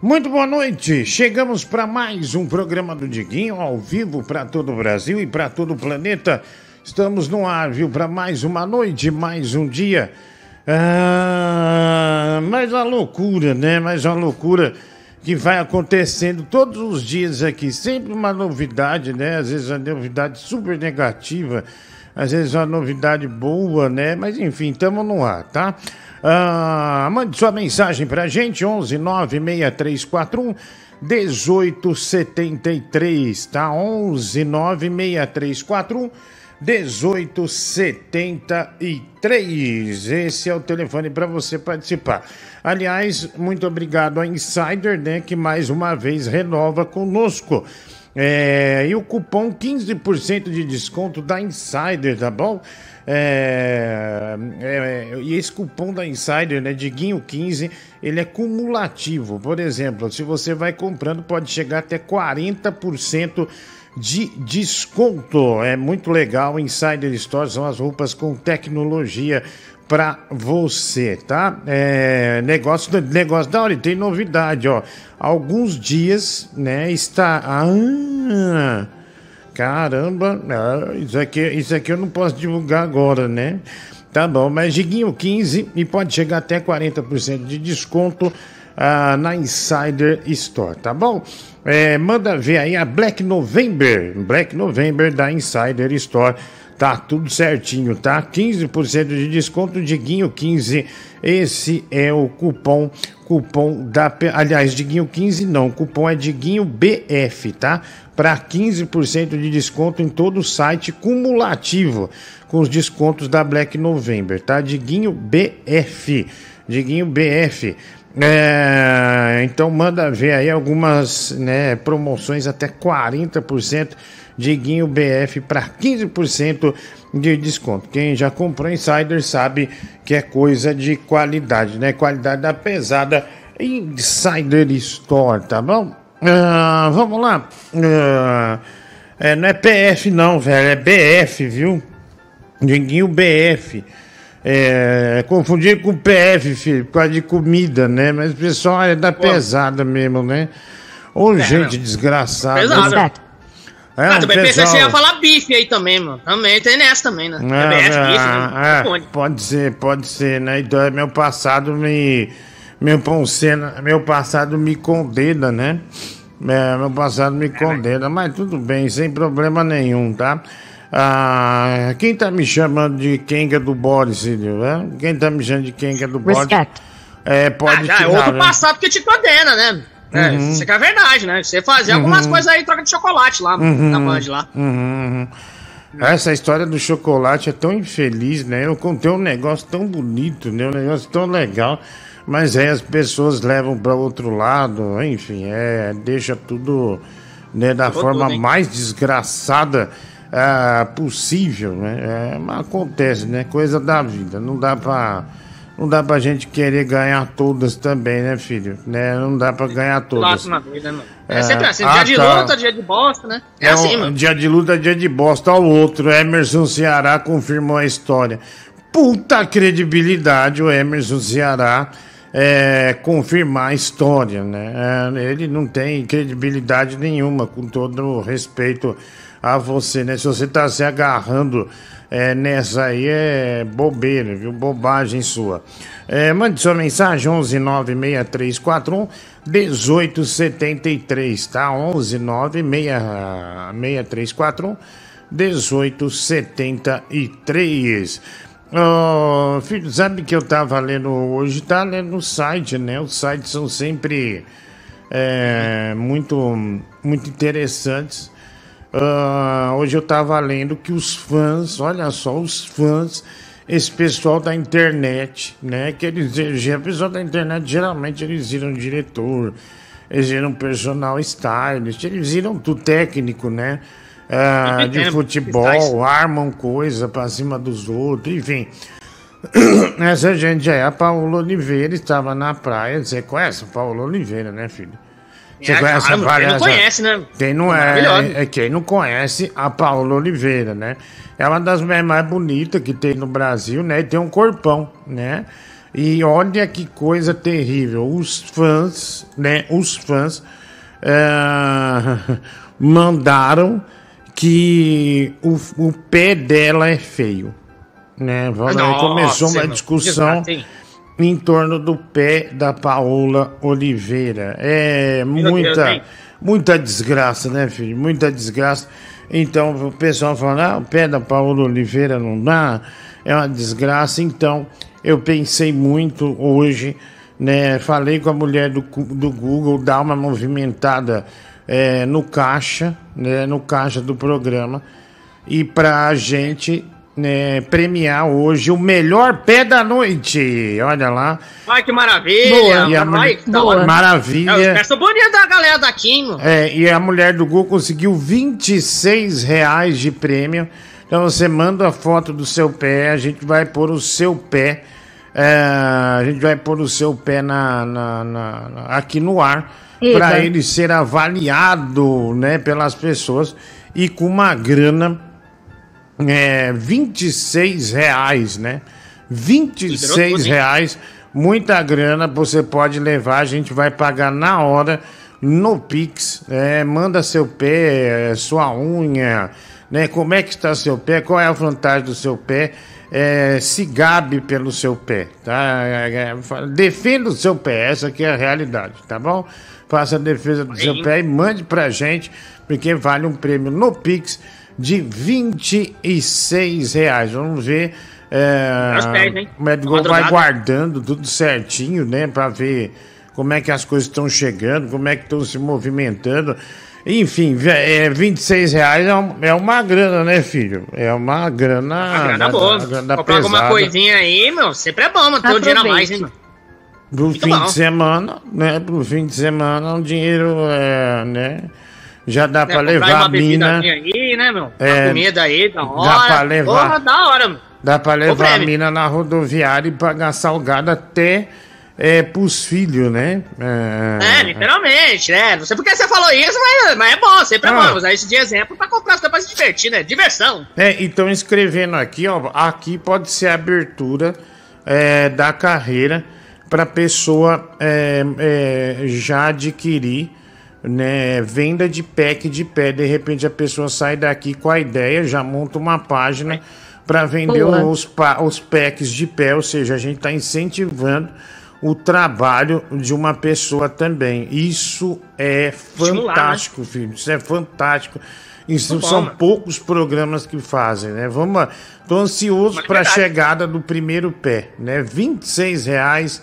Muito boa noite. Chegamos para mais um programa do Diguinho ao vivo para todo o Brasil e para todo o planeta. Estamos no ar, viu, para mais uma noite, mais um dia. Ah, mais uma loucura, né? Mais uma loucura que vai acontecendo todos os dias aqui. Sempre uma novidade, né? Às vezes uma novidade super negativa, às vezes uma novidade boa, né? Mas enfim, estamos no ar, tá? Ah, mande sua mensagem pra gente, 11 96341 1873, tá? 11 96341 1873. Esse é o telefone para você participar. Aliás, muito obrigado a Insider, né, que mais uma vez renova conosco. É, e o cupom 15% de desconto da Insider, tá bom? É, é, e esse cupom da Insider, né, Diguinho 15, ele é cumulativo. Por exemplo, se você vai comprando, pode chegar até 40% de desconto. É muito legal. Insider Store são as roupas com tecnologia para você, tá? É, negócio, negócio da hora, tem novidade, ó. Alguns dias, né, está... Ah, caramba, ah, isso, aqui, isso aqui eu não posso divulgar agora, né? Tá bom, mas Giguinho 15 e pode chegar até 40% de desconto ah, na Insider Store, tá bom? É, manda ver aí a Black November, Black November da Insider Store Tá tudo certinho, tá? 15% de desconto, Diguinho 15. Esse é o cupom, cupom da. Aliás, Diguinho 15 não, cupom é Diguinho BF, tá? Para 15% de desconto em todo o site cumulativo com os descontos da Black November, tá? Diguinho BF. Diguinho BF. É, então manda ver aí algumas né, promoções até 40% Diguinho BF para 15% de desconto. Quem já comprou Insider sabe que é coisa de qualidade, né? Qualidade da pesada Insider Store, tá bom? Uh, vamos lá. Uh, é, não é PF não, velho, é BF, viu? Diguinho BF. É, confundir com PF, filho, por causa de comida, né? Mas o pessoal é da pesada mesmo, né? Ô, é, gente desgraçada. Pesada. É, ah, também pessoal... pensei que você ia falar bife aí também, mano. Também tem nessa também, né? É, é, bife, né? É, pode ser, pode ser, né? Então, é meu passado me. Meu, meu passado me condena, né? É, meu passado me condena, mas tudo bem, sem problema nenhum, tá? Ah, quem tá me chamando de Kenga do Boris, né? Quem tá me chamando de Kenga do Boris? É, pode ah, já, É outro né? passado que te condena, né? É, uhum. isso é verdade, né? Você fazia uhum. algumas coisas aí, troca de chocolate lá, uhum. na Band lá. Uhum. Essa história do chocolate é tão infeliz, né? Eu contei um negócio tão bonito, né? Um negócio tão legal, mas aí as pessoas levam para outro lado, enfim, é, deixa tudo né, da forma tudo, mais desgraçada uh, possível, né? É, acontece, né? Coisa da vida, não dá para não dá pra gente querer ganhar todas também, né, filho? Né? Não dá pra ganhar todas. Claro, vida, não. É, é sempre assim, ah, dia de tá. luta, dia de bosta, né? É, é assim, mano. Dia de luta, dia de bosta. Ao outro, Emerson Ceará confirmou a história. Puta credibilidade o Emerson Ceará é, confirmar a história, né? É, ele não tem credibilidade nenhuma, com todo respeito a você, né? Se você tá se agarrando é, nessa aí é bobeira, viu? Bobagem sua. É, mande sua mensagem 1196341 1873, tá? 1196341 1873. Oh, filho, sabe que eu tava lendo hoje? Tá lendo no site, né? Os sites são sempre é, muito, muito interessantes. Uh, hoje eu estava lendo que os fãs, olha só, os fãs, esse pessoal da internet, né? Que eles, o pessoal da internet geralmente eles viram diretor, eles viram personal stylist, eles viram tudo técnico, né? Uh, de futebol, armam coisa pra cima dos outros, enfim. Essa gente aí, a Paula Oliveira estava na praia. Você conhece a Paula Oliveira, né, filho? Você é, conhece claro, Quem não conhece, né? Quem não é, é, quem não conhece a Paula Oliveira, né? É uma das mulheres mais bonitas que tem no Brasil, né? E tem um corpão, né? E olha que coisa terrível. Os fãs, né? Os fãs uh, mandaram que o, o pé dela é feio. Né? Começou uma discussão em torno do pé da Paola Oliveira. É muita, muita desgraça, né, filho? Muita desgraça. Então o pessoal fala, ah, o pé da Paola Oliveira não dá, é uma desgraça. Então eu pensei muito hoje, né? Falei com a mulher do, do Google, dar uma movimentada é, no caixa, né? No caixa do programa. E para a gente né, premiar hoje o melhor pé da noite. Olha lá. Ai, que maravilha! Boa. E a Ai, que Boa. Maravilha. É, os bonito da galera da. É, e a mulher do Google conseguiu 26 reais de prêmio. Então você manda a foto do seu pé, a gente vai pôr o seu pé. É, a gente vai pôr o seu pé na, na, na, na aqui no ar para ele ser avaliado né, pelas pessoas e com uma grana é, 26 reais, né? 26 reais, muita grana, você pode levar, a gente vai pagar na hora no Pix, é, manda seu pé, sua unha, né? Como é que está seu pé, qual é a vantagem do seu pé, é, se gabe pelo seu pé, tá? É, é, defenda o seu pé, essa aqui é a realidade, tá bom? Faça a defesa do seu pé e mande pra gente, porque vale um prêmio no Pix de 26 reais. Vamos ver. É, pés, o médico vai guardando tudo certinho, né? Para ver como é que as coisas estão chegando, como é que estão se movimentando. Enfim, é, 26 reais é, é uma grana, né, filho? É uma grana. Uma grana boa. grana Comprar pesada. alguma coisinha aí, meu, sempre é bom, mano. Ter um dinheiro a mais, hein, mano. Pro Muito fim bom. de semana, né? Pro fim de semana, um dinheiro, é, né? Já dá né, pra levar a mina. Aí, né, meu? É, uma comida aí, da hora. Dá pra levar. Porra, da hora. Dá pra levar a mina na rodoviária e pagar salgado até é, pros filhos, né? É, é, literalmente, né? Não sei porque você falou isso, mas, mas é bom, sempre é ah. bom usar isso de exemplo pra comprar as pra se divertir, né? Diversão. É, então escrevendo aqui, ó, aqui pode ser a abertura é, da carreira pra pessoa é, é, já adquirir né, venda de pack de pé. De repente a pessoa sai daqui com a ideia, já monta uma página para vender os, os packs de pé, ou seja, a gente está incentivando o trabalho de uma pessoa também. Isso é fantástico, Estimular, né? filho. Isso é fantástico. Isso são bom, poucos programas que fazem, né? Vamos lá. Tô ansioso para a chegada do primeiro pé, né? 26 reais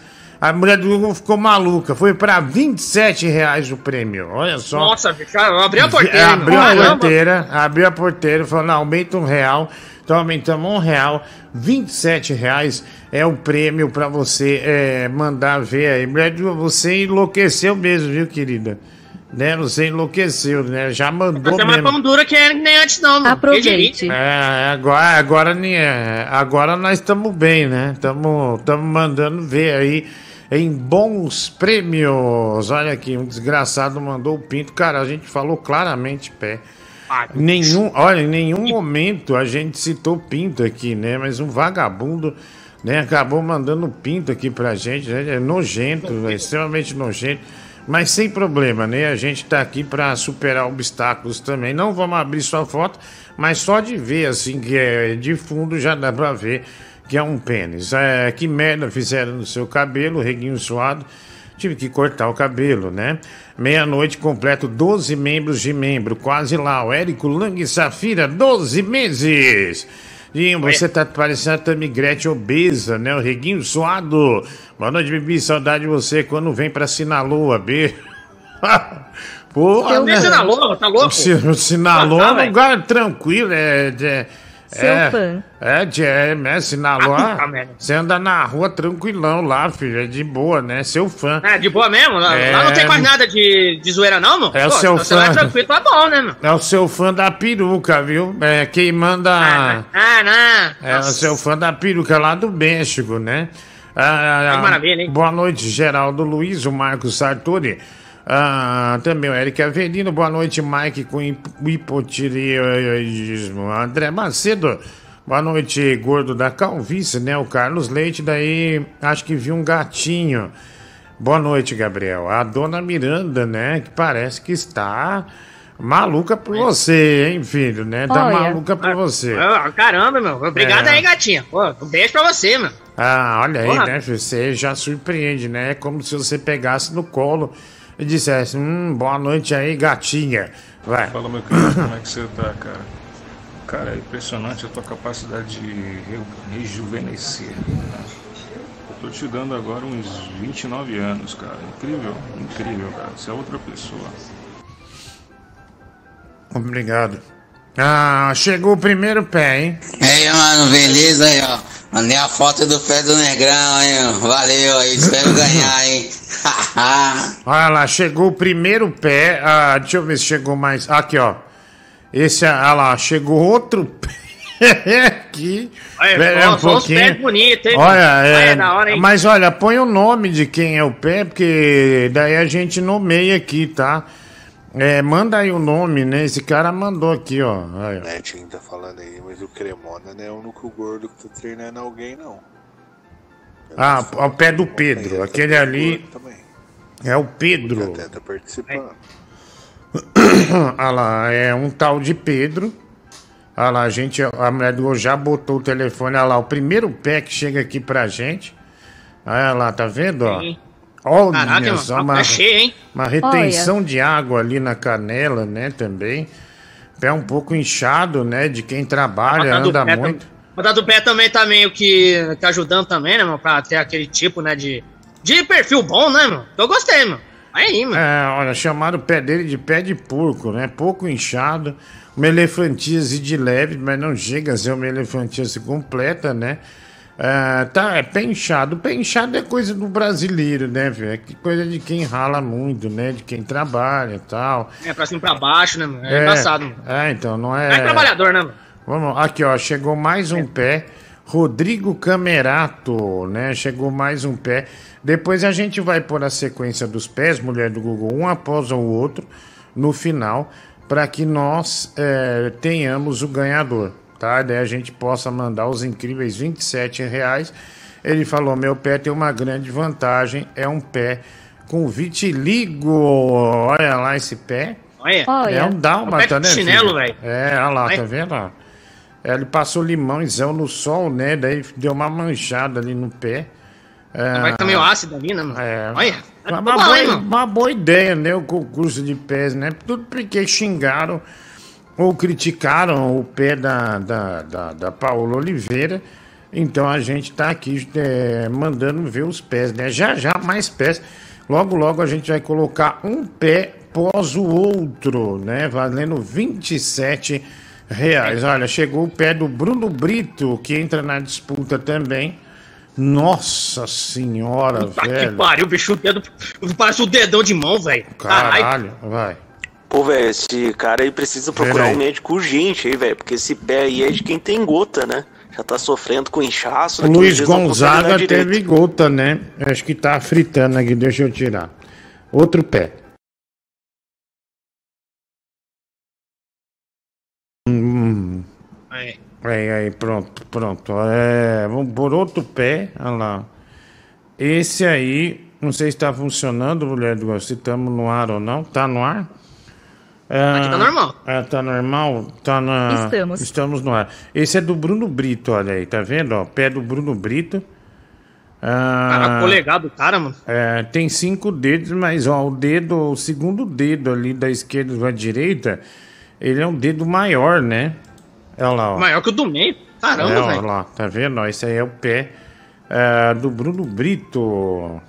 a mulher do Google ficou maluca. Foi para 27 reais o prêmio. Olha só. Nossa, cara, abriu a porteira. Abriu a porteira, abriu a porteira, falou: não, aumenta um real. Então aumentamos um real. 27 reais é o prêmio para você é, mandar ver aí. Mulher do você enlouqueceu mesmo, viu, querida? Né? Você enlouqueceu, né? Já mandou Tem uma pão dura que é nem antes não, mano. Aproveite. É, agora, agora, agora nós estamos bem, né? Estamos mandando ver aí em bons prêmios. Olha aqui, um desgraçado mandou o pinto. Cara, a gente falou claramente pé. nenhum, olha, em nenhum momento a gente citou pinto aqui, né? Mas um vagabundo, né, acabou mandando pinto aqui pra gente, né? É nojento, é extremamente nojento. Mas sem problema, né? A gente tá aqui para superar obstáculos também. Não vamos abrir sua foto, mas só de ver assim que é de fundo já dá para ver que é um pênis. É, que merda fizeram no seu cabelo, reguinho suado. Tive que cortar o cabelo, né? Meia-noite completo 12 membros de membro, quase lá. O Érico Lang Safira, 12 meses. E você tá parecendo a Tammy Gretchen obesa, né? O reguinho suado. Boa noite, Bibi. Saudade de você quando vem pra Sinaloa, beijo. Pô, né? Sinaloa, tá louco? Sinaloa é um lugar tranquilo, é, é seu é, fã. É, é, né? Sinalou. Ah, você anda na rua tranquilão lá, filho. É de boa, né? Seu fã. É, de boa mesmo? Lá, é... lá não tem mais nada de, de zoeira, não, mano? É Pô, o seu fã. Você tranquilo, tá bom, né, mano? É o seu fã da peruca, viu? É quem manda. Ah, ah não. É Nossa. o seu fã da peruca lá do México, né? Ah, que maravilha, hein? Boa noite, Geraldo Luiz, o Marcos Sartori. Ah, também o Eric Avelino, boa noite, Mike com hipotireoidismo. André Macedo, Boa noite, gordo da calvície, né? O Carlos Leite, daí acho que viu um gatinho. Boa noite, Gabriel. A dona Miranda, né? Que parece que está maluca por você, hein, filho, né? Tá Olha. maluca por você. Ah, caramba, meu. Obrigado é. aí, gatinha. Pô, um beijo pra você, meu. Ah, olha aí, Porra. né? Você já surpreende, né? É como se você pegasse no colo e dissesse: Hum, boa noite aí, gatinha. Vai. Fala, meu querido, como é que você tá, cara? Cara, é impressionante a tua capacidade de rejuvenescer. Né? Eu tô te dando agora uns 29 anos, cara. Incrível, incrível, cara. Você é outra pessoa. Obrigado. Ah, chegou o primeiro pé, hein? E aí, mano, beleza aí, ó. Mandei a foto do pé do Negrão, hein? Valeu aí, espero ganhar, hein? Olha lá, chegou o primeiro pé. Ah, deixa eu ver se chegou mais. Aqui, ó. Esse, olha lá, chegou outro pé aqui. Olha, é, um pouquinho. pés bonitos, hein? Olha, é, é hora, mas olha, põe o nome de quem é o pé, porque daí a gente nomeia aqui, tá? É, manda aí o nome, né? Esse cara mandou aqui, ó. Aí, ó. Netinho tá falando aí, mas o Cremona não é o único gordo que tá treinando alguém, não. ah, o pé do Pedro. Aquele ali. É o Pedro. Até tá participando. Olha lá, é um tal de Pedro. Olha lá, a gente, a mulher do já botou o telefone. Olha lá, o primeiro pé que chega aqui pra gente. Olha lá, tá vendo? Ó? Olha Caraca, só uma, cheio, hein? uma retenção Olha. de água ali na canela, né? Também. Pé um pouco inchado, né? De quem trabalha, anda muito. O do pé também tá meio que, que ajudando também, né, mano? Pra ter aquele tipo, né, de, de perfil bom, né, mano? Eu gostei, mano. Aí, mano. É, olha, chamaram o pé dele de pé de porco, né? Pouco inchado, uma elefantíase de leve, mas não chega a ser uma elefantíase completa, né? É, tá, é. Pé inchado é coisa do brasileiro, né, velho? É coisa de quem rala muito, né? De quem trabalha e tal. É, pra cima e pra baixo, né, mano? É, é engraçado, mano. É, então, não é. É trabalhador, né, mano? Vamos, aqui, ó, chegou mais um é. pé. Rodrigo Camerato, né? Chegou mais um pé. Depois a gente vai pôr a sequência dos pés, mulher do Google, um após o outro, no final, para que nós é, tenhamos o ganhador, tá? Daí a gente possa mandar os incríveis 27 reais. Ele falou: meu pé tem uma grande vantagem, é um pé com vitiligo. Olha lá esse pé. Olha. É um dálmata, né? Chinelo, velho. É, olha lá, olha. tá vendo? É, ele passou limãozão no sol, né? Daí deu uma manchada ali no pé. É, Vai ficar meio ácido ali, né, mano? É, Olha, uma, uma, boa, uma, boa, ideia, né? O concurso de pés, né? Tudo porque xingaram ou criticaram o pé da, da, da, da Paola Oliveira. Então a gente tá aqui é, mandando ver os pés, né? Já já mais pés. Logo, logo a gente vai colocar um pé pós o outro, né? Valendo 27 reais. Olha, chegou o pé do Bruno Brito, que entra na disputa também. Nossa senhora, Puta velho. que pariu, bicho, o dedo parece um dedão de mão, velho. Caralho, vai. Pô, velho, esse cara aí precisa procurar um médico urgente aí, velho, porque esse pé aí é de quem tem gota, né? Já tá sofrendo com inchaço. O Luiz Gonzaga teve gota, né? Acho que tá fritando aqui, deixa eu tirar. Outro pé. Hum. Aí. Aí, aí, pronto, pronto. É, vamos por outro pé, olha lá. Esse aí, não sei se está funcionando, mulher do se estamos no ar ou não. Tá no ar? É, Aqui tá normal. É, tá normal? Tá na... Estamos. Estamos no ar. Esse é do Bruno Brito, olha aí, tá vendo? Ó, pé do Bruno Brito. Ah, Caraca, polegado cara, mano. É, tem cinco dedos, mas ó, o dedo, o segundo dedo ali da esquerda para direita, ele é um dedo maior, né? Olha lá, ó. Maior que o do meio. Caramba, é, Olha lá, tá vendo? Esse aí é o pé é, do Bruno Brito.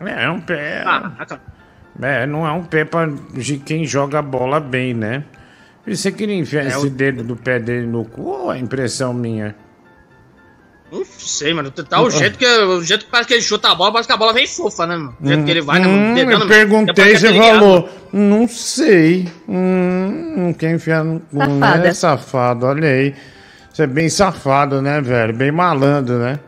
É, é um pé. Caraca. É, não é um pé pra, de quem joga bola bem, né? Você queria enfiar é esse o... dedo do pé dele no cu ou é impressão minha? Não sei, mano. Tá o jeito que, o jeito que parece que ele chuta a bola, parece que a bola vem fofa, né, mano? O jeito hum, que ele vai, né, hum, Eu perguntei, você falou, não sei. Hum, não quer enfiar no cu, né? Safado, olha aí. Você é bem safado, né, velho? Bem malandro, né?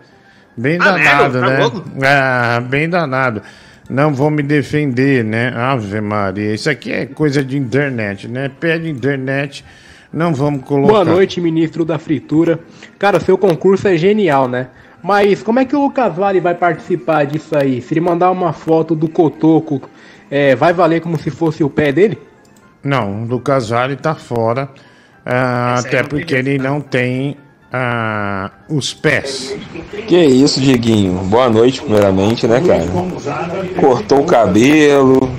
Bem ah, danado, né? Tá ah, bem danado. Não vou me defender, né? Ave Maria. Isso aqui é coisa de internet, né? Pé de internet Não vamos colocar. Boa noite, ministro da Fritura. Cara, seu concurso é genial, né? Mas como é que o Lucas Vale vai participar disso aí? Se ele mandar uma foto do Cotoco, é, vai valer como se fosse o pé dele? Não, o Lucas Vale tá fora. Uh, até porque ele não tem uh, os pés. Que isso, Diguinho. Boa noite, primeiramente, né, cara? Cortou o cabelo,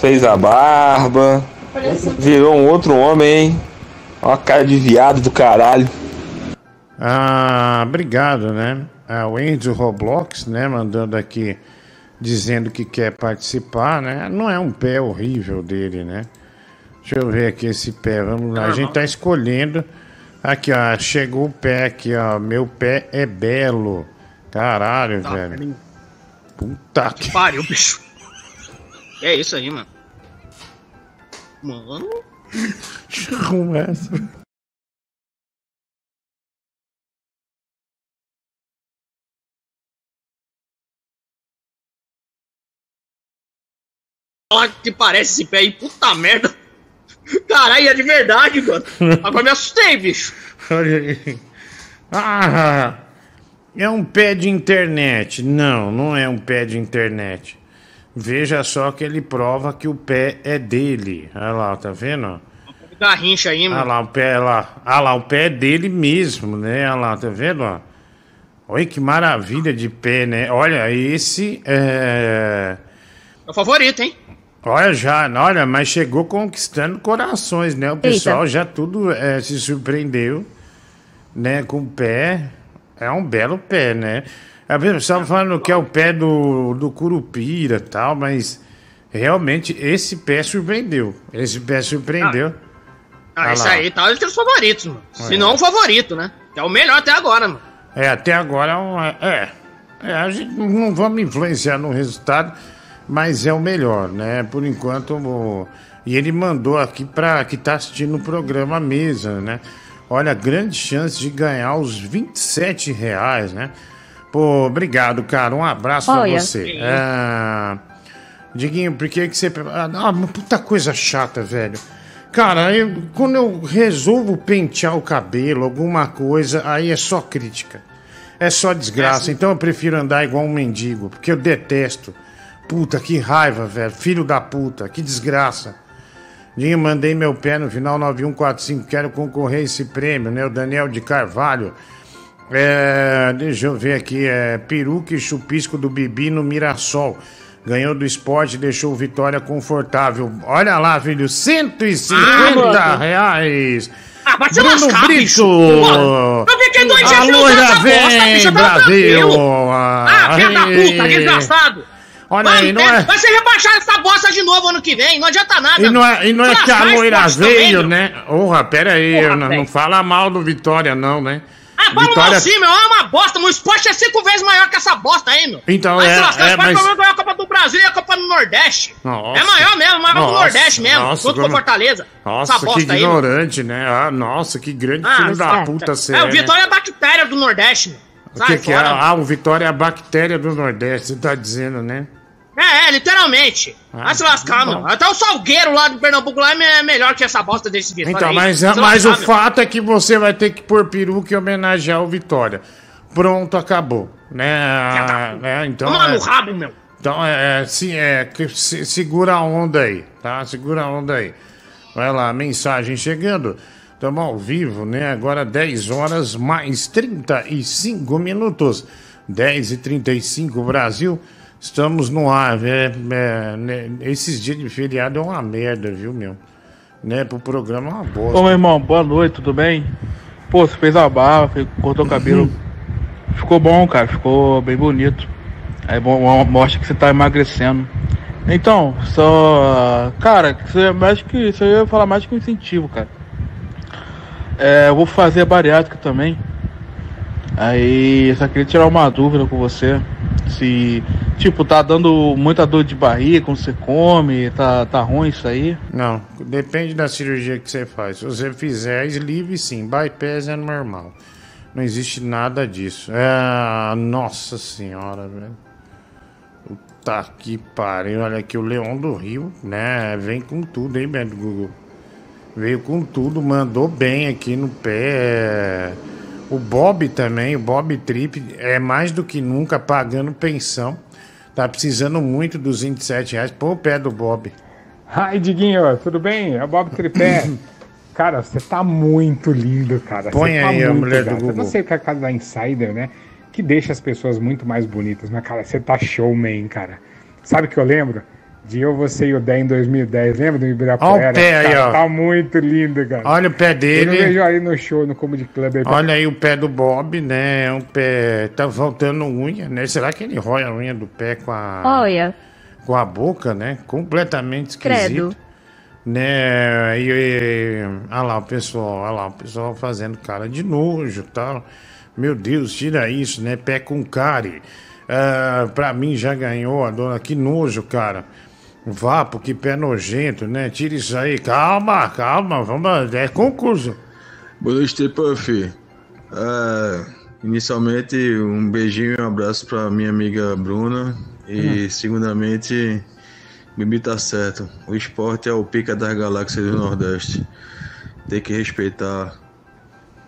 fez a barba, virou um outro homem, hein? Ó a cara de viado do caralho. Ah, obrigado, né? Ah, o Enzo Roblox, né, mandando aqui dizendo que quer participar, né? Não é um pé horrível dele, né? Deixa eu ver aqui esse pé, vamos lá. A gente tá escolhendo. Aqui, ó, chegou o pé aqui, ó. Meu pé é belo. Caralho, tá, velho. Puta que. Pariu, bicho. É isso aí, mano. Mano. Arruma essa. Olha que parece esse pé aí, puta merda. Caralho, é de verdade, mano. Agora me assustei, bicho. Olha aí. Ah, é um pé de internet. Não, não é um pé de internet. Veja só que ele prova que o pé é dele. Olha lá, tá vendo? Garrincha aí, mano. Olha lá, o pé, lá. Olha lá, o pé é dele mesmo, né? Olha lá, tá vendo? Olha que maravilha de pé, né? Olha, esse é. É o favorito, hein? Olha já, olha, mas chegou conquistando corações, né? O pessoal Eita. já tudo é, se surpreendeu, né? Com o pé. É um belo pé, né? A pessoa falando que é o pé do, do Curupira e tal, mas realmente esse pé surpreendeu. Esse pé surpreendeu. Ah, ah esse aí tá entre os favoritos, mano. É. Se não o favorito, né? É o melhor até agora, mano. É, até agora é. É, a gente não vamos influenciar no resultado mas é o melhor, né? Por enquanto. O... E ele mandou aqui para que está assistindo o programa mesa, né? Olha, grande chance de ganhar os 27 reais, né? Pô, obrigado, cara. Um abraço para você. É... Diguinho, por que, que você. Ah, uma puta coisa chata, velho. Cara, eu, quando eu resolvo pentear o cabelo, alguma coisa, aí é só crítica. É só desgraça. É, então eu prefiro andar igual um mendigo, porque eu detesto. Puta, que raiva, velho. Filho da puta, que desgraça. Dinho, mandei meu pé no final 9145. Quero concorrer a esse prêmio, né? O Daniel de Carvalho. É, deixa eu ver aqui. É peruca e chupisco do Bibi no Mirassol. Ganhou do esporte deixou vitória confortável. Olha lá, filho. 150 ah, reais. Ah, vai se Bruno lascar, Brito. bicho. eu fiquei dois dias Alô, vem, Brasil. Ah, filho da puta, desgraçado. Olha aí, não é... Vai ser rebaixado essa bosta de novo ano que vem, não adianta nada. E não é, e não é que a loira veio, né? Porra, pera aí, Porra, não, não, fala mal do Vitória, não, né? Ah, fala Vitória... mal sim, meu, é uma bosta, o esporte é cinco vezes maior que essa bosta aí, meu. Então, mas, é, lascar, é, mas... ganhar a Copa do Brasil e a Copa do Nordeste. Nossa. É maior mesmo, maior nossa, do Nordeste mesmo, nossa, junto como... com Fortaleza. Nossa, que ignorante, aí, né? Ah, nossa, que grande ah, filho da puta você é. É, o Vitória é a bactéria do Nordeste, meu. O que, que é? Ah, o Vitória é a bactéria do Nordeste, você tá dizendo, né? É, é, literalmente. Ah, Vai se lascar, mano. Até o Salgueiro lá do Pernambuco lá é melhor que essa bosta desse Vitória. Então, mas, mas lascar, o fato é que você vai ter que pôr peruca e homenagear o Vitória. Pronto, acabou. Né? Tá é, então, Toma é, no rabo, meu. Então, é, é, que, se, segura a onda aí, tá? Segura a onda aí. Vai lá, mensagem chegando. Estamos ao vivo, né? Agora 10 horas mais 35 minutos. 10 e 35 Brasil. Estamos no ar, é, é, né, esses dias de feriado é uma merda, viu, meu? Né, pro programa é uma bosta. Ô, meu irmão, boa noite, tudo bem? Pô, você fez a barba, cortou o cabelo. ficou bom, cara, ficou bem bonito. É bom, mostra que você tá emagrecendo. Então, só. Cara, você é mais que. Isso aí eu ia falar mais que um incentivo, cara. É, eu vou fazer a bariátrica também. Aí, só queria tirar uma dúvida com você. Se, tipo, tá dando muita dor de barriga quando você come, tá, tá ruim isso aí? Não, depende da cirurgia que você faz. Se você fizer sleeve, sim, bypass é normal. Não existe nada disso. É, nossa senhora, velho. Puta que pariu. Olha aqui, o Leão do Rio, né? Vem com tudo, hein, velho, Google. Veio com tudo, mandou bem aqui no pé. É, o Bob também, o Bob Trip, é mais do que nunca pagando pensão. Tá precisando muito dos 27 reais. Pô, o pé do Bob. Ai, Diguinho, tudo bem? É o Bob Tripé. cara, você tá muito lindo, cara. Põe tá aí a mulher do gato. Eu Google. não sei o que é a casa da Insider, né? Que deixa as pessoas muito mais bonitas. Mas, cara, você tá showman, cara. Sabe o que eu lembro? De eu, você e o Dé em 2010. Lembra do Ibirapuera? Olha o pé aí, Cara, ó. Tá muito lindo, cara. Olha o pé dele. vejo aí no show, no Comedy Club. Aí, Olha aí o pé do Bob, né? É um pé. Tá faltando unha, né? Será que ele rói a unha do pé com a, Olha, com a boca, né? Completamente esquisito. credo. Né? E, e- olha lá o pessoal, olha lá o pessoal fazendo cara de nojo e tal. Meu Deus, tira isso, né? Pé com cárie. Ah, pra mim já ganhou a dona. Que nojo, cara. Vapo, que pé nojento, né? Tira isso aí. Calma, calma. Vamos. É concurso. Boa noite, Puff. É, inicialmente, um beijinho e um abraço para minha amiga Bruna. E, segundamente, Bibi tá certo. O esporte é o pica das galáxias do Nordeste. Tem que respeitar.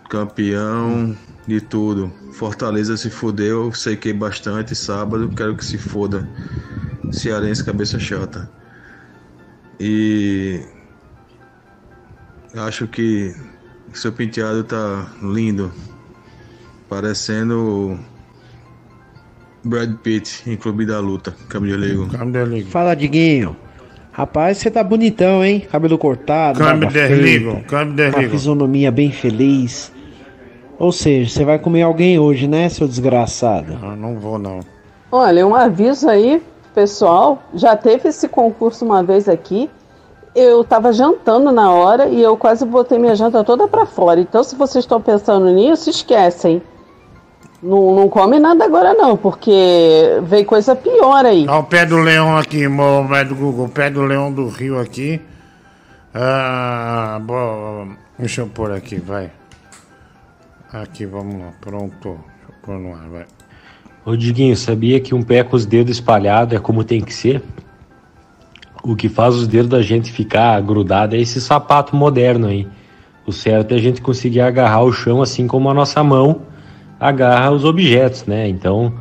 Campeão de tudo. Fortaleza se fudeu, sequei bastante sábado, quero que se foda. Cearense cabeça chata. E acho que seu penteado tá lindo. Parecendo Brad Pitt em Clube da Luta. Ligo. De ligo. Fala, Diguinho. Rapaz, você tá bonitão, hein? Cabelo cortado, uma ligo. fisionomia bem feliz. Ou seja, você vai comer alguém hoje, né, seu desgraçado? Não, não vou não. Olha, um aviso aí, pessoal. Já teve esse concurso uma vez aqui. Eu tava jantando na hora e eu quase botei minha janta toda pra fora. Então, se vocês estão pensando nisso, esquecem. Não, não come nada agora não, porque veio coisa pior aí. Olha o pé do leão aqui, mo- pé do Google. O pé do leão do Rio aqui. Ah, bom, deixa eu pôr aqui, vai. Aqui, vamos lá. Pronto. Deixa eu pôr no ar, vai. Ô Diguinho, sabia que um pé com os dedos espalhados é como tem que ser? O que faz os dedos da gente ficar grudado é esse sapato moderno aí. O certo é a gente conseguir agarrar o chão assim como a nossa mão agarra os objetos, né? Então,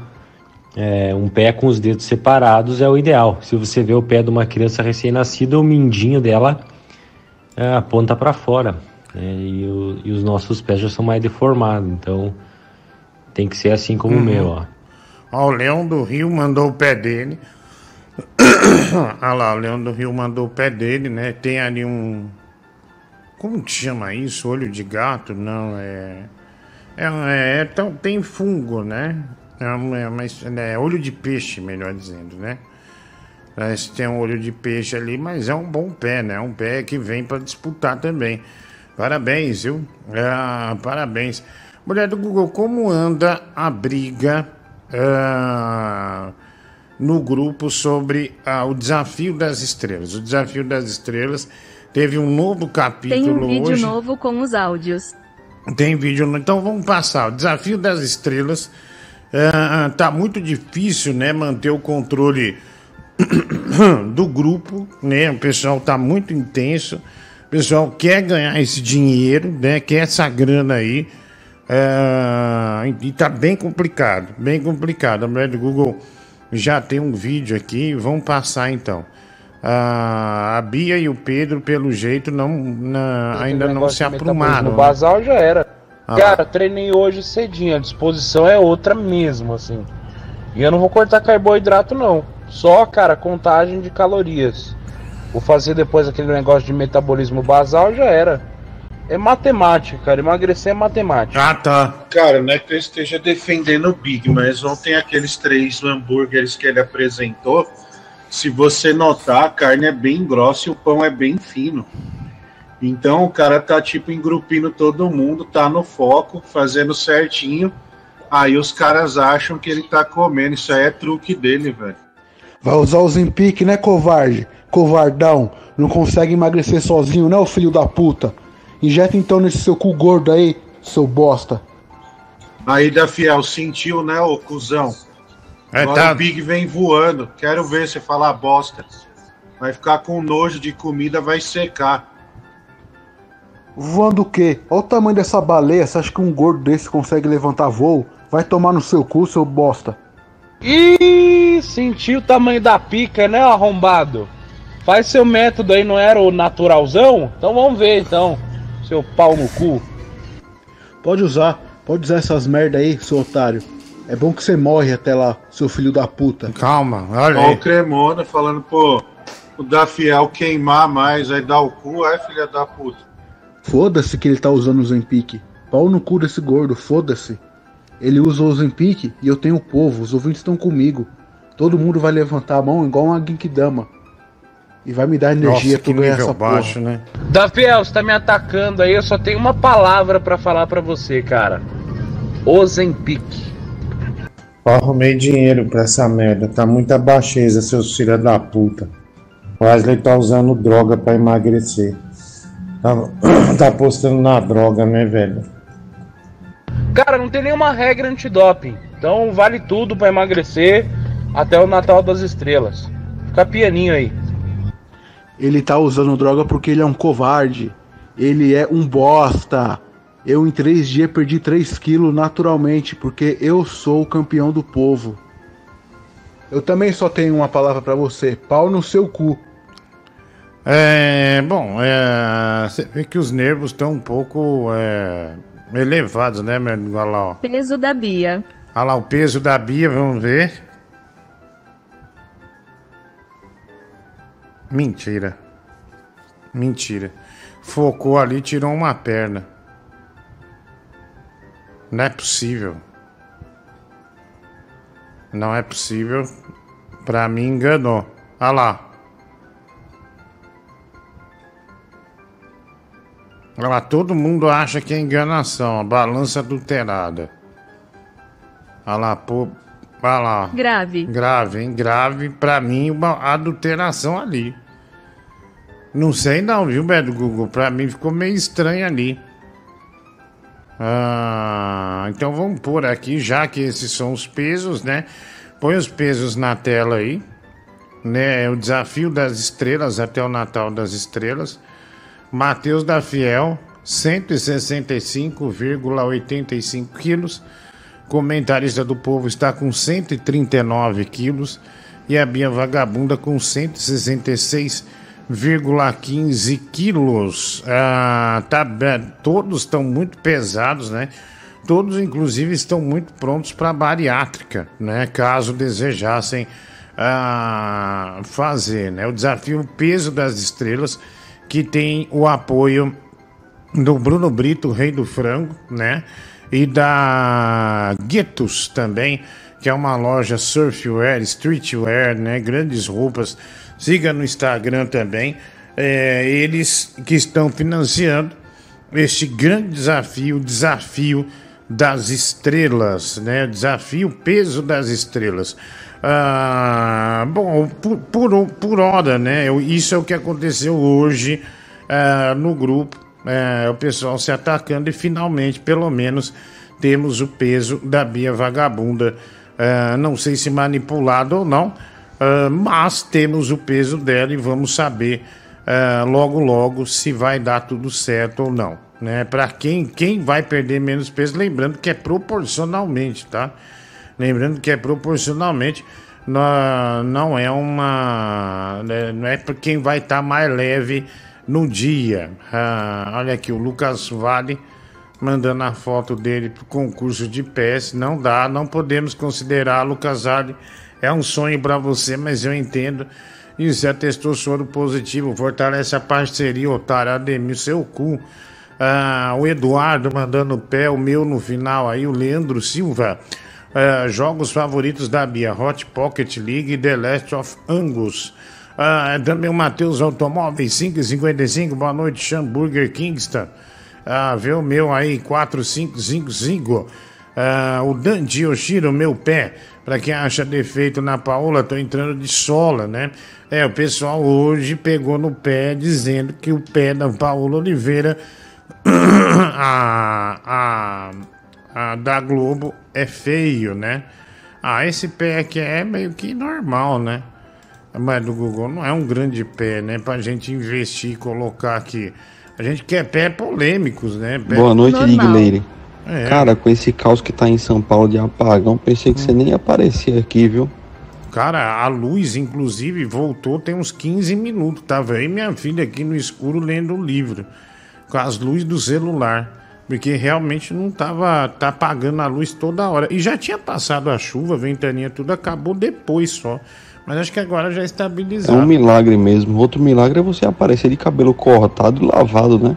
é, um pé com os dedos separados é o ideal. Se você vê o pé de uma criança recém-nascida, o mindinho dela é, aponta para fora. né? E, o- e os nossos pés já são mais deformados. Então, tem que ser assim como o Uhum. meu, ó. Ó, o leão do Rio mandou o pé dele. Olha lá, o leão do Rio mandou o pé dele, né? Tem ali um. Como que chama isso? Olho de gato? Não, é. É, é, é tão- tem fungo, né? É, é, mas, é olho de peixe, melhor dizendo, né? Que tem um olho de peixe ali, mas é um bom pé, né? Um pé que vem para disputar também. Parabéns, viu? Ah, parabéns. Mulher do Google, como anda a briga ah, no grupo sobre ah, o Desafio das Estrelas? O Desafio das Estrelas teve um novo capítulo Tem um vídeo hoje. novo com os áudios. Tem vídeo, no- então vamos passar. O desafio das estrelas ah, tá muito difícil, né? Manter o controle do grupo, né? O pessoal tá muito intenso. O pessoal quer ganhar esse dinheiro, né? Quer essa grana aí. Ah, e tá bem complicado, bem complicado. A mulher do Google já tem um vídeo aqui, vamos passar então. Ah, a Bia e o Pedro, pelo jeito, não, na- ainda não se aprumaram. No basal já era. Ah. Cara, treinei hoje cedinho, a disposição é outra mesmo, assim. E eu não vou cortar carboidrato, não. Só, cara, contagem de calorias. Vou fazer depois aquele negócio de metabolismo basal, já era. É matemática, cara. Emagrecer é matemática. Ah, tá. Cara, não é que eu esteja defendendo o Big, mas ontem aqueles três hambúrgueres que ele apresentou, se você notar, a carne é bem grossa e o pão é bem fino. Então o cara tá tipo engrupindo todo mundo, tá no foco, fazendo certinho. Aí os caras acham que ele tá comendo. Isso aí é truque dele, velho. Vai usar o Zempic, né, covarde? Covardão. Não consegue emagrecer sozinho, né, o filho da puta? Injeta então nesse seu cu gordo aí, seu bosta. Aí da Fiel sentiu, né, ô cuzão? É, Agora tá. o Big vem voando. Quero ver você falar bosta. Vai ficar com nojo de comida, vai secar. Voando o quê? Olha o tamanho dessa baleia. Você acha que um gordo desse consegue levantar voo? Vai tomar no seu cu, seu bosta. Ih, senti o tamanho da pica, né, arrombado? Faz seu método aí, não era o naturalzão? Então vamos ver então, seu pau no cu. Pode usar, pode usar essas merda aí, seu otário. É bom que você morre até lá, seu filho da puta. Calma, olha Ó o Cremona falando, pô, o da Fiel queimar mais, aí dá o cu, é filha da puta. Foda-se que ele tá usando o Zempic. Pau no cu desse gordo, foda-se. Ele usa o Zempic e eu tenho o povo, os ouvintes estão comigo. Todo mundo vai levantar a mão igual uma Ginkdama. E vai me dar energia Nossa, pra ganhar essa baixo, porra. né? Dafiel, você tá me atacando aí, eu só tenho uma palavra pra falar pra você, cara. Ozempic. Eu arrumei dinheiro pra essa merda. Tá muita baixeza, seus filhos da puta. O Wesley tá usando droga pra emagrecer. Tá, tá apostando na droga, né, velho? Cara, não tem nenhuma regra antidoping. Então vale tudo pra emagrecer até o Natal das Estrelas. Fica pianinho aí. Ele tá usando droga porque ele é um covarde. Ele é um bosta. Eu em três dias perdi 3 quilos naturalmente, porque eu sou o campeão do povo. Eu também só tenho uma palavra pra você: pau no seu cu. É, bom, é, você vê que os nervos estão um pouco é, elevados, né, meu amigo? Olha lá, ó. Peso da Bia. Olha lá o peso da Bia, vamos ver. Mentira. Mentira. Focou ali, tirou uma perna. Não é possível. Não é possível. Pra mim enganou. Olha lá. Olha lá, todo mundo acha que é enganação, a balança adulterada. Olha lá, pô. Olha lá. Grave. Grave, hein? Grave. Pra mim, uma adulteração ali. Não sei não, viu, Beto Google? Pra mim ficou meio estranho ali. Ah, então vamos pôr aqui, já que esses são os pesos, né? Põe os pesos na tela aí. Né? É o desafio das estrelas até o Natal das Estrelas. Matheus da Fiel, 165,85 quilos. Comentarista do Povo está com 139 quilos. E a Bia Vagabunda com 166,15 quilos. Ah, tá, todos estão muito pesados, né? Todos, inclusive, estão muito prontos para bariátrica, né? Caso desejassem ah, fazer, né? O desafio Peso das Estrelas que tem o apoio do Bruno Brito, rei do frango, né? E da Guetos também, que é uma loja surfwear, streetwear, né? Grandes roupas. Siga no Instagram também. É, eles que estão financiando este grande desafio, desafio das estrelas, né? Desafio peso das estrelas. Ah, bom, por, por, por hora, né? Isso é o que aconteceu hoje ah, no grupo. É, o pessoal se atacando e finalmente, pelo menos, temos o peso da Bia Vagabunda. Ah, não sei se manipulado ou não, ah, mas temos o peso dela e vamos saber ah, logo logo se vai dar tudo certo ou não. Né? Para quem, quem vai perder menos peso, lembrando que é proporcionalmente, tá? Lembrando que é proporcionalmente, não, não é uma. né, Não é para quem vai estar mais leve no dia. Ah, olha aqui, o Lucas Vale mandando a foto dele pro concurso de pés. Não dá, não podemos considerar, Lucas Vale. É um sonho para você, mas eu entendo. E você atestou soro positivo, fortalece a parceria, otário, Ademir, seu cu. Ah, o Eduardo mandando o pé, o meu no final aí, o Leandro Silva. Ah, jogos favoritos da Bia, Hot Pocket League e The Last of Angus. Ah, também o Matheus Automóveis 555, boa noite, Hamburger Kingston. Ah, vê o meu aí, 4555. Ah, o Dante Yoshiro, meu pé. Pra quem acha defeito na Paola, tô entrando de sola, né? É, o pessoal hoje pegou no pé dizendo que o pé da Paola Oliveira, a, a, a da Globo, é feio, né? Ah, esse pé aqui é meio que normal, né? Mas do Google não é um grande pé, né? Pra gente investir e colocar aqui. A gente quer pé polêmicos, né? Pé... Boa noite. Digleire. É. Cara, com esse caos que tá em São Paulo de apagão, pensei que você nem ia aparecer aqui, viu? Cara, a luz, inclusive, voltou tem uns 15 minutos. Tava eu e minha filha aqui no escuro lendo o livro. Com as luzes do celular. Porque realmente não tava tá apagando a luz toda hora. E já tinha passado a chuva, ventania, tudo acabou depois só. Mas acho que agora já É estabilizou. um milagre mesmo. Outro milagre é você aparecer de cabelo cortado e lavado, né?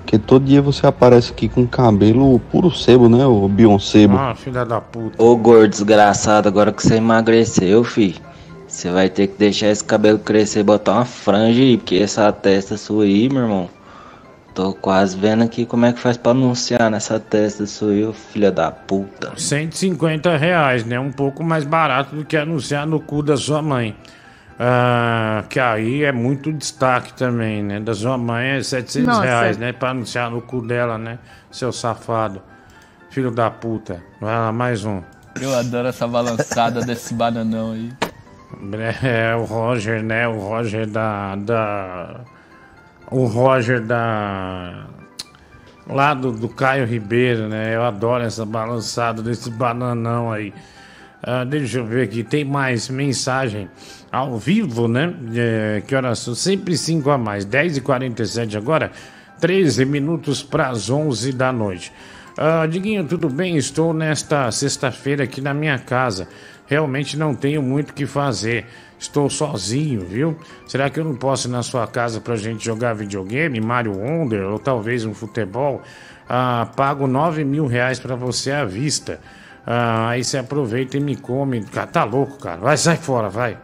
Porque todo dia você aparece aqui com cabelo puro sebo, né? O Beyoncebo. Ah, filha da puta. Ô gordo desgraçado, agora que você emagreceu, fi. Você vai ter que deixar esse cabelo crescer e botar uma franja aí, porque essa testa sua aí, meu irmão. Tô quase vendo aqui como é que faz pra anunciar nessa testa sua aí, ô filha da puta. 150 reais, né? Um pouco mais barato do que anunciar no cu da sua mãe. Ah, que aí é muito destaque também, né? Da sua mãe é 700 Nossa. reais, né? Pra anunciar no cu dela, né? Seu safado. Filho da puta. Vai lá, mais um. Eu adoro essa balançada desse bananão aí. É, o Roger, né? O Roger da. da... O Roger da. Lá do, do Caio Ribeiro, né? Eu adoro essa balançada desse bananão aí. Ah, deixa eu ver aqui, tem mais mensagem ao vivo, né? É, que horas são? Sempre 5 a mais, 10h47 agora, 13 minutos para as 11 da noite. Ah, Diguinho, tudo bem? Estou nesta sexta-feira aqui na minha casa. Realmente não tenho muito o que fazer. Estou sozinho, viu? Será que eu não posso ir na sua casa pra gente jogar videogame, Mario Wonder ou talvez um futebol? Ah, pago 9 mil reais pra você à vista. Ah, aí você aproveita e me come. Cara, tá louco, cara. Vai, sai fora, vai.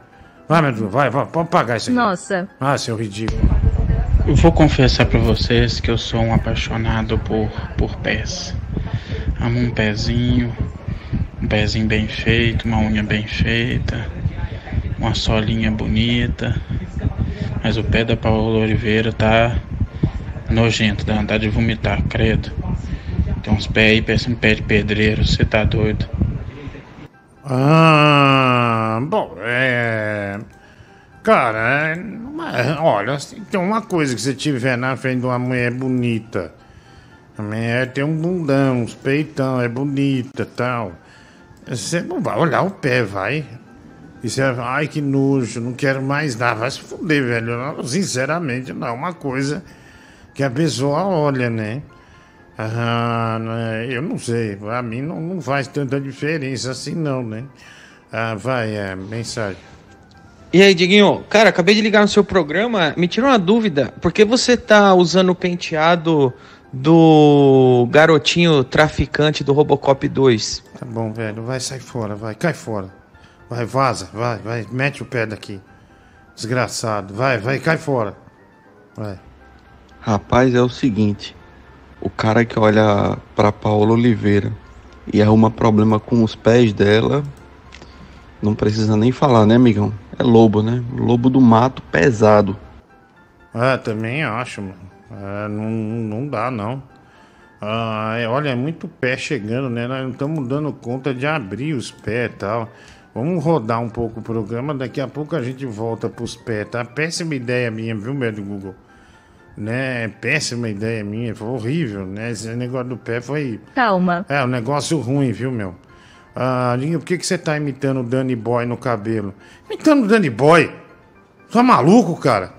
Vai, meu Deus, vai, vai, pode pagar isso aqui. Nossa. Ah, seu ridículo. Eu vou confessar pra vocês que eu sou um apaixonado por, por pés. Amo um pezinho, um pezinho bem feito, uma unha bem feita, uma solinha bonita. Mas o pé da Paola Oliveira tá nojento, dá vontade de vomitar, credo. Tem uns pés aí, parece um pé de pedreiro, você tá doido. Ah, bom, é. Cara, é, olha, assim, tem uma coisa que você tiver na frente de uma mulher bonita. A mulher tem um bundão, uns peitão, é bonita tal. Você não vai olhar o pé, vai. E você vai, ai que nojo, não quero mais nada. Vai se fuder, velho. Não, sinceramente, não é uma coisa que a pessoa olha, né? Ah, eu não sei, pra mim não, não faz tanta diferença assim não, né? Ah, vai, é, mensagem. E aí, Diguinho? Cara, acabei de ligar no seu programa, me tirou uma dúvida. Por que você tá usando o penteado do garotinho traficante do Robocop 2? Tá bom, velho, vai, sai fora, vai, cai fora. Vai, vaza, vai, vai, mete o pé daqui. Desgraçado, vai, vai, cai fora. Vai. Rapaz, é o seguinte. O cara que olha pra Paola Oliveira e arruma problema com os pés dela, não precisa nem falar, né, amigão? É lobo, né? Lobo do mato pesado. Ah, também acho, mano. Ah, não, não dá, não. Ah, é, olha, é muito pé chegando, né? Nós não estamos dando conta de abrir os pés e tal. Vamos rodar um pouco o programa, daqui a pouco a gente volta pros pés, tá? Péssima ideia minha, viu, meu do Google? Né? Péssima ideia minha, foi horrível, né? Esse negócio do pé foi. Calma. É, um negócio ruim, viu, meu? Ah, Linha, por que, que você tá imitando o Danny Boy no cabelo? Imitando o Danny Boy? É maluco, cara?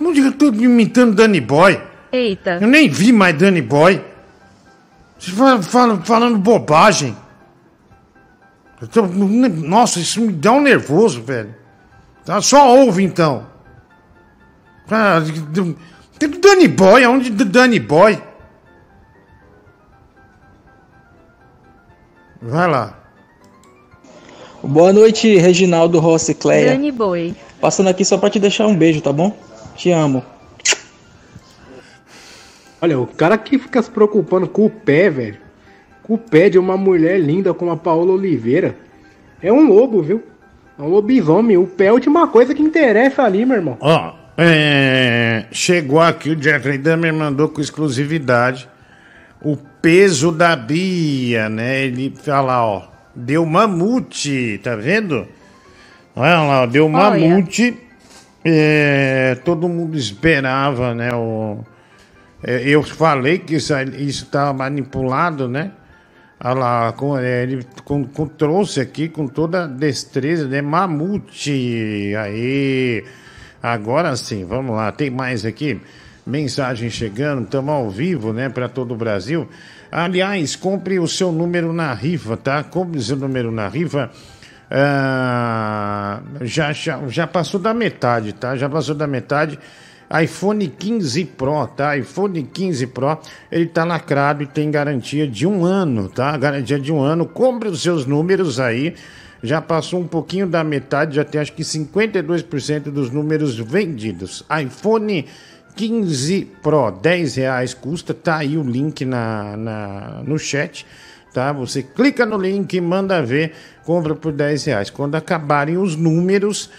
Não diga que eu tô imitando Danny Boy. Eita. Eu nem vi mais Danny Boy. Você fala, fala- falando bobagem. Eu tô- nossa, isso me dá um nervoso, velho. Tá, só ouve então. Ah, tem do Danny Boy, aonde do Danny Boy? Vai lá. Boa noite, Reginaldo Rossi Cleia. Dani Boy. Passando aqui só pra te deixar um beijo, tá bom? Te amo. Olha, o cara que fica se preocupando com o pé, velho. Com o pé de uma mulher linda como a Paola Oliveira. É um lobo, viu? É um lobisomem. O pé é a última coisa que interessa ali, meu irmão. Ó, é, chegou aqui, o Jeffrey Dahmer mandou com exclusividade o peso da Bia, né? Ele fala, ó, deu mamute, tá vendo? Olha lá, deu mamute. É, todo mundo esperava, né? O, É, eu falei que isso estava manipulado, né? Olha lá, com, é, ele com, com, trouxe aqui com toda a destreza, né? Mamute. Aí. Agora sim, vamos lá. Tem mais aqui. Mensagem chegando, estamos ao vivo, né? Para todo o Brasil. Aliás, compre o seu número na rifa, tá? Compre o seu número na rifa. Ah, já, já, já passou da metade, tá? Já passou da metade iPhone 15 Pro, tá? iPhone 15 Pro, ele tá lacrado e tem garantia de um ano, tá? Garantia de um ano. Compre os seus números aí. Já passou um pouquinho da metade, já tem acho que 52% dos números vendidos. iPhone 15 Pro, 10 reais custa, tá aí o link na, na, no chat, tá? Você clica no link, manda ver, compra por 10 reais. Quando acabarem os números,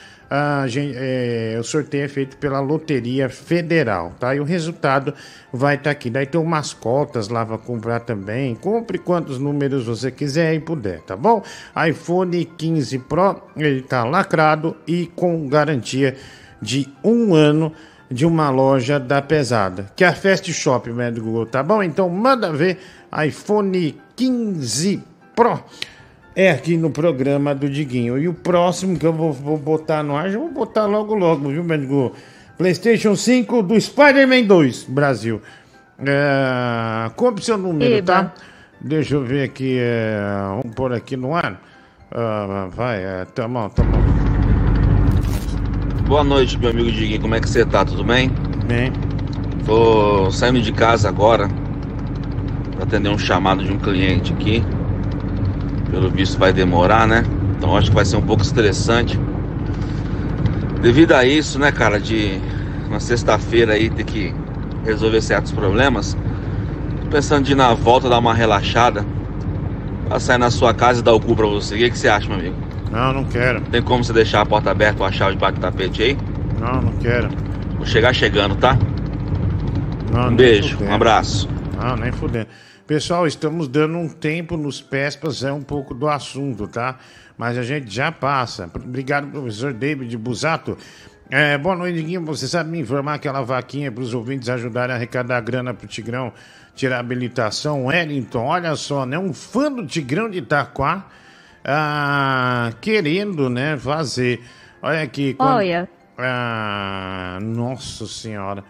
gente, é, o sorteio é feito pela Loteria Federal, tá? E o resultado vai estar tá aqui. Daí tem umas cotas lá para comprar também. Compre quantos números você quiser e puder, tá bom? iPhone 15 Pro, ele tá lacrado e com garantia de um ano de uma loja da pesada, que é a Fast Shop, né, do Google, tá bom? Então manda ver iPhone 15 Pro é aqui no programa do Diguinho. E o próximo que eu vou, vou botar no ar, já vou botar logo logo, viu, Mendigo? PlayStation 5 do Spider-Man 2, Brasil. É, compre seu número, Eba. tá? Deixa eu ver aqui. É, vamos pôr aqui no ar. Uh, vai, é, tamo, tamo. Boa noite, meu amigo Diguinho. Como é que você tá? Tudo bem? Bem. Tô saindo de casa agora para atender um chamado de um cliente aqui. Pelo visto vai demorar, né? Então acho que vai ser um pouco estressante. Devido a isso, né, cara, de uma sexta-feira aí ter que resolver certos problemas, tô pensando de ir na volta dar uma relaxada, passar na sua casa e dar o cu pra você. O que, que você acha, meu amigo? Não, não quero. Tem como você deixar a porta aberta com a chave debaixo do tapete aí? Não, não quero. Vou chegar chegando, tá? Não, um beijo, um abraço. Não, nem fudendo. Pessoal, estamos dando um tempo nos pés para sair um pouco do assunto, tá? Mas a gente já passa. Obrigado, professor David Busato. É, boa noite, Diguinho. Você sabe me informar aquela vaquinha para os ouvintes ajudarem a arrecadar grana para o Tigrão tirar habilitação? Wellington, olha só, né? Um fã do Tigrão de Itaquá ah, querendo, né, fazer. Olha aqui. Quando... Olha. Ah, nossa Senhora.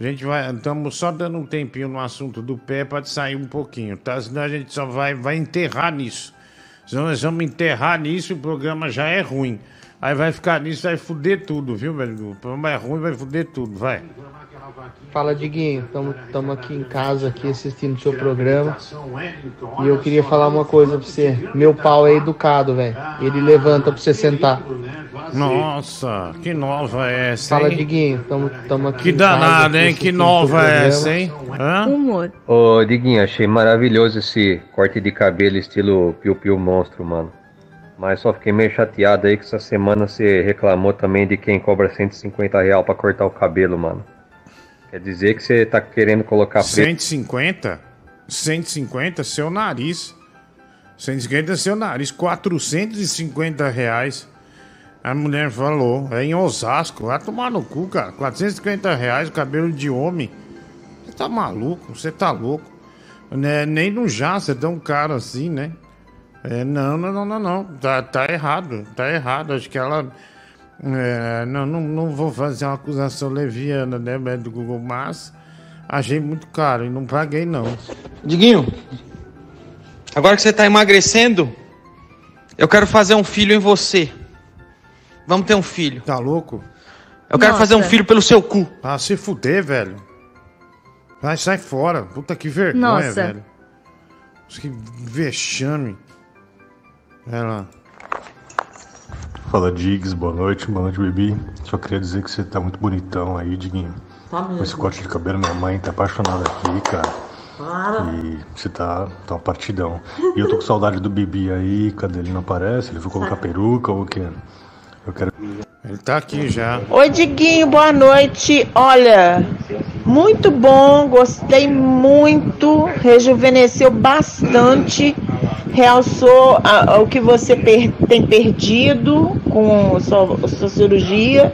A gente vai, estamos só dando um tempinho no assunto do pé para sair um pouquinho, tá? Senão a gente só vai, vai enterrar nisso. Senão nós vamos enterrar nisso e o programa já é ruim. Aí vai ficar nisso, vai fuder tudo, viu, velho? O programa é ruim, vai fuder tudo, vai. Fala, Diguinho. Estamos aqui em casa aqui assistindo o seu programa. E eu queria falar uma coisa pra você. Meu pau é educado, velho. Ele levanta pra você sentar. Nossa, que nova é essa, hein? Fala, Diguinho, tamo, tamo aqui. Que danada, hein? Que nova é essa, hein? Hã? Humor. Ô, Diguinho, achei maravilhoso esse corte de cabelo estilo Piu Piu Monstro, mano. Mas só fiquei meio chateado aí que essa semana você reclamou também de quem cobra 150 real pra cortar o cabelo, mano. Quer dizer que você tá querendo colocar... 150? 150? Seu nariz. 150 seu nariz. 450 reais. A mulher falou, é em Osasco, vai tomar no cu, cara. 450 reais o cabelo de homem. Você tá maluco? Você tá louco? Né? Nem no Jaça é tão caro assim, né? É, não, não, não, não, não. Tá, tá errado, tá errado. Acho que ela. É, não, não, não vou fazer uma acusação leviana, né, do Google, mas achei muito caro e não paguei, não. Diguinho, agora que você tá emagrecendo, eu quero fazer um filho em você. Vamos ter um filho. Tá louco? Eu quero Nossa. fazer um filho pelo seu cu. Ah, se fuder, velho. Vai, sai fora. Puta que vergonha, Nossa. velho. Que vexame. Vai lá. Fala, Diggs. Boa noite. Boa noite, Bibi. Só queria dizer que você tá muito bonitão aí, Diguinho. Tá mesmo. Com esse corte de cabelo, minha mãe tá apaixonada aqui, cara. Para. E você tá, tá uma partidão. E eu tô com saudade do Bibi aí. Cadê ele? Não aparece? Ele foi colocar peruca ou o quê? Eu quero. Ele tá aqui já. Oi, Diguinho, boa noite. Olha, muito bom, gostei muito, rejuvenesceu bastante, realçou a, o que você per, tem perdido com a sua, a sua cirurgia.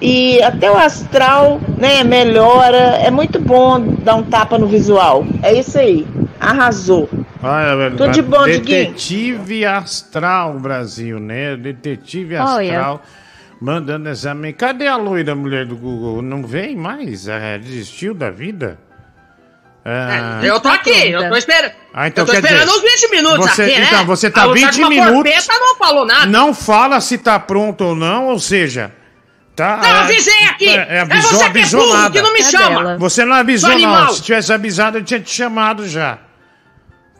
e até o astral, né, melhora. É muito bom dar um tapa no visual. É isso aí. Arrasou. Olha, velho, Tudo de bom, Diguinho. Detetive Astral Brasil, né? Detetive. Astral. Mandando essa. men- Cadê a loira mulher do Google? Não vem mais? É, desistiu da vida? Ah, Eu tô aqui, eu tô esperando. Ah, então eu tô quer esperando dizer, uns 20 minutos você- aqui, né? então, você tá A 20 última minutos- porpeta não falou nada. Não fala se tá pronto ou não, ou seja. Tá, Não, avisei aqui. É você que é burro, nada. que não me chama. Você não avisou, não. Se tivesse avisado, eu tinha te chamado já.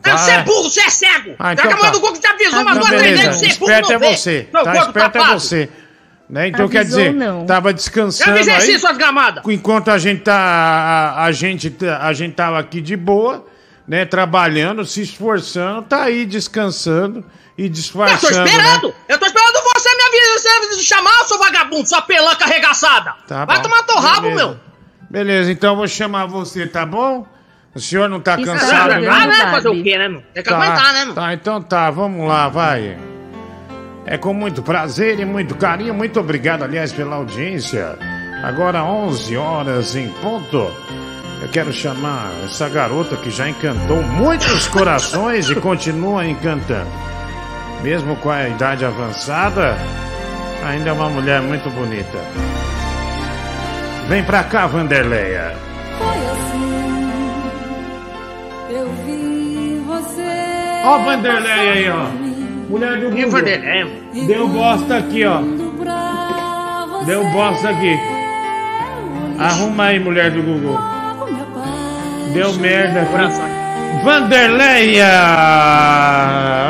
Não, Tá, Você é é. burro, você é cego. Ah, Já então que a mãe tá. do Google te avisou três beleza. vezes, você é burro, Esperto é não você. Tá, esperto é você. Né? Então quer Avisou, dizer, não. tava Eu descansando avisei aí. sim, suas gramadas. Enquanto a gente tá a, a gente a gente tava aqui de boa, né, trabalhando, se esforçando, tá aí descansando e Eu tô disfarçando. esperando. né? Eu tô esperando você me avisar, você me chamar, seu vagabundo, sua pelanca arregaçada. Tá Vai bom. tomar teu rabo, Beleza. meu. Beleza, então eu vou chamar você, tá bom? O senhor não tá Está cansado, jogando não? né? Fazer o quê, né, meu? Tem que Tá, aguentar, né, meu? Tá, então tá, vamos lá, vai. É com muito prazer e muito carinho, muito obrigado, aliás, pela audiência. Agora 11 horas em ponto. Eu quero chamar essa garota que já encantou muitos corações e continua encantando. Mesmo com a idade avançada, ainda é uma mulher muito bonita. Vem pra cá, Vanderleia. Eu vi você. Ó, Vanderleia aí, ó. Mulher do Google. Vanderleia? Deu bosta aqui, ó. Deu bosta aqui. Arruma aí, mulher do Google. Deu merda aqui. Vanderleia!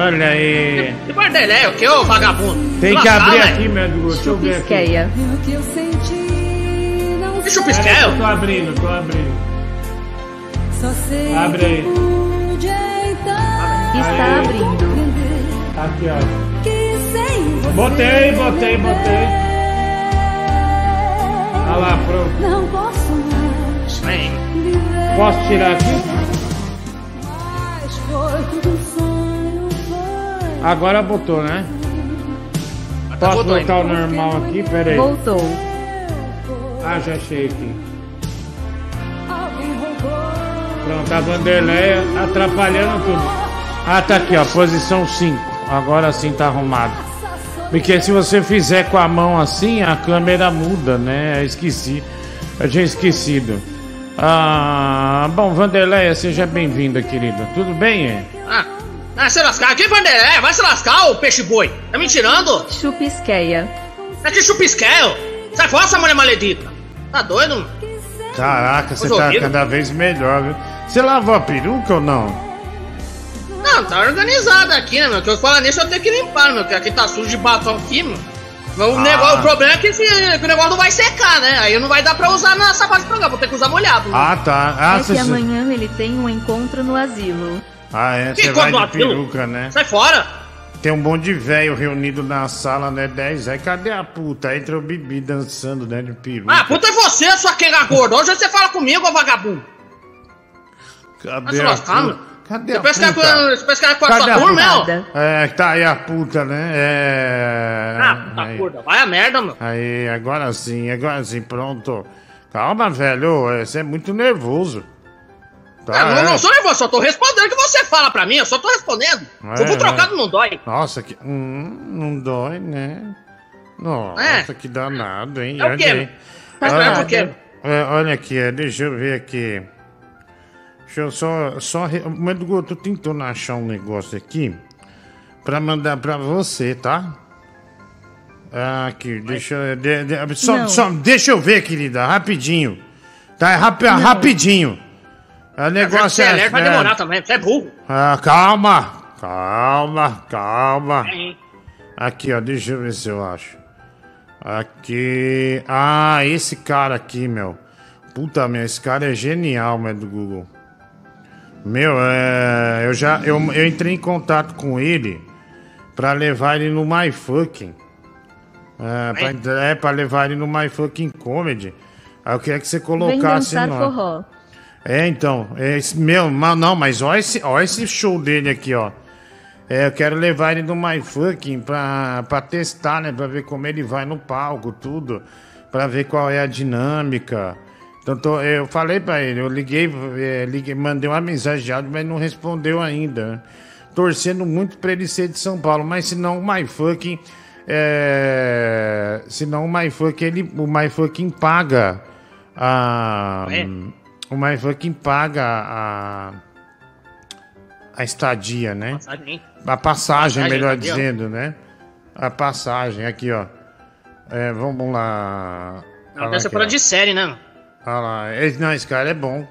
Olha aí. Que Vanderlei, o que, ô vagabundo? Tem que abrir aqui, meu Google. Deixa eu ver aqui. Chupisqueia. O que eu tô abrindo, tô abrindo. Só sei Abre aí. Está abrindo. Aqui, ó. que sem você Botei, botei, botei. Olha lá, pronto. não posso mais viver. Posso tirar aqui? Mas foi tudo sonho, foi. Agora botou, né? Posso botou botar o normal aqui? Pera aí. Voltou. Ah, já achei aqui. Pronto, a Vanderleia atrapalhando tudo. Ah, tá aqui, ó, posição 5. Agora sim tá arrumado. Porque se você fizer com a mão assim, a câmera muda, né? Eu esqueci. Eu tinha esquecido. Ah, bom, Vanderleia, seja bem-vinda, querida. Tudo bem, é? Ah, ah, se lascar. Que Vanderlei? Vai se lascar, ô peixe boi. Tá me tirando? Chupisqueia. É que chupisquel. Sai fora, essa mulher maledita. Tá doido, mano? Caraca, você tá cada vez melhor, viu? Você lavou a peruca ou não? Não, tá organizado aqui, né, meu? Que eu falo nisso eu tenho que limpar, meu. Que aqui tá sujo de batom aqui, meu. O, Ah. negócio, o problema é que, esse- que o negócio não vai secar, né? Aí não vai dar pra usar nessa base de programa, vou ter que usar molhado. né? Ah, tá. Ah, é que amanhã ele tem um encontro no asilo. ah é, Que você vai de peruca, né? Sai fora! Tem um monte de velho reunido na sala, né? 10 aí. Cadê a puta? Aí entra o Bibi dançando, né? De peruca. Ah, puta é você, sua quenga gorda. Hoje você fala comigo, ô vagabundo. Cadê se a puta? Cadê Você a pensa que é puta? com- você pensa que é com a Cadê sua a turma, puta? meu? É, tá aí a puta, né? É... Ah, puta aí, gorda. Vai a merda, meu. aí, agora sim, agora sim, pronto. Calma, velho, ô, você é muito nervoso. Tá, Ah, não, é. não sou nervoso, só tô respondendo o que você fala pra mim, eu só tô respondendo. É, Se eu for é. trocado, não dói. Nossa, que... Hum, não dói, né? Nossa, É. que danado, hein? É o Olha quê? Mas Olha- é? É, olha aqui, é, deixa eu ver aqui. Deixa eu só. só re... Mas, eu tô tentando achar um negócio aqui pra mandar pra você, tá? Ah, Aqui, deixa eu. de- de- só, só, deixa eu ver, querida, rapidinho. Tá, é rapi- rapidinho. O negócio Você é é. lerdo, vai é- demorar também, você é burro. ah, calma, calma, calma. Hein? Aqui, ó, deixa eu ver se eu acho. Aqui. Ah, esse cara aqui, meu. Puta, meu, esse cara é genial, meu, do Google. Meu, é. Eu já. Eu, eu entrei em contato com ele pra levar ele no My Fucking. É, pra, é, pra levar ele no My Fucking Comedy. Aí eu queria que você Vem colocasse dançar no. forró. É, então, é esse, meu, não, mas olha esse, olha esse show dele aqui, ó. É, eu quero levar ele no My Fucking pra, pra testar, né? Pra ver como ele vai no palco, tudo. pra ver qual é a dinâmica. Então, tô- eu falei pra ele, eu liguei, é, liguei, mandei uma mensagem de áudio, mas não respondeu ainda. né? Torcendo muito pra ele ser de São Paulo, mas se não o MyFucking. É, se não o MyFucking, ele, o MyFucking paga a. É? O MyFucking paga a. A estadia, né? Passagem? A passagem, melhor dizendo, né? A passagem, aqui, ó. É, vamos lá. Não, deve ser fora de série, né? Olha lá. Esse, não, esse cara é bom.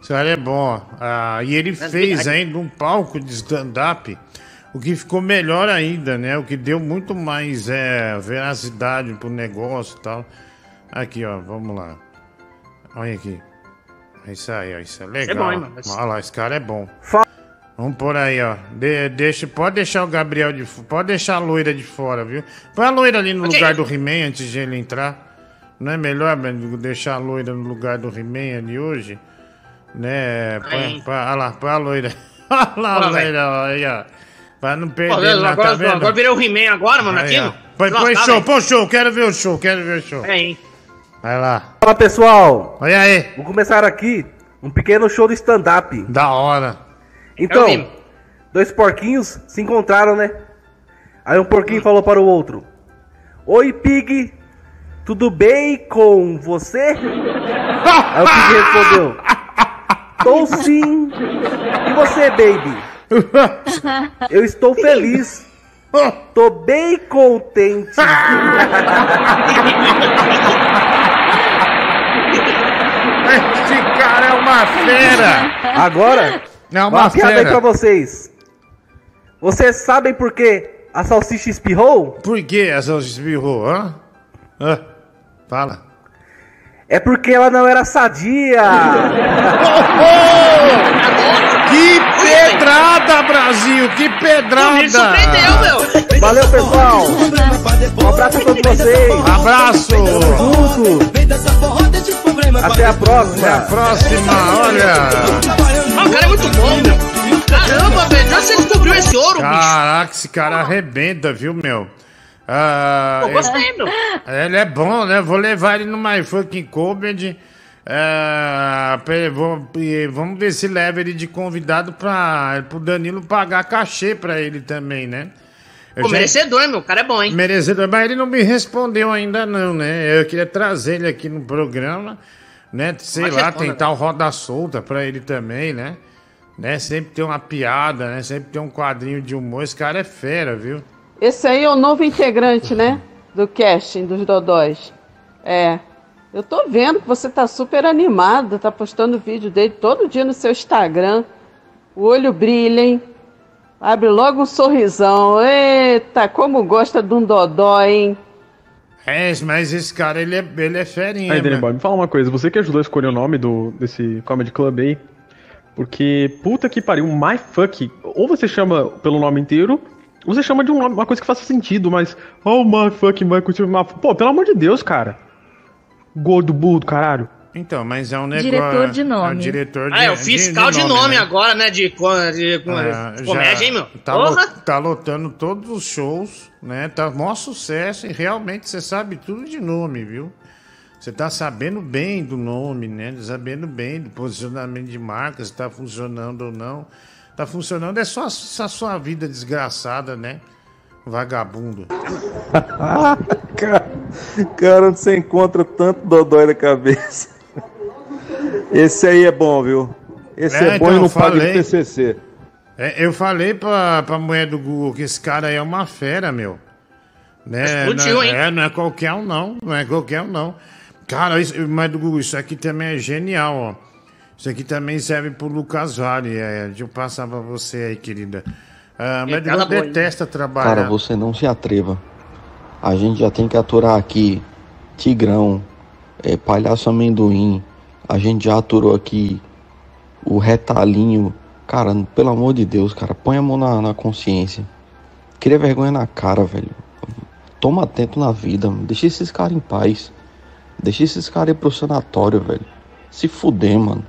Esse cara é bom. ó. Ah, e ele Mas fez verdade. ainda um palco de stand-up, o que ficou melhor ainda, né? O que deu muito mais é, veracidade pro negócio e tal. Aqui, ó, vamos lá. Olha aqui. É Isso aí, ó, isso é legal. bom, hein? Olha lá, esse cara é bom. Vamos por aí, ó. De- deixa, pode deixar o Gabriel de Pode deixar a loira de fora, viu? Põe a loira ali no Ok. lugar do He-Man antes de ele entrar. Não é melhor deixar a loira no lugar do He-Man ali hoje? Né? Põe, olha lá, põe a loira. olha lá, a loira, aí, ó. Pra não Pô, perder nada, agora, tá vendo? agora virei o He-Man agora, mano, Aí, aqui. Põe, põe lascar, show, põe show, quero ver o show, quero ver o show. É, hein? Vai lá. Fala pessoal! Olha aí! Vou começar aqui um pequeno show de stand-up. Da hora! Então, dois porquinhos se encontraram, né? Aí um porquinho falou para o outro: Oi, Pig, tudo bem com você? Aí o Pig respondeu: Tô sim. E você, baby? Eu estou feliz. Tô bem contente. Esse cara é uma fera! Agora, É uma piada aí pra vocês. Vocês sabem por que a salsicha espirrou? Por que a salsicha espirrou, hã? Hã? Fala. É porque ela não era sadia. Que pedrada, Brasil! Que pedrada! Me surpreendeu, meu. Valeu, pessoal. Um abraço a todos vocês. Abraço! Junto. Até a próxima. Até a próxima, olha! Ah, o cara é muito bom, meu. Caramba, velho. Onde você descobriu esse ouro, bicho? Caraca, esse cara arrebenta, viu, meu? Ah, Pô, gostei, meu. Ele é bom, né? Vou levar ele no My Fucking Comedy. É, vou- e vamos ver se leva ele de convidado para o Danilo pagar cachê pra ele também, né? Eu Pô, já- merecedor, meu. O cara é bom, hein? Merecedor, mas ele não me respondeu ainda não, né? Eu queria trazer ele aqui no programa, né? Sei Mas lá, responda, tentar o roda solta pra ele também, né? né? Sempre tem uma piada, né? Sempre tem um quadrinho de humor. Esse cara é fera, viu? Esse aí é o novo integrante, né? Do casting dos Dodóis. É. Eu tô vendo que você tá super animado, tá postando vídeo dele todo dia no seu Instagram. O olho brilha, hein? Abre logo um sorrisão. Eita, como gosta de um Dodó, hein? É, mas esse cara, ele é, ele é ferinha, Aí, Danny. Boy, me fala uma coisa, você que ajudou a escolher o nome do, desse Comedy Club aí, porque puta que pariu, My Fuck, ou você chama pelo nome inteiro, você chama de um nome- uma coisa que faça sentido, mas, oh, My Fuck, My Fuck. Pô, pelo amor de Deus, cara. Gordo, burro do caralho. Então, mas é um negócio... Diretor de É nome. o diretor de Ah, é o fiscal de, nome, né? agora, né? De, de, Ah, de comédia, hein, meu? Tá, lo- Porra! tá lotando todos os shows, né? Tá maior sucesso e realmente você sabe tudo de nome, viu? Você tá sabendo bem do nome, né? Sabendo bem do posicionamento de marca, se tá funcionando ou não. Tá funcionando, é só a sua- vida desgraçada, né? Vagabundo. cara, cara, onde você encontra tanto dodói na cabeça. Esse aí é bom, viu? Esse é, É, bom então, e não eu paga de falei. TCC. É, eu falei pra, pra mulher do Google que esse cara aí é uma fera, meu. Né? Explodiu, não, hein? É, não é qualquer um, não. Não é qualquer um, não. Cara, isso, mas do Google, isso aqui também é genial, ó. Isso aqui também serve pro Lucas Vale. É, deixa eu passar pra você aí, querida. Ah, mas eu boa, hein? detesta trabalhar. Cara, você não se atreva. A gente já tem que aturar aqui Tigrão, é, Palhaço Amendoim. A gente já aturou aqui o Retalhinho. Cara, pelo amor de Deus, cara, põe a mão na, na consciência. Cria vergonha na cara, velho. Toma atento na vida, mano. deixa esses caras em paz. Deixa esses caras ir pro sanatório, velho. Se fuder, mano.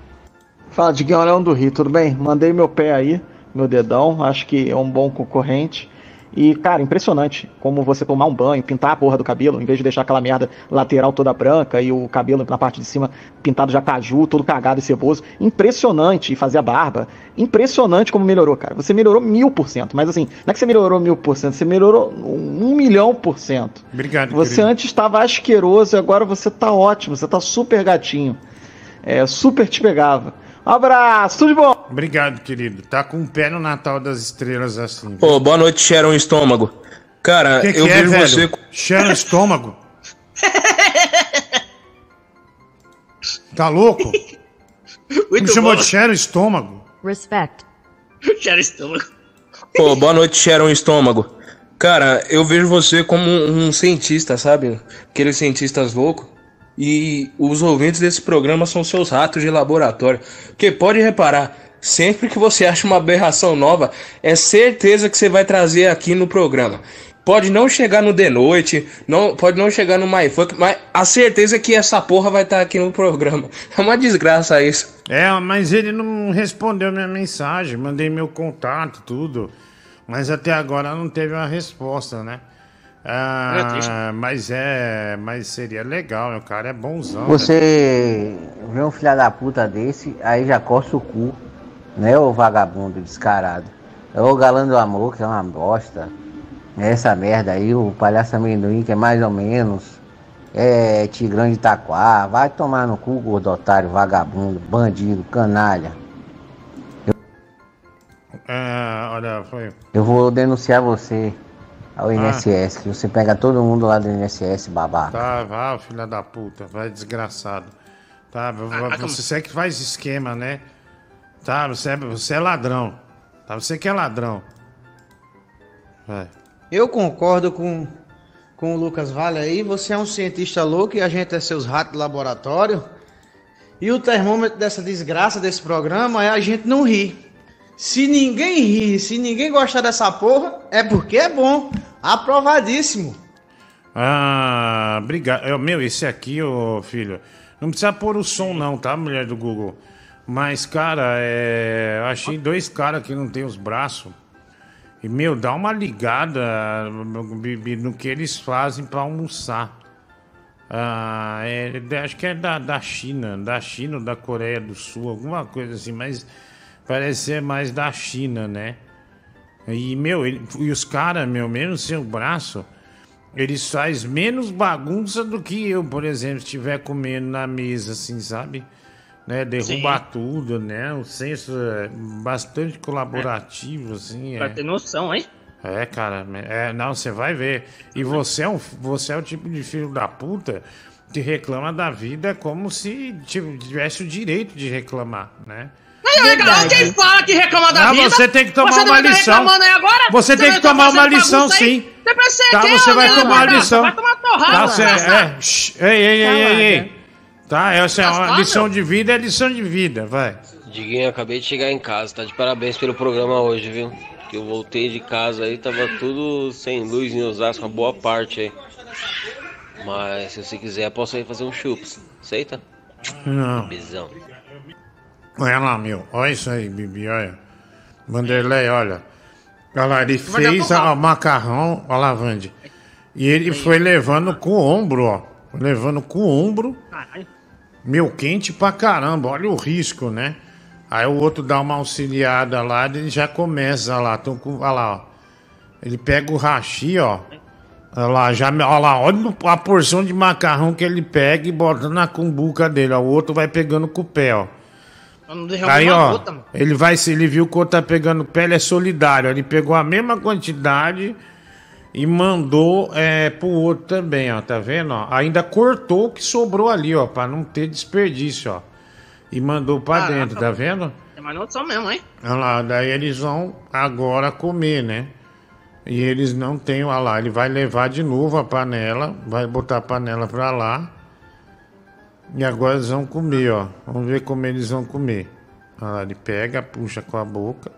Fala, Diguinho Leão do Rio, tudo bem? Mandei meu pé aí, meu dedão, acho que é um bom concorrente. E, cara, impressionante como você tomar um banho, pintar a porra do cabelo, em vez de deixar aquela merda lateral toda branca e o cabelo na parte de cima pintado já caju, todo cagado e ceboso. Impressionante. E fazer a barba. Impressionante como melhorou, cara. Você melhorou mil por cento. Mas assim, não é que você melhorou mil por cento, você melhorou um milhão por cento. Obrigado, Você querido. antes estava asqueroso e agora você tá ótimo, você tá super gatinho. É, super te pegava. Um abraço, tudo de bom! Obrigado, querido. Tá com o pé no Natal das Estrelas assim. Ô, boa noite, Sharon Estômago. Cara, Que que eu é, vejo velho? você. Sharon Estômago? Tá louco? Me Muito chamou bom. de Sharon Estômago? Respect. Quero estômago. Pô, boa noite, Sharon Estômago. Cara, eu vejo você como um, um cientista, sabe? Aqueles cientistas loucos. E os ouvintes desse programa são seus ratos de laboratório. Porque pode reparar, sempre que você acha uma aberração nova, é certeza que você vai trazer aqui no programa. Pode não chegar no The Noite, não, pode não chegar no My Funk, mas a certeza é que essa porra vai estar aqui no programa. É uma desgraça isso. É, mas ele não respondeu minha mensagem. Mandei meu contato, tudo. Mas até agora não teve uma resposta, né? Ah, mas é. Mas seria legal, o cara é bonzão. né? Você vê um filho da puta desse, aí já coça o cu, né, ô vagabundo descarado. É o galã do amor, que é uma bosta. É essa merda aí, o palhaço amendoim, que é mais ou menos. É Tigrão de Itaquá. Vai tomar no cu, gordo otário, vagabundo, bandido, canalha. Ah, olha, foi. Eu vou denunciar você ao Ah. INSS, que você pega todo mundo lá do INSS, babaca. Tá, vai, filha da puta, vai desgraçado. Tá, vai- você é que faz esquema, né? Tá, você é, você é ladrão. Tá, você que é ladrão. Vai. Eu concordo com, com o Lucas Vale aí. Você é um cientista louco e a gente é seus ratos de laboratório. E o termômetro dessa desgraça desse programa é a gente não rir. Se ninguém rir, se ninguém gostar dessa porra, é porque é bom. Aprovadíssimo. Ah, obrigado. Meu, esse aqui, ô filho, não precisa pôr o som não, tá, mulher do Google? Mas, cara, é... achei dois caras que não tem os braços. E, meu, dá uma ligada no, que eles fazem pra almoçar. Ah, é, acho que é da, da China, da China ou da Coreia do Sul, alguma coisa assim, mas parece ser mais da China, né? E, meu, ele- e os caras, meu, mesmo sem o braço, eles fazem menos bagunça do que eu, por exemplo, estiver comendo na mesa, assim, sabe? Né? Derrubar tudo, né? O senso é bastante colaborativo, assim. Pra É. ter noção, hein? É, cara, é, não, você vai ver. E você é, um, você é o tipo de filho da puta que reclama da vida como se tiv- tivesse o direito de reclamar, né? Aí, legal, quem fala que reclama da Ah, vida? você tem que tomar você uma tá lição. aí agora? Você tem vai que tomar fazendo uma lição, bagunça aí? sim. Você Tá, é você vai né, tomar uma lição. Vai tomar torrada. Tá, você, é, shh, ei, ei, ei, ei, ei. Calada. Tá, essa é uma lição de vida, é lição de vida, vai. Diguinho, acabei de chegar em casa, tá de parabéns pelo programa hoje, viu? Que eu voltei de casa aí, tava tudo sem luz em Osasco, uma boa parte aí. Mas se você quiser, posso ir fazer um chups. Aceita? Não. Bisão. Olha lá, meu. Olha isso aí, Bibi, olha. Vanderlei, olha. Olha lá, ele fez porrada. o macarrão, olha lá, Vande. E ele foi levando com o ombro, ó. Levando com o ombro. Caralho. Meu, quente pra caramba, olha o risco, né? Aí o outro dá uma auxiliada lá, ele já começa lá, tão com, olha lá, ó. Ele pega o rachi, ó. Olha lá, já, olha lá, olha a porção de macarrão que ele pega e bota na cumbuca dele, ó. O outro vai pegando com o pé, ó. Eu não Aí, ó, gota, mano. ele vai, se ele viu que o outro tá pegando pé, ele é solidário. Ele pegou a mesma quantidade e mandou é, pro outro também, ó. Tá vendo? Ó? Ainda cortou o que sobrou ali, ó, pra não ter desperdício, ó. E mandou pra dentro, tá vendo? Tem mais noção mesmo, hein? Olha lá, daí eles vão agora comer, né? E eles não têm, olha lá, ele vai levar de novo a panela, vai botar a panela pra lá. E agora eles vão comer, ó. Vamos ver como eles vão comer. Olha lá, ele pega, puxa com a boca.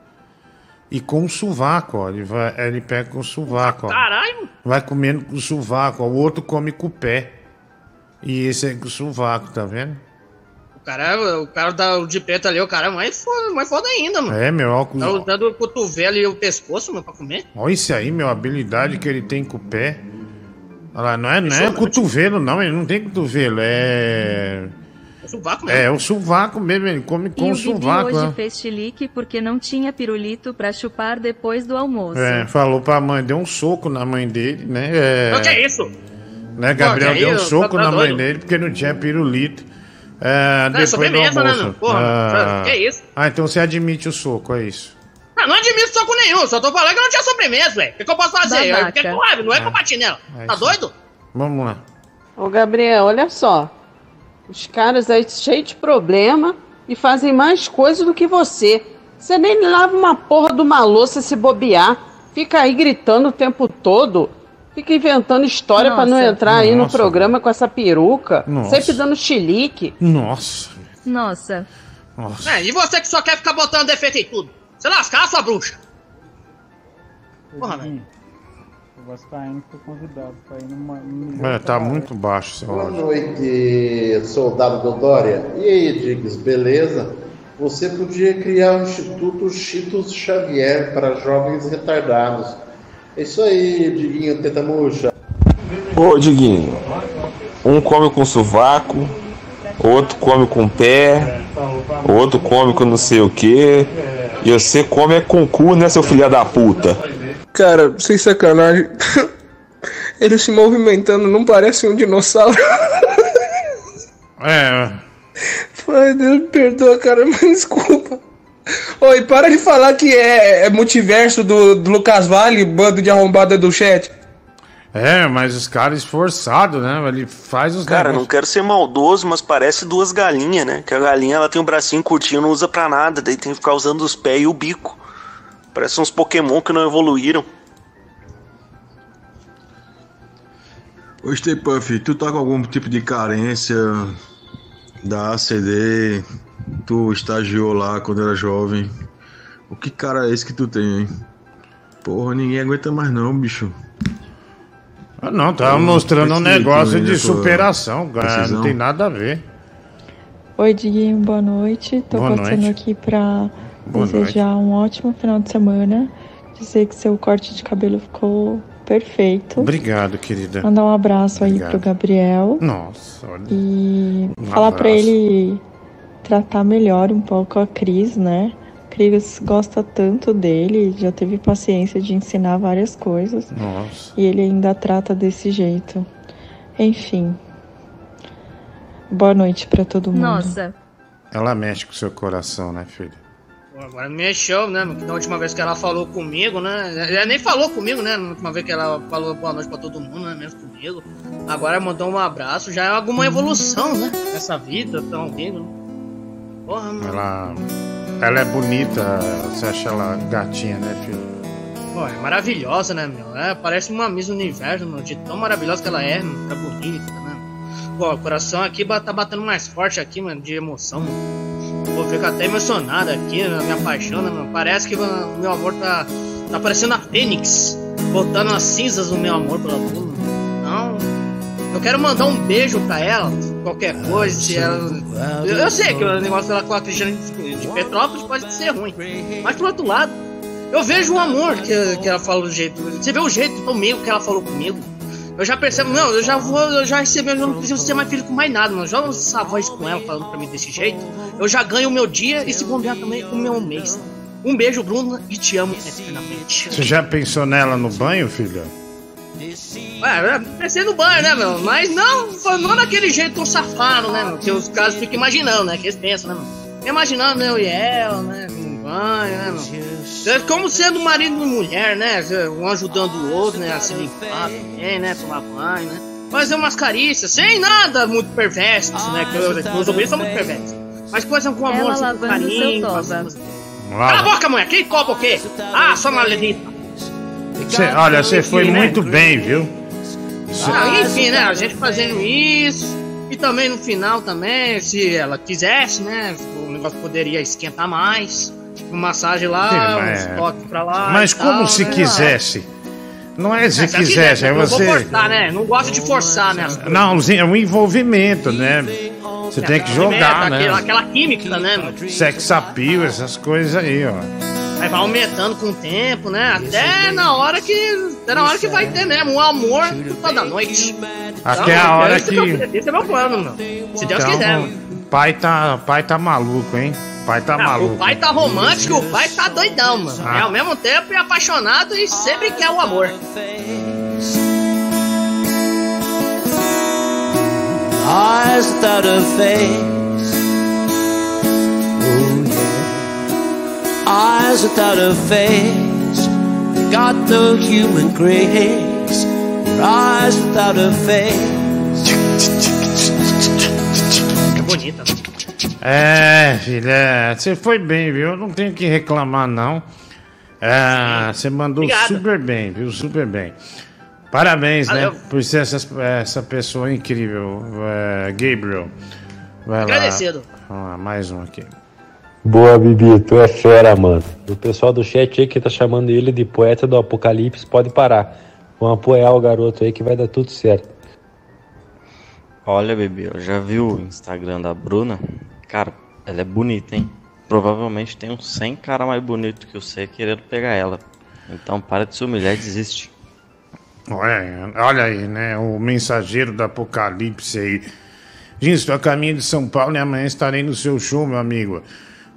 E com o sovaco, ó. Ele, vai, ele pega com o sovaco, ó. Caralho. Vai comendo com o sovaco, ó. O outro come com o pé. E esse é com o sovaco, tá vendo? cara, o cara da, o de preto ali, o cara é mais foda, mais foda ainda, mano. É, meu, óculos. Tá usando o cotovelo e o pescoço, mano, pra comer. Olha isso aí, meu, a habilidade que ele tem com o pé. Olha lá, não é, não é Isso, cotovelo, não, ele não tem cotovelo, é. É sovaco mesmo. É o sovaco mesmo, ele come E com o o sovaco. hoje né? fez chilique porque não tinha pirulito pra chupar depois do almoço. É, falou pra mãe, deu um soco na mãe dele, né? É, O que é isso? né, Gabriel deu um soco tá na mãe dele porque não tinha pirulito. É, Não, é depois do sobremesa, né, almoço. não? Porra, Ah, que é isso? Ah, então você admite o soco, é isso. Não admito soco nenhum, só tô falando que não tinha sobremesa, velho. O que, que eu posso fazer? Babaca. Eu fiquei com raiva, não é É. pra bater nela. É Tá isso. doido? Vamos lá. Ô, Gabriel, olha só. Os caras aí cheios de problema e fazem mais coisas do que você. Você nem lava uma porra de uma louça se bobear. Fica aí gritando o tempo todo. Fica inventando história pra não Nossa. entrar aí no Nossa. programa com essa peruca. Nossa. Sempre dando chilique. Nossa. Nossa. Nossa. É, e você que só quer ficar botando defeito em tudo? Você lascar, sua bruxa. Porra, velho. Você tá indo pro convidado, tá indo numa. É, tá muito baixo seu Boa áudio. noite, soldado Dodória. E aí, Diggs, beleza? Você podia criar o Instituto Chitos Xavier para jovens retardados. É isso aí, Diguinho Teta Murcha. Ô, Diguinho, um come com sovaco, outro come com pé, outro come com não sei o que, e você come é com cu, né, seu filho da puta? Cara, sem sacanagem. Ele se movimentando não parece um dinossauro. É. Ai, Deus me perdoa, cara, mas desculpa. Oi, para de falar que é, é multiverso do, do Lucas Vale, bando de arrombada do chat. É, mas os caras esforçados, né? Ele faz os Cara, não negócios. quero ser maldoso, mas parece duas galinhas, né? Que a galinha ela tem um bracinho curtinho, não usa pra nada, daí tem que ficar usando os pés e o bico. Parece uns Pokémon que não evoluíram. Ô Stay Puff, tu tá com algum tipo de carência da ACD? Tu estagiou lá quando era jovem? O que cara é esse que tu tem, hein? Porra, ninguém aguenta mais não, bicho. Ah, não, tava Hum, mostrando um negócio aí de superação, cara. Não tem nada a ver. Oi, Diguinho, boa noite. Tô Boa passando noite. aqui pra Boa desejar um ótimo final de semana. Dizer que seu corte de cabelo ficou perfeito. Obrigado, querida. Mandar um abraço aí Obrigado. pro Gabriel. Nossa, olha. E Um falar pra abraço. ele tratar melhor um pouco a Cris, né? Cris gosta tanto dele, já teve paciência de ensinar várias coisas. Nossa. E ele ainda trata desse jeito. Enfim. Boa noite pra todo mundo. Nossa. Ela mexe com o seu coração, né, filho? Agora mexeu, né? porque Da última vez que ela falou comigo, né? Ela nem falou comigo, né? Na última vez que ela falou boa noite pra todo mundo, né? Mesmo comigo. Agora mandou um abraço, já é alguma evolução, né? Nessa vida tão vindo. Porra, mano. Ela. Ela é bonita, você acha ela gatinha, né, filho? Pô, é maravilhosa, né, meu? É, parece uma Miss Universo, meu. De tão maravilhosa que ela é, meu. É bonita, né? Pô, o coração aqui tá batendo mais forte aqui, mano, de emoção, mano. Pô, fico até emocionado aqui, né, me apaixona, mano. Parece que o meu amor tá, tá parecendo a Fênix, botando as cinzas do meu amor pela lua. Não, eu quero mandar um beijo pra ela, qualquer coisa, se ela... Eu, eu sei que o negócio dela com a Cristiane de, Petrópolis pode ser ruim, mas por outro lado, eu vejo o amor que, que ela fala do jeito. Você vê o jeito do meio que ela falou comigo. Eu já percebo, não, eu já vou, eu já recebi, eu não preciso ser mais filho com mais nada, mano. Joga essa voz com ela falando pra mim desse jeito. Eu já ganho o meu dia e se bombear também o meu mês. Um beijo, Bruna, e te amo eternamente. Você já pensou nela no banho, filho? Ué, eu pensei no banho, né, meu? Mas não, não daquele jeito tão safado, né, meu? Que os caras ficam imaginando, né? Que eles pensam, né, meu? Imaginando eu e ela, né? No banho, né, meu? É Como sendo marido e mulher, né? Um ajudando o outro, né? A se limpar também, né? Tomar banho, né? Fazer umas carícias, sem nada muito perverso, né? Que meus ouvintes são muito perversos. Mas coisa com amor, assim, com carinho. seu com toba. as- Cala a boca, mulher! Quem cobra o quê? Ah, sua maledita! Cê- olha, você foi muito bem, viu? Ah, enfim, né? A gente fazendo isso. E também no final também, se ela quisesse, né? O negócio poderia esquentar mais. Uma massagem lá, Sim, mas- pra lá. Mas como tal, se né? quisesse? Não é se É, se quisesse, é Não você. forçar, né? Não gosto de forçar, né? Não, é um envolvimento, né? Você tem que jogar, né? Aquela, aquela química, né? Sex appeal, essas coisas aí, ó. Aí vai aumentando com o tempo, né? Até na hora que. Até na hora que vai ter mesmo um amor toda noite. Até a hora que- é meu- Esse é meu plano, meu. Se Deus Então, quiser, mano. Pai tá, pai tá maluco, hein? Pai tá Ah, maluco. o pai tá romântico, o pai tá doidão, mano. Ah. É ao mesmo tempo é apaixonado e sempre quer o amor. Eyes without a face. Eyes without a face. Got no human grace. Your eyes without a face. É bonita. É, filha, é, você foi bem, viu? Eu não tenho que reclamar, não. É, você mandou Obrigado. super bem, viu? Super bem. Parabéns, Valeu. né? Por ser essa, essa pessoa incrível, é, Gabriel. Vai Agradecido. lá. Vamos lá, mais um aqui. Boa, Bibi, tu é fera, mano. O pessoal do chat aí que tá chamando ele de poeta do apocalipse pode parar. Vamos apoiar o garoto aí que vai dar tudo certo. Olha, bebê, eu já vi o Instagram da Bruna? Cara, ela é bonita, hein? Provavelmente tem uns 100 cara mais bonito que você querendo pegar ela. Então para de se humilhar e desiste. Olha, olha aí, né? O mensageiro do apocalipse aí. Gente, estou a caminho de São Paulo e amanhã estarei no seu show, meu amigo.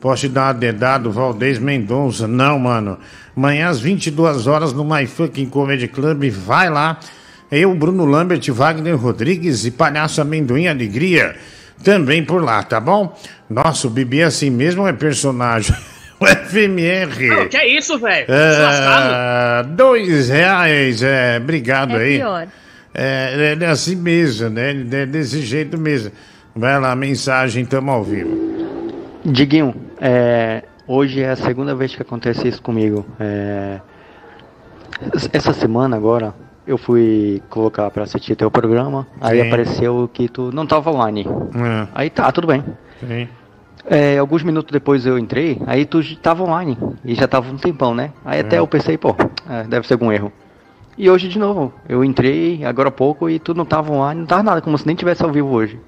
Posso te dar uma dedada Valdez Mendonça? Não, mano. Amanhã às 22 horas no My Fucking Comedy Club. Vai lá. Eu, Bruno Lambert, Wagner Rodrigues e Palhaço Amendoim Alegria. Também por lá, tá bom? Nossa, o Bibi é assim mesmo ou é personagem? O FMR. Não, que é isso, velho? É, dois reais, é, obrigado É aí. pior. É, ele é assim mesmo, né? Ele é desse jeito mesmo. Vai lá, mensagem, tamo ao vivo. Diguinho, é, hoje é a segunda vez que acontece isso comigo. É, essa semana agora eu fui colocar pra assistir teu programa, aí Sim. apareceu que tu não tava online. É. Aí tá, tudo bem. Sim. É, alguns minutos depois eu entrei, aí tu j- tava online e já tava um tempão, né? Aí até É. eu pensei, pô, é, deve ser algum erro. E hoje de novo, eu entrei agora há pouco e tu não tava online, não tava nada, como se nem tivesse ao vivo hoje.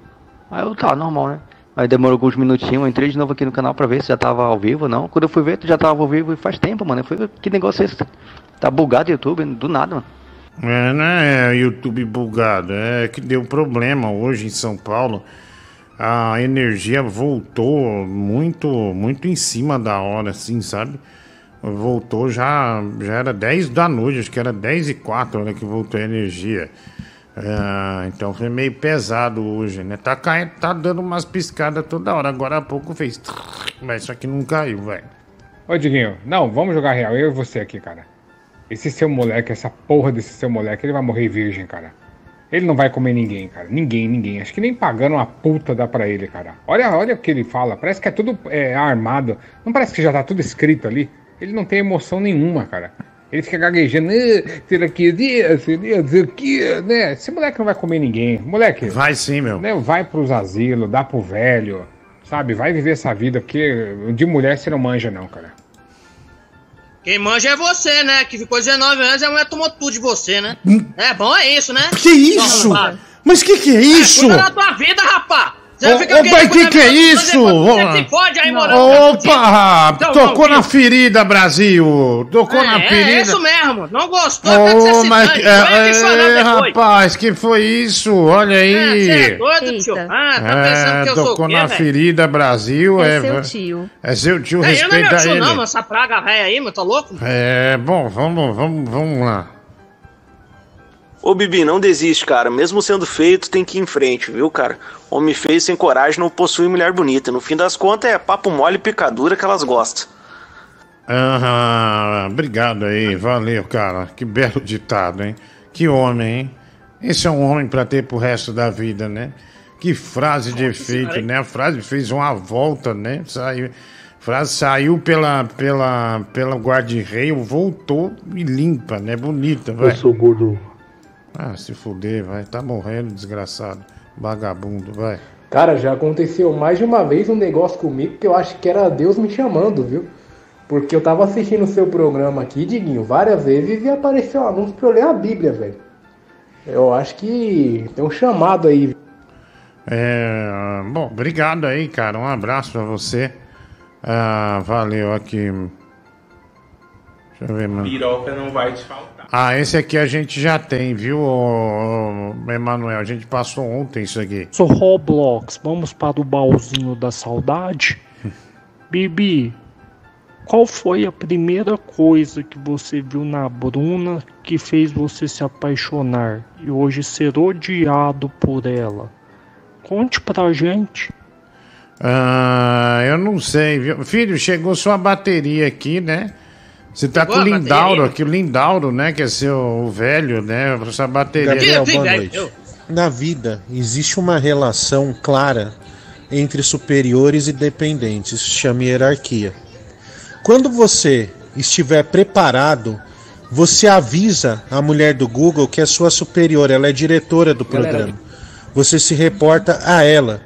Aí eu, tá, normal, né? Aí demorou alguns minutinhos, eu entrei de novo aqui no canal pra ver se já tava ao vivo ou não. Quando eu fui ver, tu já tava ao vivo e faz tempo, mano. Fui, que negócio é esse? Tá bugado o YouTube, do nada, mano. É, não é YouTube bugado, é que deu problema hoje em São Paulo. A energia voltou muito, muito em cima da hora, assim, sabe? Voltou já, já era 10 da noite, acho que era 10 e 4 a hora que voltou a energia. É, então foi meio pesado hoje, né? Tá, caindo, tá dando umas piscadas toda hora. Agora há pouco fez. Mas só que não caiu, velho. Ô, Diguinho, não, vamos jogar real, eu e você aqui, cara. Esse seu moleque, essa porra desse seu moleque, ele vai morrer virgem, cara. Ele não vai comer ninguém, cara. Ninguém, ninguém. Acho que nem pagando uma puta dá pra ele, cara. Olha, olha o que ele fala. Parece que é tudo é, armado. Não parece que já tá tudo escrito ali? Ele não tem emoção nenhuma, cara. Ele fica gaguejando. "Ah, Será que isso? Dizer que, né? Esse moleque não vai comer ninguém. Moleque. Vai sim, meu. Né, vai pros asilos, dá pro velho. Sabe? Vai viver essa vida, porque de mulher você não manja, não, cara. Quem manja é você, né? Que ficou 19 anos e a mulher tomou tudo de você, né? É bom, é isso, né? Que isso? Mas que que é isso? Cuida da tua vida, rapá! Fica pai, que que é isso? Você se fode aí, morando. Opa! Então, Tocou não, na ferida, Brasil! Tocou na É, ferida. é isso mesmo. Não gostou, até que Ô, se mas é, chorando é, depois. rapaz, que foi isso? Olha aí. É, você é doido, tio? Ah, tá pensando que eu sou tocou o quê, na velho? ferida, Brasil. É É, seu tio. É seu tio, É, eu não é meu respeita tio, ele. não. Essa praga velha aí, meu, tá louco? É, bom, vamos, vamos, vamos lá. Ô Bibi, não desiste, cara. Mesmo sendo feio, tu tem que ir em frente, viu, cara? Homem feio sem coragem não possui mulher bonita. No fim das contas, é papo mole e picadura que elas gostam. Ah, obrigado aí, valeu, cara. Que belo ditado, hein? Que homem, hein? Esse é um homem pra ter pro resto da vida, né? Que frase de efeito, né? A frase fez uma volta, né? Saiu, a frase saiu pela, pela, pela guarda-reio, voltou e limpa, né? Bonita, vai. Eu sou gordo. Ah, se fuder, vai. Tá morrendo, desgraçado. Vagabundo, vai. Cara, já aconteceu mais de uma vez um negócio comigo que eu acho que era Deus me chamando, viu? Porque eu tava assistindo o seu programa aqui, Diguinho, várias vezes e apareceu um anúncio pra eu ler a Bíblia, velho. Eu acho que tem um chamado aí. É, bom, obrigado aí, cara. Um abraço pra você. Ah, valeu aqui. Deixa eu ver, mano. Piroca não vai te faltar. Ah, esse aqui a gente já tem, viu, Emanuel? A gente passou ontem isso aqui. Sou Roblox, vamos para o baúzinho da saudade? Bibi, qual foi a primeira coisa que você viu na Bruna que fez você se apaixonar e hoje ser odiado por ela? Conte pra gente. Ah, eu não sei, viu? Filho, chegou sua bateria aqui, né? Você tá Chegou com o Lindauro aqui, o Lindauro, né? Que é seu velho, né? Essa bateria. Gabriel, boa noite. Na vida, existe uma relação clara entre superiores e dependentes, chama hierarquia. Quando você estiver preparado, você avisa a mulher do Google que é sua superior, ela é diretora do programa. Você se reporta a ela.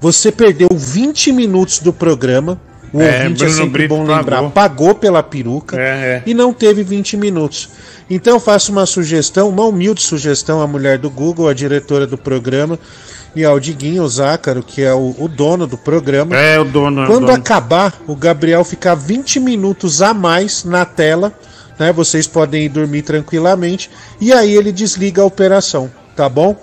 Você perdeu 20 minutos do programa. O É, ouvinte é Bruno sempre Brito bom lembrar. pagou. Pagou pela peruca É, e não teve 20 minutos. Então eu faço uma sugestão, uma humilde sugestão à mulher do Google, a diretora do programa, e ao Diguinho, o Zácaro, que é o, o dono do programa. É, o dono. é o Quando dono. acabar, o Gabriel ficar 20 minutos a mais na tela, né? Vocês podem ir dormir tranquilamente, e aí ele desliga a operação, tá bom?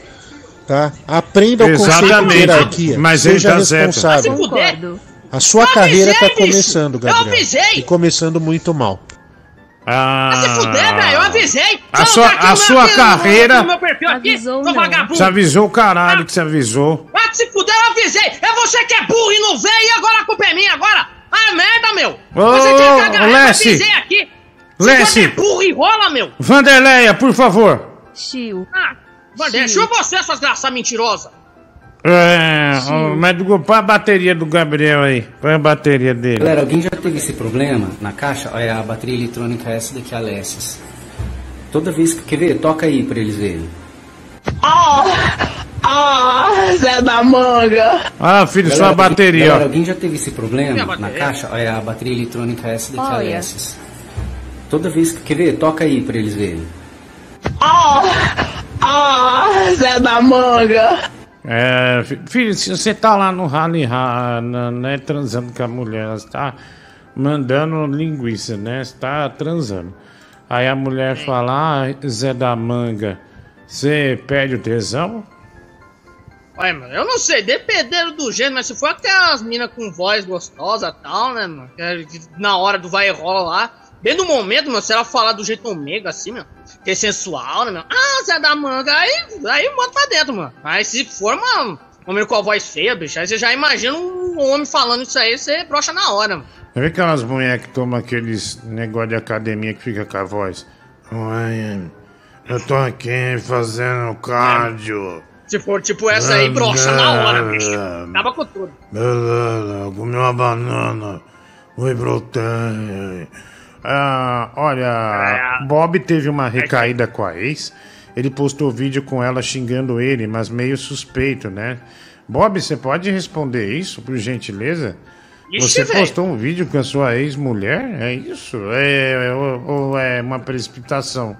Tá? Aprenda o conceito de hierarquia. Mas ele seja tá certo. responsável. Concordo. A sua Eu carreira avisei, tá bicho! começando, Eu Gabriel. avisei! E começando muito mal. Ah, Se fuder, velho, eu avisei! A sua- a sua meu- carreira- meu perfil aqui, seu vagabundo! Você avisou o caralho que você avisou. Ah, se fuder, eu avisei! É você que é burro e não veio e agora a culpa é minha agora! Ah, merda, meu! Ô, você tinha que agarrar, eu avisei aqui! Lessie! É burro e rola, meu! Vanderleia, por favor. Chiu. Ah, Vander, chupa você, suas graças mentirosas! É, ó, mas do- põe a bateria do Gabriel aí. Põe a bateria dele. Galera, alguém já teve esse problema na caixa? Olha, a bateria eletrônica é essa daqui, a Alessis. Toda vez que. Quer ver? Toca aí pra eles verem. Ah, ah, Zé da Manga. Ah, filho, sua Galera, bateria, Galera, alguém já teve esse problema na caixa? Olha, a bateria eletrônica é essa daqui, a Olha. Alessis. Toda vez que. Quer ver? Toca aí pra eles verem. Ah, ah, Zé da Manga. É, fi- filho, se você tá lá no rally, né, transando com a mulher, você tá mandando linguiça, né? Você tá transando. Aí a mulher fala, ah, Zé da Manga, você perde o tesão? Ué, mano, eu não sei, dependendo do gênero, mas se for aquelas minas com voz gostosa e tal, né, mano? é Na hora do vai e rola lá, bem no momento, mano, se ela falar do jeito ômega assim, mano, que é sensual, né, mano? Ah, Zé da Manga, aí, aí eu boto pra dentro, mano. Mas se for, mano, homem com a voz feia, bicho, aí você já imagina um homem falando isso aí, você brocha na hora, mano. Viu aquelas mulheres que tomam aqueles negócio de academia que fica com a voz? Oi, eu tô aqui fazendo cardio. Se for tipo essa aí, brocha na hora, bicho. Acaba com tudo. Beleza, comi uma banana. Whey protein. Ah, olha, Bob teve uma recaída com a ex. Ele postou vídeo com ela xingando ele, mas meio suspeito, né? Bob, você pode responder isso, por gentileza? Ixi, você velho. postou um vídeo com a sua ex-mulher? É isso? É, ou, ou é uma precipitação?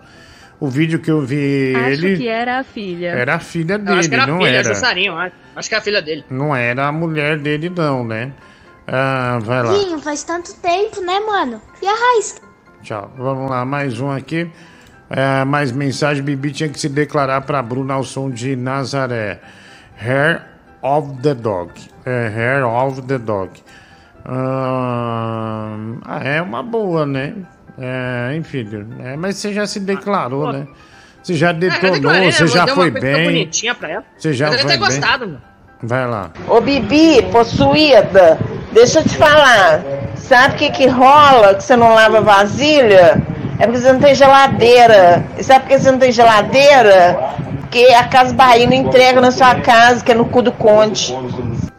O vídeo que eu vi Acho ele que era a filha. era a filha dele, acho que era a não filha, era. Jussarinho, acho. acho que é a filha dele. Não era a mulher dele, não, né? Ah, vai lá. Vinho, faz tanto tempo, né, mano? E a Raiz? Tchau. Vamos lá, mais um aqui. É, mais mensagem. Bibi tinha que se declarar para Bruna ao som de Nazaré. Hair of the Dog. É, Hair of the Dog. Ah, ah, é uma boa, né? É, enfim, é, mas você já se declarou, né? Você já É, detonou, declarei, você já foi bem. bonitinha pra ela. Você já foi bem. gostado, mano. Vai lá. Ô Bibi, possuída, deixa eu te falar. Sabe o que que rola que você não lava vasilha? É porque você não tem geladeira. E sabe por que você não tem geladeira? Porque a Casa Bahia não entrega na sua casa, que é no cu do conde.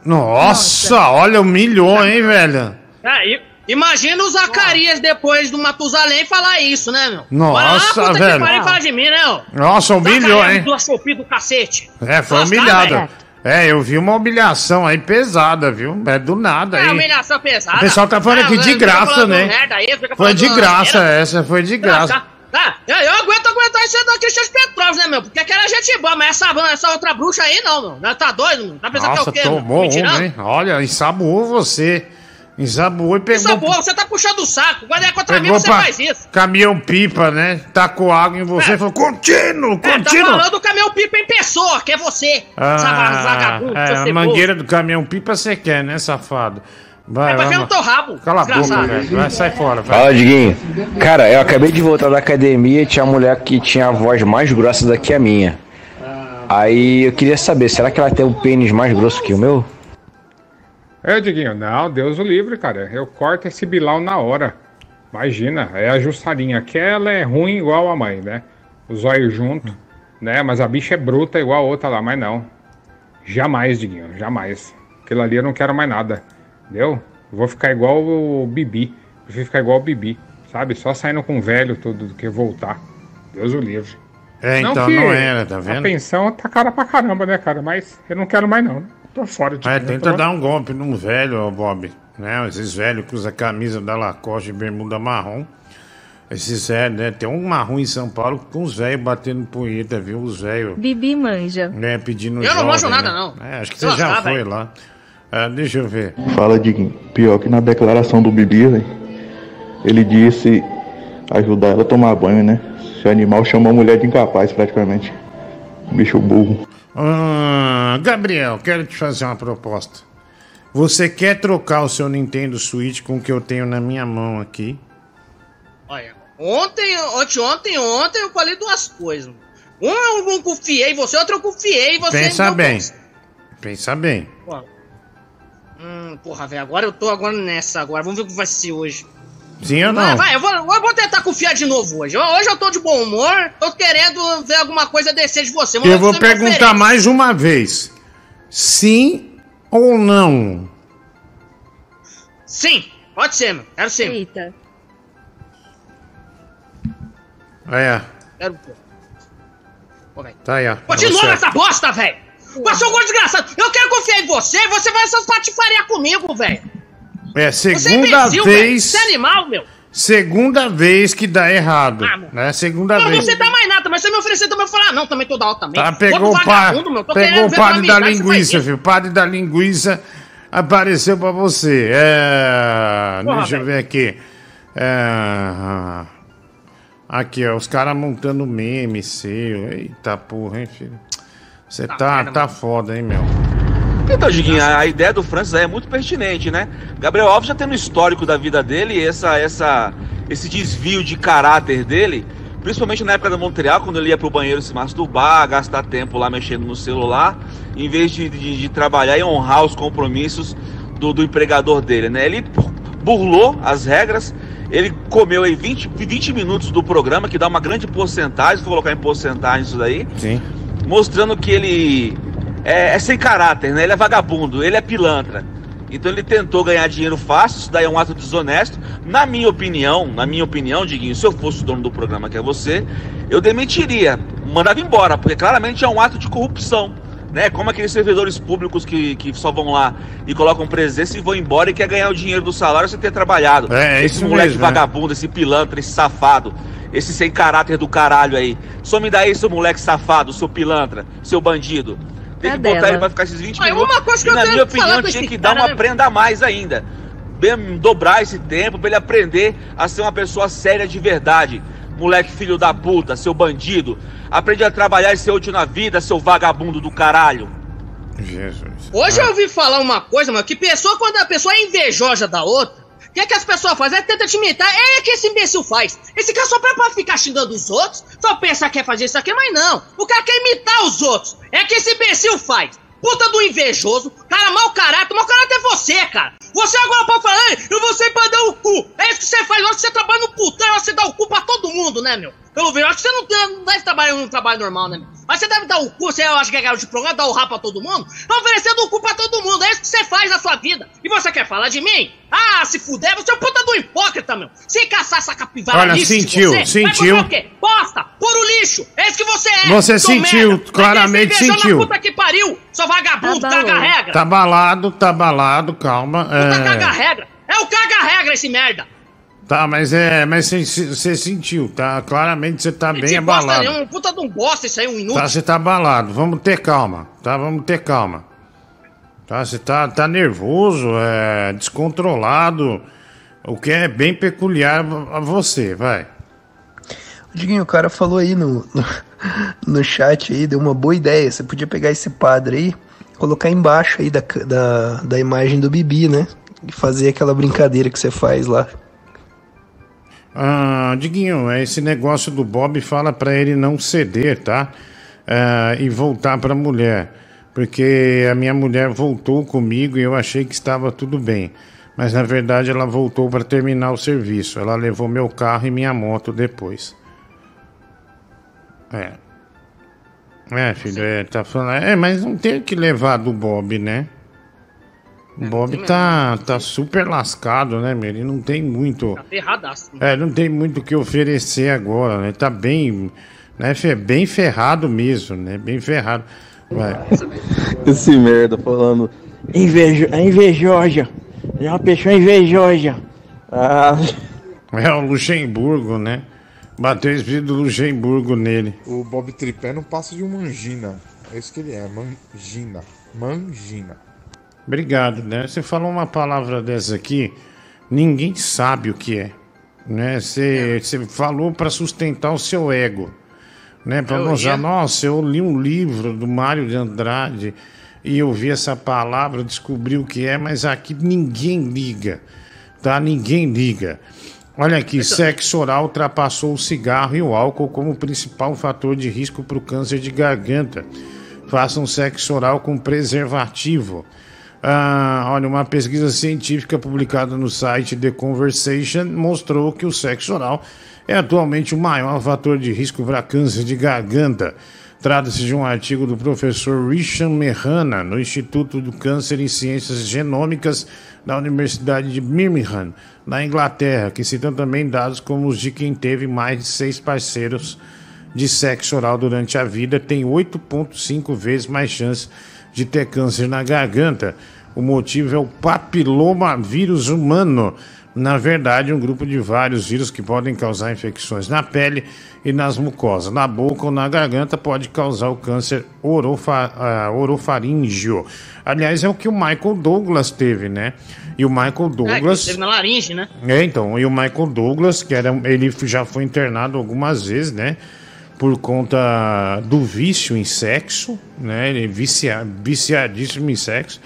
Nossa, olha, humilhou, hein, velho? Ah, e- imagina o Zacarias depois do Matusalém falar isso, né, meu? Nossa, lá, puta que velho. fala de mim, né, ó? Nossa, humilhou, Zacarias hein? Do cacete. É, foi Nossa, humilhado. É, eu vi uma humilhação aí pesada, viu? É do nada É, aí. humilhação pesada. O pessoal tá falando Ah, aqui de graça, né? merda aí, Foi de graça essa, foi de graça. Tá, eu, eu aguento aguentar isso aí da Cristian Petrov, né, meu? Porque aquela gente boa, mas essa, essa outra bruxa aí não, meu. Tá doido, meu? Tá pensando Nossa, que é o quê? tomou um, hein? Olha, ensaboou você. Ensaboou e pegou... Isso é boa, você tá puxando o saco. Quando é contra mim, você faz isso. caminhão pipa, né? Tacou água em você e falou, contínuo, É, tá contínuo. falando do caminhão pipa em pessoa, que é você. Ah, vagabundo, é, a mangueira do caminhão pipa você quer, né, safado? Vai, É pra vai, ver no teu rabo, Cala a boca, velho. Vai, sai fora, vai. Fala, Diguinho. Cara, eu acabei de voltar da academia e tinha uma mulher que tinha a voz mais grossa do que a minha. Aí eu queria saber, será que ela tem o pênis mais grosso que o meu? É, Diguinho, não, Deus o livre, cara. Eu corto esse bilau na hora. Imagina, é a Jussarinha. Aquela é ruim igual a mãe, né? Os olhos junto, né? Mas a bicha é bruta igual a outra lá, mas não. Jamais, Diguinho, jamais. Aquilo ali eu não quero mais nada. Entendeu? Eu vou ficar igual o Bibi. Prefiro ficar igual o Bibi, sabe? Só saindo com o velho tudo do que voltar. Deus o livre. É, então que não era, tá A vendo? pensão tá cara pra caramba, né, cara? Mas eu não quero mais não. Fora de É, tenta dar um golpe num velho, ó, Bob. Né? Esses velhos que usam camisa da Lacoste e bermuda marrom. Esses velhos, né? Tem um marrom em São Paulo com os velhos batendo punheta, viu? Os velhos, Bibi manja. né? Pedindo Eu não manjo jovem, nada, né? não. É, acho que você já lascar, foi lá. Ah, deixa eu ver. Fala, Diguinho. Pior que na declaração do Bibi, velho, ele disse ajudar ela a tomar banho, né? Esse animal chamou a mulher de incapaz, praticamente. Bicho burro. Ah, Gabriel, quero te fazer uma proposta. Você quer trocar o seu Nintendo Switch com o que eu tenho na minha mão aqui? Olha, ontem, ontem, ontem, eu falei duas coisas. Um eu não confiei em você, outro eu confiei em você. Pensa bem. Pensa bem. Pô. Hum, porra, velho, agora eu tô agora nessa agora. Vamos ver o que vai ser hoje. Sim ou Vai, não? vai, eu vou, eu vou tentar confiar de novo hoje. Hoje eu tô de bom humor, tô querendo ver alguma coisa decente de você. Eu vou você perguntar mais uma vez. Sim ou não? Sim, pode ser, meu. Quero sim. Eita. É, Quero, pô. Pô, velho. tá aí, ó. Pô, de Pra novo você. essa bosta, velho! É um gordo desgraçado! Eu quero confiar em você, você vai essas patifaria comigo, velho! É, Você é segunda imbecil, velho! vez. Você é animal, meu! Segunda vez que dá errado. Ah, né? Segunda Não, vez. você dá mais nada, mas você me oferecer também, eu falar, ah, não, também tô da alta também. Tá, pegou o meu, pegou o padre da você linguiça, filho. O padre da linguiça apareceu pra você. É. Porra, deixa eu ver aqui. É. Aqui, ó, os caras montando meme seu. Eita porra, hein, filho. Você tá, tá, foda, hein, meu. Então, Diguinho, a ideia do Francis é muito pertinente, né? Gabriel Alves já tem no histórico da vida dele essa, essa, esse desvio de caráter dele, principalmente na época da Montreal, quando ele ia pro banheiro se masturbar, gastar tempo lá mexendo no celular, em vez de, de, de trabalhar e honrar os compromissos do, do empregador dele, né? Ele burlou as regras, ele comeu aí 20, 20 minutos do programa, que dá uma grande porcentagem, for colocar em porcentagem isso daí, Sim. mostrando que ele é, é sem caráter, né? Ele é vagabundo, ele é pilantra. Então ele tentou ganhar dinheiro fácil, isso daí é um ato desonesto. Na minha opinião, na minha opinião, Diguinho, se eu fosse o dono do programa que é você, eu demitiria, mandava embora, porque claramente é um ato de corrupção. Né? Como aqueles servidores públicos que, que só vão lá e colocam presença e vão embora e quer ganhar o dinheiro do salário sem ter trabalhado. É, é esse moleque mesmo, né? vagabundo, esse pilantra, esse safado, esse sem caráter do caralho aí. Só me dá aí, seu moleque safado, seu pilantra, seu bandido. Tem que Cadela. botar ele pra ficar esses 20 Ah, e minutos. uma coisa que e eu na minha opinião, tinha que dar uma né? prenda a mais ainda. Bem, dobrar esse tempo pra ele aprender a ser uma pessoa séria de verdade. Moleque filho da puta, seu bandido. Aprende a trabalhar e ser útil na vida, seu vagabundo do caralho. Jesus. Hoje Ah. eu ouvi falar uma coisa, mano, que pessoa, quando a pessoa é invejosa da outra, que, que as pessoas fazem? É tenta te imitar. É que esse imbecil faz. Esse cara só pra, pra ficar xingando os outros, só pensa que quer fazer isso aqui, mas não. O cara quer imitar os outros. É que esse imbecil faz. Puta do invejoso, cara mau caráter, mau caráter é você, cara. Você agora pode falar, "Ei, eu vou sair pra dar o cu. É isso que você faz, você trabalha no putão, você dá o cu pra todo mundo, né, meu? Pelo visto, acho que você não, tem- não deve trabalhar num trabalho normal, né? Mas você deve dar o cu, você acha que é garoto de programa, dar o rabo pra todo mundo? Tá oferecendo o cu pra todo mundo, é isso que você faz na sua vida. E você quer falar de mim? Ah, se fuder, você é um puta do hipócrita, meu. Sem caçar essa capivara Olha, lixo de sentiu, você, sentiu. Vai fazer o quê? Bosta, puro lixo, é isso que você é. Você sentiu, merda. claramente beijão sentiu. Na puta que pariu, seu vagabundo, caga regra. Tá balado, tá balado, calma. Puta É... caga regra. É o caga regra esse merda. Tá, mas é. Mas você, sentiu, tá? Claramente você tá bem abalado. é um puta de um bosta isso aí, um inútil. Tá, você tá abalado. Vamos ter calma, tá? Vamos ter calma. Tá, você tá, tá nervoso, é descontrolado, o que é bem peculiar a você, vai. Diguinho, o cara falou aí no, no, no chat aí, deu uma boa ideia. Você podia pegar esse padre aí, colocar embaixo aí da, da, da imagem do Bibi, né? E fazer aquela brincadeira que você faz lá. Ah, Diguinho, esse negócio do Bob fala pra ele não ceder, tá? Ah, e voltar pra mulher. Porque a minha mulher voltou comigo e eu achei que estava tudo bem. Mas na verdade ela voltou para terminar o serviço. Ela levou meu carro e minha moto depois. É. É, filho, é, tá falando. É, mas não tem que levar do Bob, né? O Bob tá, tá super lascado, né, meu? Ele não tem muito. Tá ferradaço. É, não tem muito o que oferecer agora, né? Tá bem, né? Bem ferrado mesmo, né? Bem ferrado. Vai. Esse merda falando. Invejo, é invejosa. É uma pessoa invejosa. Ah. É o Luxemburgo, né? Bateu o espírito do Luxemburgo nele. O Bob Tripé não passa de um mangina. É isso que ele é, mangina. Mangina. Obrigado, né? Você falou uma palavra dessa aqui, ninguém sabe o que é, né? Você, você falou para sustentar o seu ego, né? Para mostrar, ia. nossa, eu li um livro do Mário de Andrade e eu vi essa palavra, descobri o que é, mas aqui ninguém liga, tá? Ninguém liga. Olha aqui, sexo oral ultrapassou o cigarro e o álcool como principal fator de risco para o câncer de garganta. Façam sexo oral com preservativo. Ah, olha, uma pesquisa científica publicada no site The Conversation mostrou que o sexo oral é atualmente o maior fator de risco para câncer de garganta. Trata-se de um artigo do professor Richard Mehana, no Instituto do Câncer e Ciências Genômicas da Universidade de Birmingham, na Inglaterra, que citam também dados como os de quem teve mais de seis parceiros de sexo oral durante a vida tem 8,5 vezes mais chance de ter câncer na garganta. O motivo é o papilomavírus humano. Na verdade, um grupo de vários vírus que podem causar infecções na pele e nas mucosas. Na boca ou na garganta pode causar o câncer orofa, ah, orofaríngeo. Aliás, é o que o Michael Douglas teve, né? E o Michael É, Douglas. teve na laringe, né? É, então, e o Michael Douglas, que era, ele já foi internado algumas vezes, né? Por conta do vício em sexo, né? Ele é vicia, viciadíssimo em sexo.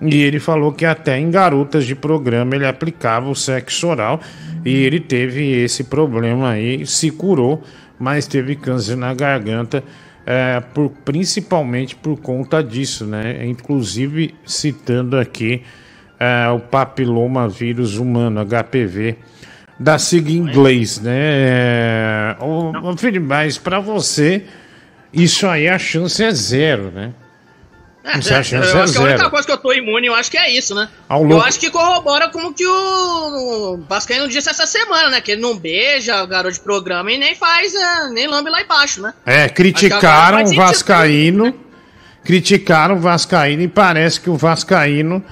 E ele falou que até em garotas de programa ele aplicava o sexo oral. E ele teve esse problema aí, se curou, mas teve câncer na garganta, é, por, principalmente por conta disso, né? Inclusive citando aqui é, o papilomavírus humano, HPV, da sigla em inglês, né? É, ô, filho, mas para você, isso aí a chance é zero, né? É, Isso a é, chance eu é acho que a única zero. coisa que eu tô imune, eu acho que é isso, né? Ao eu louco. acho que corrobora com o que o Vascaíno disse essa semana, né? Que ele não beija o garoto de programa e nem faz, é, nem lambe lá embaixo, né? É, criticaram o sentido. Vascaíno, criticaram o Vascaíno e parece que o Vascaíno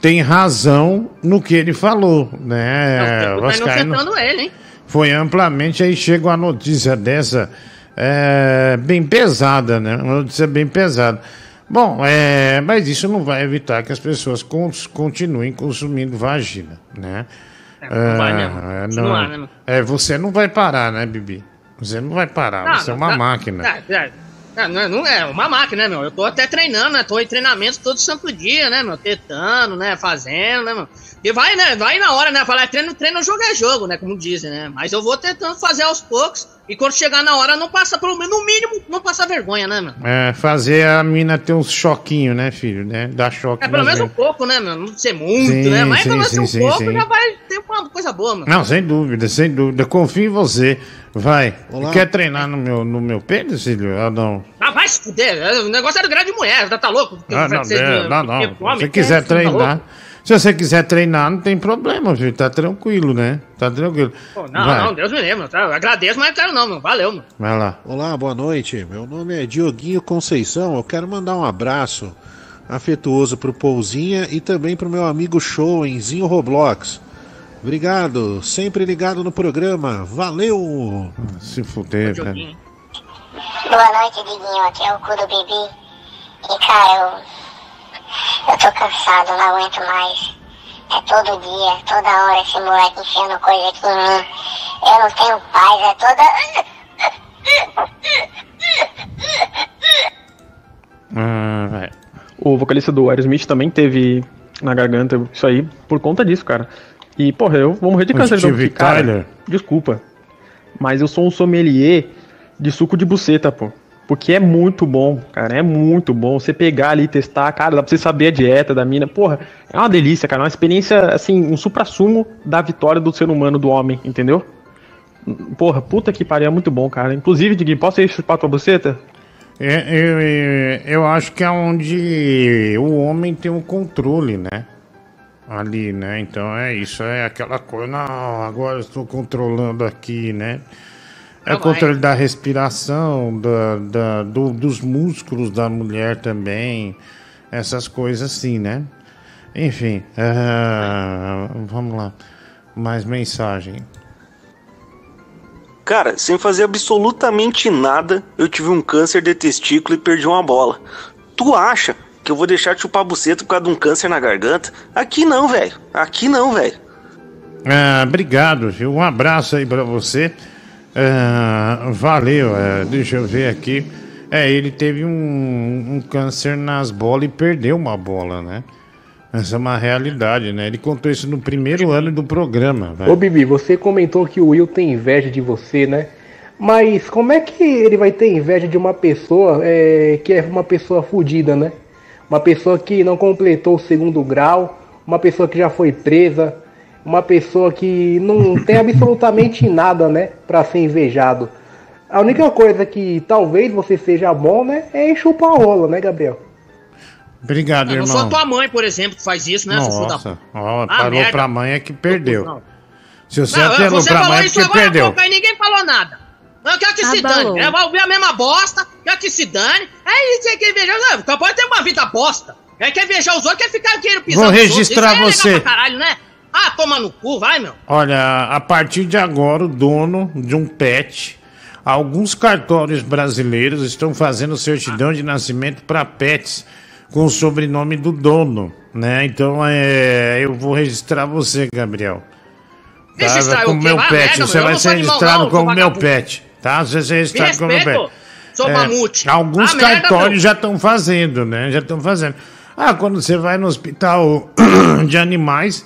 tem razão no que ele falou, né? o Tá Vascaíno ele, hein? foi amplamente, aí chega uma notícia dessa, é, bem pesada, né? Uma notícia bem pesada. Bom, é, mas isso não vai evitar que as pessoas cons- continuem consumindo vagina, né? não vai, né? É, Continuar, não- né, é, você não vai parar, né, Bibi? Você não vai parar, Não, você é não, uma não. máquina. É, é, é, não, é- não é uma máquina, né, meu? Eu tô até treinando, né? Tô em treinamento todo santo dia, né, meu? Tentando, né? Fazendo, né, meu? E vai, né? Vai na hora, né? Falar, é treino, treino, jogo é jogo, né? Como dizem, né? Mas eu vou tentando fazer aos poucos. E quando chegar na hora, não passa, pelo menos, no mínimo, não passa vergonha, né, meu? É, fazer a mina ter uns choquinhos, né, filho? Né? Dar choque É, pelo menos um pouco, né, meu? Não ser muito, Sim, né? Mas sim, pelo menos sim, um pouco já vai ter uma coisa boa, mano. Não, sem dúvida, sem dúvida. Confio em você. Vai. Olá. Quer treinar no meu, no meu pênis, filho? Ah, não. Ah, vai se fuder. O negócio era grande de mulher, tá, tá louco? Ah, não, Você- é, não, não. Se come, você quiser tá treinar. Se você quiser treinar, não tem problema, filho. Tá tranquilo, né? Tá tranquilo. Pô, não, Vai. não, Deus me livre, tá? Eu agradeço, mas não quero não, meu. Valeu, mano. Vai lá. Olá, boa noite. Meu nome é Dioguinho Conceição. Eu quero mandar um abraço afetuoso pro Pouzinha e também pro meu amigo Show em Zinho Roblox. Obrigado, sempre ligado no programa. Valeu! Se fuder, cara. Boa noite, Diguinho. Aqui é o cu do Bibi. E, cara, eu, eu tô cansado, não aguento mais. É todo dia, toda hora esse moleque enfiando coisa aqui em mim. Eu não tenho paz, é toda. Ah, vai. O vocalista do Aerosmith também teve na garganta isso aí por conta disso, cara. E, porra, eu vou morrer de câncer de boca, cara. Desculpa. Mas eu sou um sommelier de suco de buceta, pô. Porque é muito bom, cara. É muito bom. Você pegar ali e testar, cara, dá pra você saber a dieta da mina. Porra, é uma delícia, cara. É uma experiência, assim, um supra-sumo da vitória do ser humano, do homem, entendeu? Porra, puta que pariu, é muito bom, cara. Inclusive, Diguinho, posso ir chupar tua buceta? É, eu, eu, eu acho que é onde o homem tem o controle, né? Ali, né? Então é isso, é aquela coisa. Não, agora estou controlando aqui, né? É o controle da respiração, da, da- do- dos músculos da mulher também, essas coisas assim, né? Enfim, ah, vamos lá. Mais mensagem. Cara, sem fazer absolutamente nada, eu tive um câncer de testículo e perdi uma bola. Tu acha que eu vou deixar de chupar buceta por causa de um câncer na garganta? Aqui não, velho. Aqui não, velho. Ah, obrigado, viu? Um abraço aí pra você. Ah, valeu, é, deixa eu ver aqui. É, ele teve um, um câncer nas bolas e perdeu uma bola, né? Essa é uma realidade, né? Ele contou isso no primeiro ano do programa. velho. Ô Bibi, você comentou que o Will tem inveja de você, né? Mas como é que ele vai ter inveja de uma pessoa é, que é uma pessoa fodida, né? Uma pessoa que não completou o segundo grau, uma pessoa que já foi presa, uma pessoa que não tem absolutamente nada, né? Pra ser invejado. A única coisa que talvez você seja bom, né? É chupar a rola, né, Gabriel? Obrigado, não irmão. sou a tua mãe, por exemplo, que faz isso, né, Nossa, ó, Ah, parou merda. pra mãe é que perdeu. Não. Se você Não, apelou você pra mãe é porque agora perdeu. pouco, aí ninguém falou nada. Eu quero que se Abalou. dane. Eu vou ouvir a mesma bosta, quero que se dane. É isso aí que invejar. Não, pode ter uma vida bosta. É que invejar os outros, quer ficar querendo pisar Vou registrar Isso aí é você. legal pra caralho, né? Ah, toma no cu, vai, meu. Olha, a partir de agora, o dono de um pet, alguns cartórios brasileiros estão fazendo certidão de nascimento para pets com o sobrenome do dono, né? Então, é, eu vou registrar você, Gabriel. Tá? Registrar como o meu pet, você vai não ser registrado não, como meu pet, tá? Você registrado como meu respeito, seu É, mamute. Alguns Ah, merda, cartórios meu. já estão fazendo, né? Já estão fazendo. Ah, quando você vai no hospital de animais,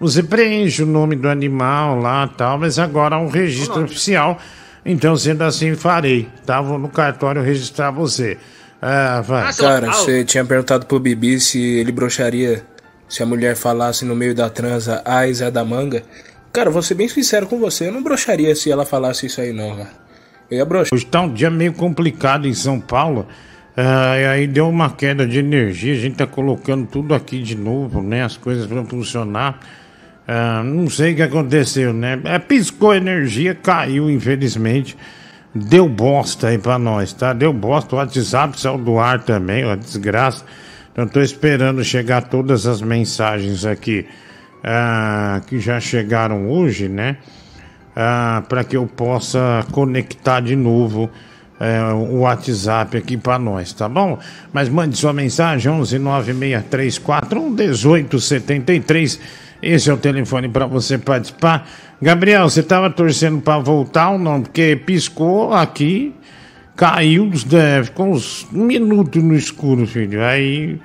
você preenche o nome do animal lá tal, mas agora há um registro oficial. Então, sendo assim, farei, tá? Vou no cartório registrar você. Ah, vai. Cara, você tinha perguntado pro Bibi se ele broxaria se a mulher falasse no meio da transa, ai, Zé da Manga. Cara, vou ser bem sincero com você, eu não broxaria se ela falasse isso aí, não, cara. Broxar. Hoje tá um dia meio complicado em São Paulo. Ah, e aí deu uma queda de energia. A gente tá colocando tudo aqui de novo, né? As coisas vão funcionar. Ah, não sei o que aconteceu, né? É, piscou a energia, caiu, infelizmente. Deu bosta aí pra nós, tá? Deu bosta. O WhatsApp saiu do ar também, ó, desgraça. Então tô esperando chegar todas as mensagens aqui ah, que já chegaram hoje, né? Para que eu possa conectar de novo é, o WhatsApp aqui para nós, tá bom? Mas mande sua mensagem 11 9634 1873. Esse é o telefone para você participar. Gabriel, você estava torcendo para voltar ou não? Porque piscou aqui, caiu, é, ficou uns um minuto no escuro, filho. Aí,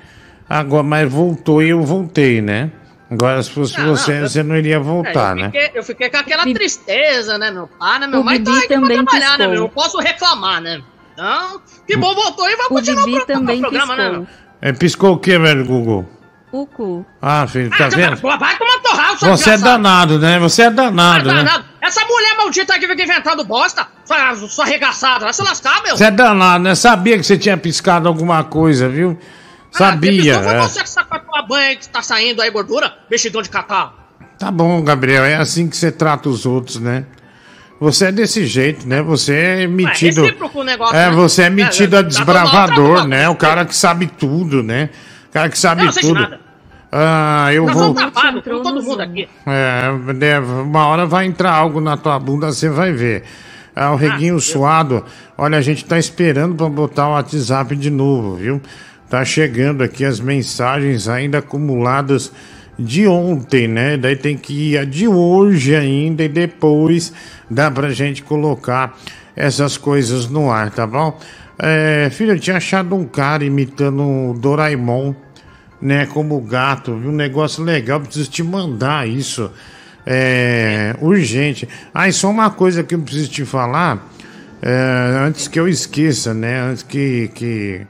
agora, mas voltou e eu voltei, né? Agora, se fosse Não, você, não, eu- você não iria voltar, É, eu, né? fiquei, eu fiquei com aquela tristeza, né, meu pai, né, meu? O tá eu vou também trabalhar, né, piscou. meu? Não posso reclamar, né? Então, que bom voltou e vai O continuar Bibi pro, pro também programa, né, piscou. meu? É, piscou o que, velho, Google? O cu. Ah, filho, tá Ah, vendo? vai- Vai tomar torrado, sua Você é desgraçada. danado, né? Você é danado, né? Danado. Essa mulher maldita aí que fica inventando bosta, sua, sua arregaçada, vai se lascar, meu. Você é danado, né? Sabia que você tinha piscado alguma coisa, viu? Sabia. Não foi é. você que sacou a tua banha que tá saindo aí, gordura, mexidão de cacau. Tá bom, Gabriel, é assim que você trata os outros, né? Você é desse jeito, né? Você é metido. recíproco o negócio, é, né? você é É, metido é, a tá desbravador, né? O cara que sabe tudo, né? O cara que sabe Eu não sei tudo. nada. Ah, eu Nós vou. tapado, todo mundo aqui. É, deve- uma hora vai entrar algo na tua bunda, você vai ver. Ah, o Reguinho Suado, olha, a gente tá esperando pra botar o WhatsApp de novo, viu? Tá chegando aqui as mensagens ainda acumuladas de ontem, né? Daí tem que ir a de hoje ainda e depois dá pra gente colocar essas coisas no ar, tá bom? É, filho, eu tinha achado um cara imitando o Doraemon né, como gato, um negócio legal, preciso te mandar isso. É, urgente. Ah, e só uma coisa que eu preciso te falar, é, antes que eu esqueça, né? Antes que. que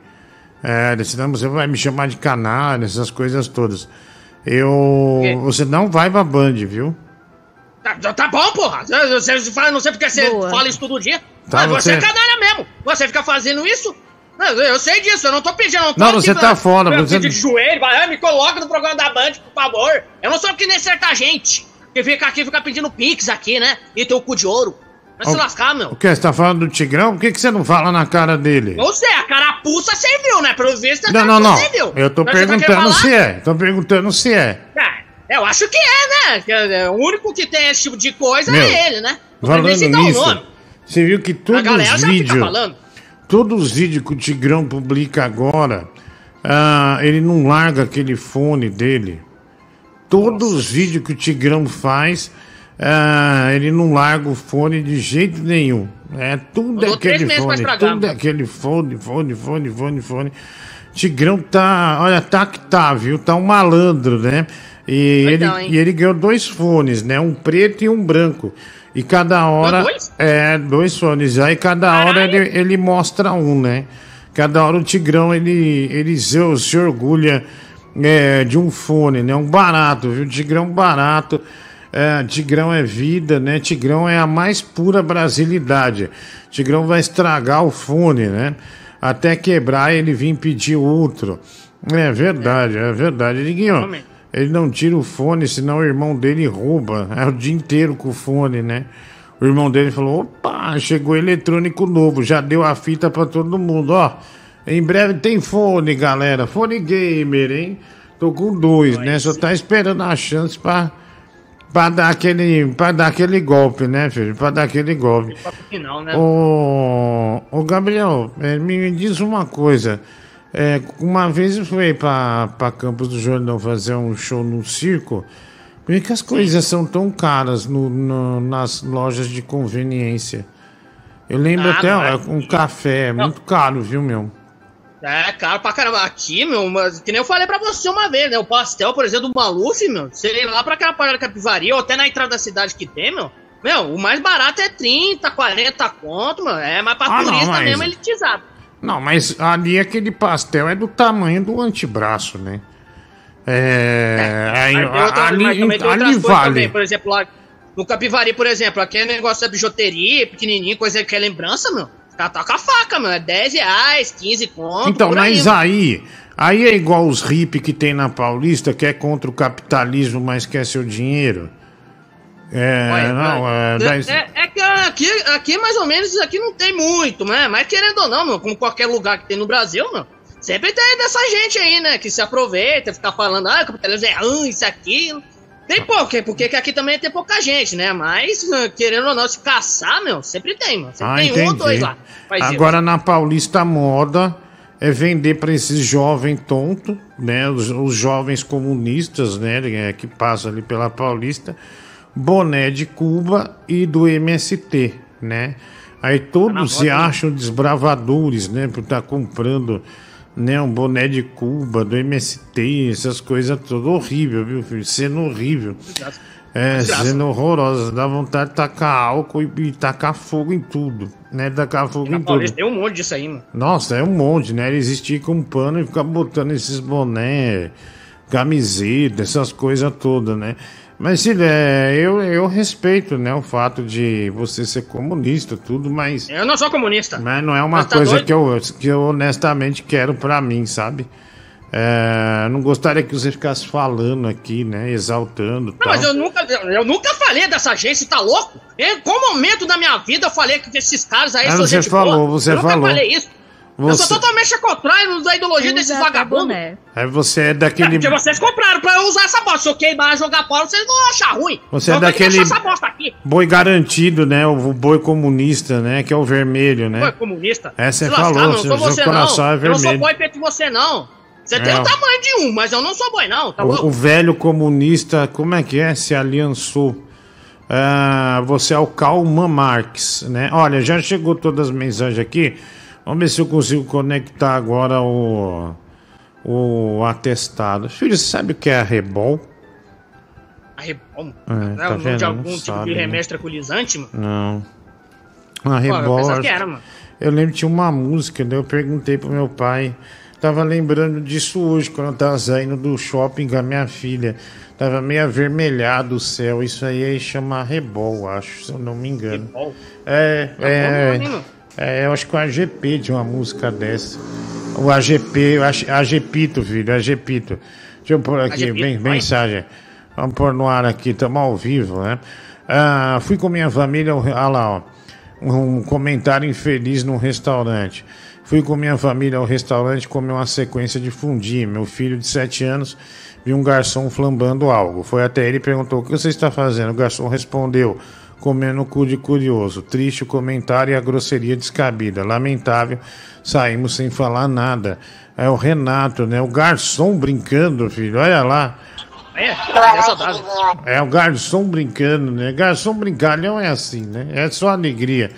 é, senão você vai me chamar de canalha, essas coisas todas. Eu. Você não vai pra Band, viu? Tá, tá bom, porra. Você, você fala, não sei porque você Boa. fala isso todo dia. Tá, Mas você... você- é canalha mesmo. Você fica fazendo isso. Eu sei disso, eu não tô pedindo. Não, tô Não, aqui você pra- tá fora, pra você- pedir de joelho, vai, ah, me coloca no programa da Band, por favor. Eu não sou que nem certa gente. Que fica aqui, fica pedindo pix aqui, né? E tem o cu de ouro. Vai se Ó, lascar, meu. O que? Você tá falando do Tigrão? Por que, que você não fala na cara dele? Não sei, a carapuça você viu, né? Pelo visto, a Não, não, não. você viu. Eu tô Mas você tá perguntando falar? se é. Tô perguntando se é. Ah, eu acho que é, né? Que é, O único que tem esse tipo de coisa Meu, é ele, né? Não Falando o nisso, você viu que todos os fica vídeos. Todos os vídeos que o Tigrão publica agora, ah, ele não larga aquele fone dele. Todos os vídeos que o Tigrão faz, ah, ele não larga o fone de jeito nenhum. É tudo três aquele fone, tudo aquele fone, fone, fone, fone, fone. Tigrão tá, olha, tá que tá, viu? Tá um malandro, né? E ele, e ele ganhou dois fones, né? Um preto e um branco. E cada hora. dois? É, dois fones. Aí cada hora ele, ele mostra um, né? Cada hora o Tigrão ele, ele se, se orgulha é, de um fone, né? Um barato, viu? Tigrão barato. É, Tigrão é vida, né? Tigrão é a mais pura brasilidade. Tigrão vai estragar o fone, né? Até quebrar ele vir pedir outro. É verdade, é verdade. Diguinho, ele não tira o fone, senão o irmão dele rouba. É o dia inteiro com o fone, né? O irmão dele falou: opa, chegou eletrônico novo, já deu a fita pra todo mundo, ó. Em breve tem fone, galera. Fone gamer, hein? Tô com dois, né? Só tá esperando a chance pra, pra, dar aquele, pra dar aquele golpe, né, filho? Pra dar aquele golpe. Final, né? Ô, ô Gabriel, é, me diz uma coisa. É, uma vez eu fui pra, pra Campos do Jordão fazer um show no circo. Por que as coisas são tão caras no- no- nas lojas de conveniência? Eu lembro Ah, até, não ó, um café, é muito caro, viu, meu? É, caro pra caramba. Aqui, meu, mas, que nem eu falei pra você uma vez, né? O pastel, por exemplo, do Maluf, meu, você ir lá pra aquela parada capivaria, ou até na entrada da cidade que tem, meu, meu, o mais barato é 30, 40 conto, meu. É mais pra Ah, não, turista mas- mesmo, elitizado. Não, mas ali aquele pastel é do tamanho do antebraço, né? É. aí, Mas tem outra- ali mas ali vale. também, por exemplo, lá no Capivari, por exemplo, aquele negócio da bijuteria, pequenininho, coisa que é lembrança, meu. Tocam a faca, meu. É 10 reais, 15 conto. Então, aí, mas meu. aí, aí é igual os hip que tem na Paulista, que é contra o capitalismo, mas quer seu dinheiro. É, Olha, não, é, é, é- é que aqui, aqui, mais ou menos, isso aqui não tem muito, né? Mas querendo ou não, meu, como qualquer lugar que tem no Brasil, meu, sempre tem dessa gente aí, né? Que se aproveita, fica falando, ah, o capitalismo é ruim, isso, aquilo. Tem pouco, porque que aqui também tem pouca gente, né? Mas, querendo ou não, se caçar, meu, sempre tem, meu. Sempre Ah, tem um ou entendi. dois lá. Isso. Agora na Paulista a moda é vender para esses jovens tonto, né? Os, os jovens comunistas, né? é, Que passam ali pela Paulista, boné de Cuba e do MST, né? Aí todos se acham desbravadores, né? Por estar comprando né, um boné de Cuba, do MST, essas coisas todas. Horrível, viu, filho? Sendo horrível. É, sendo horrorosa. Dá vontade de tacar álcool e, e tacar fogo em tudo. Né? Tacar fogo em tudo. Paulista tem um monte disso aí, mano. Nossa, é um monte, né? Eles esticam um pano e ficam botando esses boné, camiseta, essas coisas todas, né? Mas, é, eu, eu respeito, né, o fato de você ser comunista, tudo, mas... Eu não sou comunista. Mas não é uma tá coisa doido? que eu, que eu honestamente quero pra mim, sabe? É, não gostaria que você ficasse falando aqui, né? Exaltando. Não, mas eu nunca, eu nunca falei dessa gente, você tá louco? Em qual momento da minha vida eu falei que esses caras aí Ah, são você gente falou, boa? você eu nunca falou. falei isso. Eu Você, sou totalmente contrário da ideologia desses vagabundos. aí você é daquele. Porque vocês compraram pra eu usar essa bosta. Se eu queimar jogar fora, vocês vão achar ruim. Você é Então tem que daquele deixar essa bosta aqui. boi garantido, né? O boi comunista, né? Que é o vermelho, né? Boi comunista. É, você Se lascar, falou, não seu- você coração não. é Eu não sou vermelho. boi feito você não. Você tem É. o tamanho de um, mas eu não sou boi não, tá bom? O, o velho comunista, como é que é? Se aliançou. Ah, você é o Karl Marx, né? Olha, já chegou todas as mensagens aqui. Vamos ver se eu consigo conectar agora o, o atestado. Filho, você sabe o que é arrebol? Arrebol? É, Não tá é o nome vendo? de Não algum tipo sabe, de né? remédio tranquilizante, mano? Não. Pô, eu Arrebol. pensava que era, mano. Eu lembro que tinha uma música, daí eu perguntei pro meu pai. Tava lembrando disso hoje, quando eu tava saindo do shopping com a minha filha. Tava meio avermelhado o céu. Isso aí, chama arrebol, acho, se eu não me engano. Arrebol? É, Não, é, não, não. É, eu acho que o AGP tinha uma música dessa. O AGP, AGPito, filho, AGPito. Deixa eu pôr aqui, bem, vai. mensagem. Vamos pôr no ar aqui, estamos ao vivo, né? Ah, fui com minha família, ao- ah lá, ó, um comentário infeliz num restaurante. Fui com minha família ao restaurante comer uma sequência de fundi. Meu filho de 7 anos viu um garçom flambando algo. Foi até ele e perguntou: O que você está fazendo? O garçom respondeu: Comendo cu de curioso. Triste o comentário e a grosseria descabida. Lamentável, saímos sem falar nada. É o Renato, né? O garçom brincando, filho. Olha lá. É, é saudável. É o garçom brincando, né? Garçom brincalhão é assim, né? É só alegria.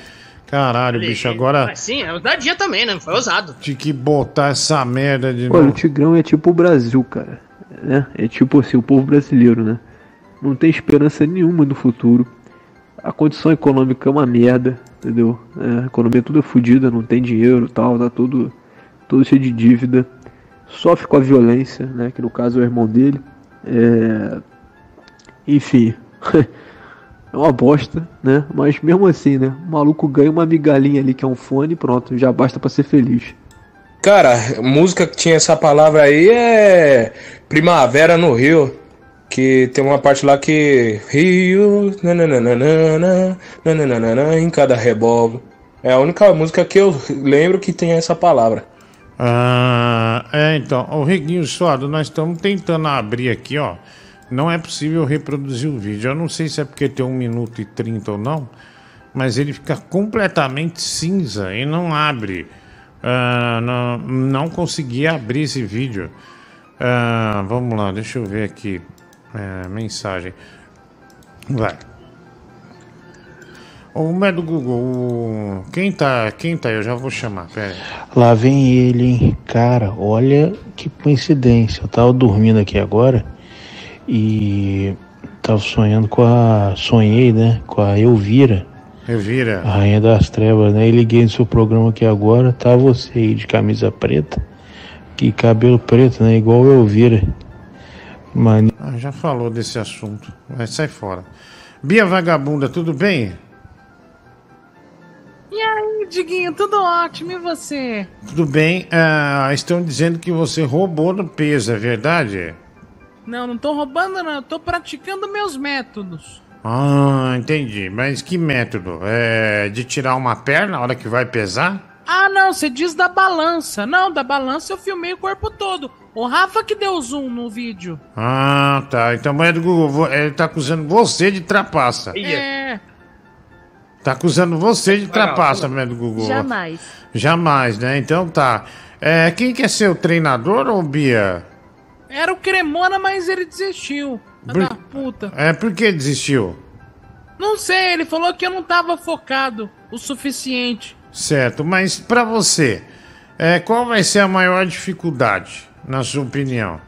Caralho, bicho, agora Mas sim, é o da dia também, né? Foi ousado. tinha que botar essa merda de Olha, o novo. Tigrão é tipo o Brasil, cara. Né? É tipo assim, o povo brasileiro, né? Não tem esperança nenhuma no futuro. A condição econômica é uma merda, entendeu? É, a economia tudo é fodida, não tem dinheiro tal, tá tudo, tudo cheio de dívida. Sofre com a violência, né? Que no caso é o irmão dele. É... Enfim. É uma bosta, né? Mas mesmo assim, né? O maluco ganha uma migalhinha ali que é um fone pronto, já basta pra ser feliz. Cara, música que tinha essa palavra aí é Primavera no Rio. Que tem uma parte lá que. Rio. nananana, em cada revólver. É a única música que eu lembro que tem essa palavra. Ah, é, então, o Reguinho Suado, nós estamos tentando abrir aqui, ó. Não é possível reproduzir o vídeo. Eu não sei se é porque tem 1 minuto e 30 ou não, mas ele fica completamente cinza e não abre. Ah, não, não consegui abrir esse vídeo. Ah, vamos lá, deixa eu ver aqui. É, mensagem. Vai. O é do Google. Quem tá? Quem tá? Eu já vou chamar. Pera. Lá vem ele, hein? Cara, olha que coincidência. Eu tava dormindo aqui agora e tava sonhando com a. Sonhei, né? Com a Elvira, Revira. a Rainha das Trevas, né? E liguei no seu programa aqui agora. Tá você aí de camisa preta, que cabelo preto, né? Igual Elvira. Mano. Ah, já falou desse assunto. Vai sair fora. Bia Vagabunda, tudo bem? E aí, Diguinho, tudo ótimo, e você? Tudo bem. Ah, estão dizendo que você roubou no peso, é verdade? Não, não tô roubando, não, eu tô praticando meus métodos. Ah, entendi. Mas que método? É de tirar uma perna na hora que vai pesar? Ah, não, você diz da balança. Não, da balança eu filmei o corpo todo. O Rafa que deu zoom no vídeo. Ah, tá. Então, mãe do Google, ele tá acusando você de trapaça. É. Tá acusando você de trapaça, mãe do Google. Jamais. Jamais, né? Então tá. É, quem quer ser o treinador ou Bia? Era o Cremona, mas ele desistiu. Por- Da puta. É, por que desistiu? Não sei, ele falou que eu não tava focado o suficiente. Certo, mas pra você, é, qual vai ser a maior dificuldade, na sua opinião?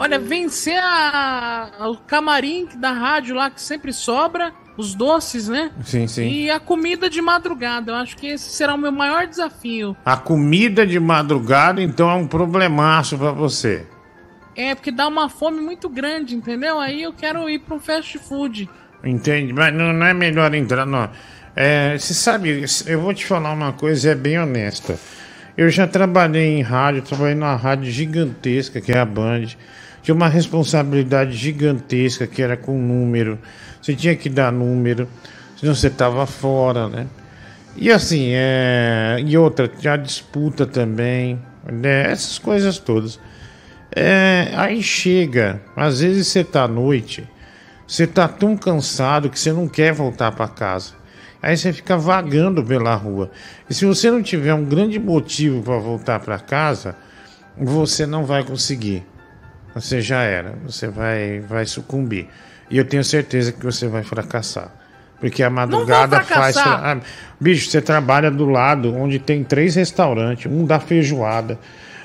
Olha, vencer a, a- o camarim da rádio lá que sempre sobra, os doces, né? Sim, sim. E a comida de madrugada. Eu acho que esse será o meu maior desafio. A comida de madrugada, então, é um problemaço pra você. É, porque dá uma fome muito grande, entendeu? Aí eu quero ir pra um fast food. Entende? Mas não, não é melhor entrar, não. É, você sabe, eu vou te falar uma coisa, é bem honesta. Eu já trabalhei em rádio, trabalhei numa rádio gigantesca, que é a Band. Tinha uma responsabilidade gigantesca, que era com número. Você tinha que dar número, senão você tava fora, né? E assim, é... e outra, a disputa também, né? essas coisas todas. É, aí chega, às vezes você tá à noite, você tá tão cansado que você não quer voltar para casa. Aí você fica vagando pela rua. E se você não tiver um grande motivo para voltar para casa, você não vai conseguir. Você já era, você vai, vai sucumbir. E eu tenho certeza que você vai fracassar. Porque a madrugada faz. Ah, bicho, você trabalha do lado onde tem três restaurantes, um da feijoada,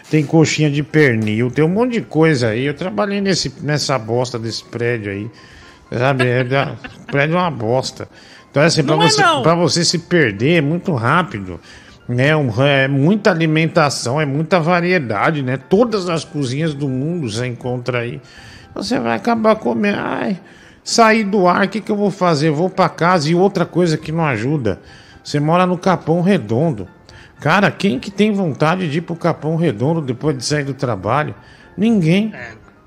tem coxinha de pernil, tem um monte de coisa aí. Eu trabalhei nesse, nessa bosta desse prédio aí. Sabe? É, o prédio é uma bosta. Então, assim, pra Não é você, pra você se perder é muito rápido. Né? Um- é muita alimentação, é muita variedade, né? Todas as cozinhas do mundo você encontra aí. Você vai acabar comendo. Ai, sair do ar, o que, que eu vou fazer? Eu vou pra casa e outra coisa que não ajuda. Você mora no Capão Redondo. Cara, quem que tem vontade de ir pro Capão Redondo depois de sair do trabalho? Ninguém.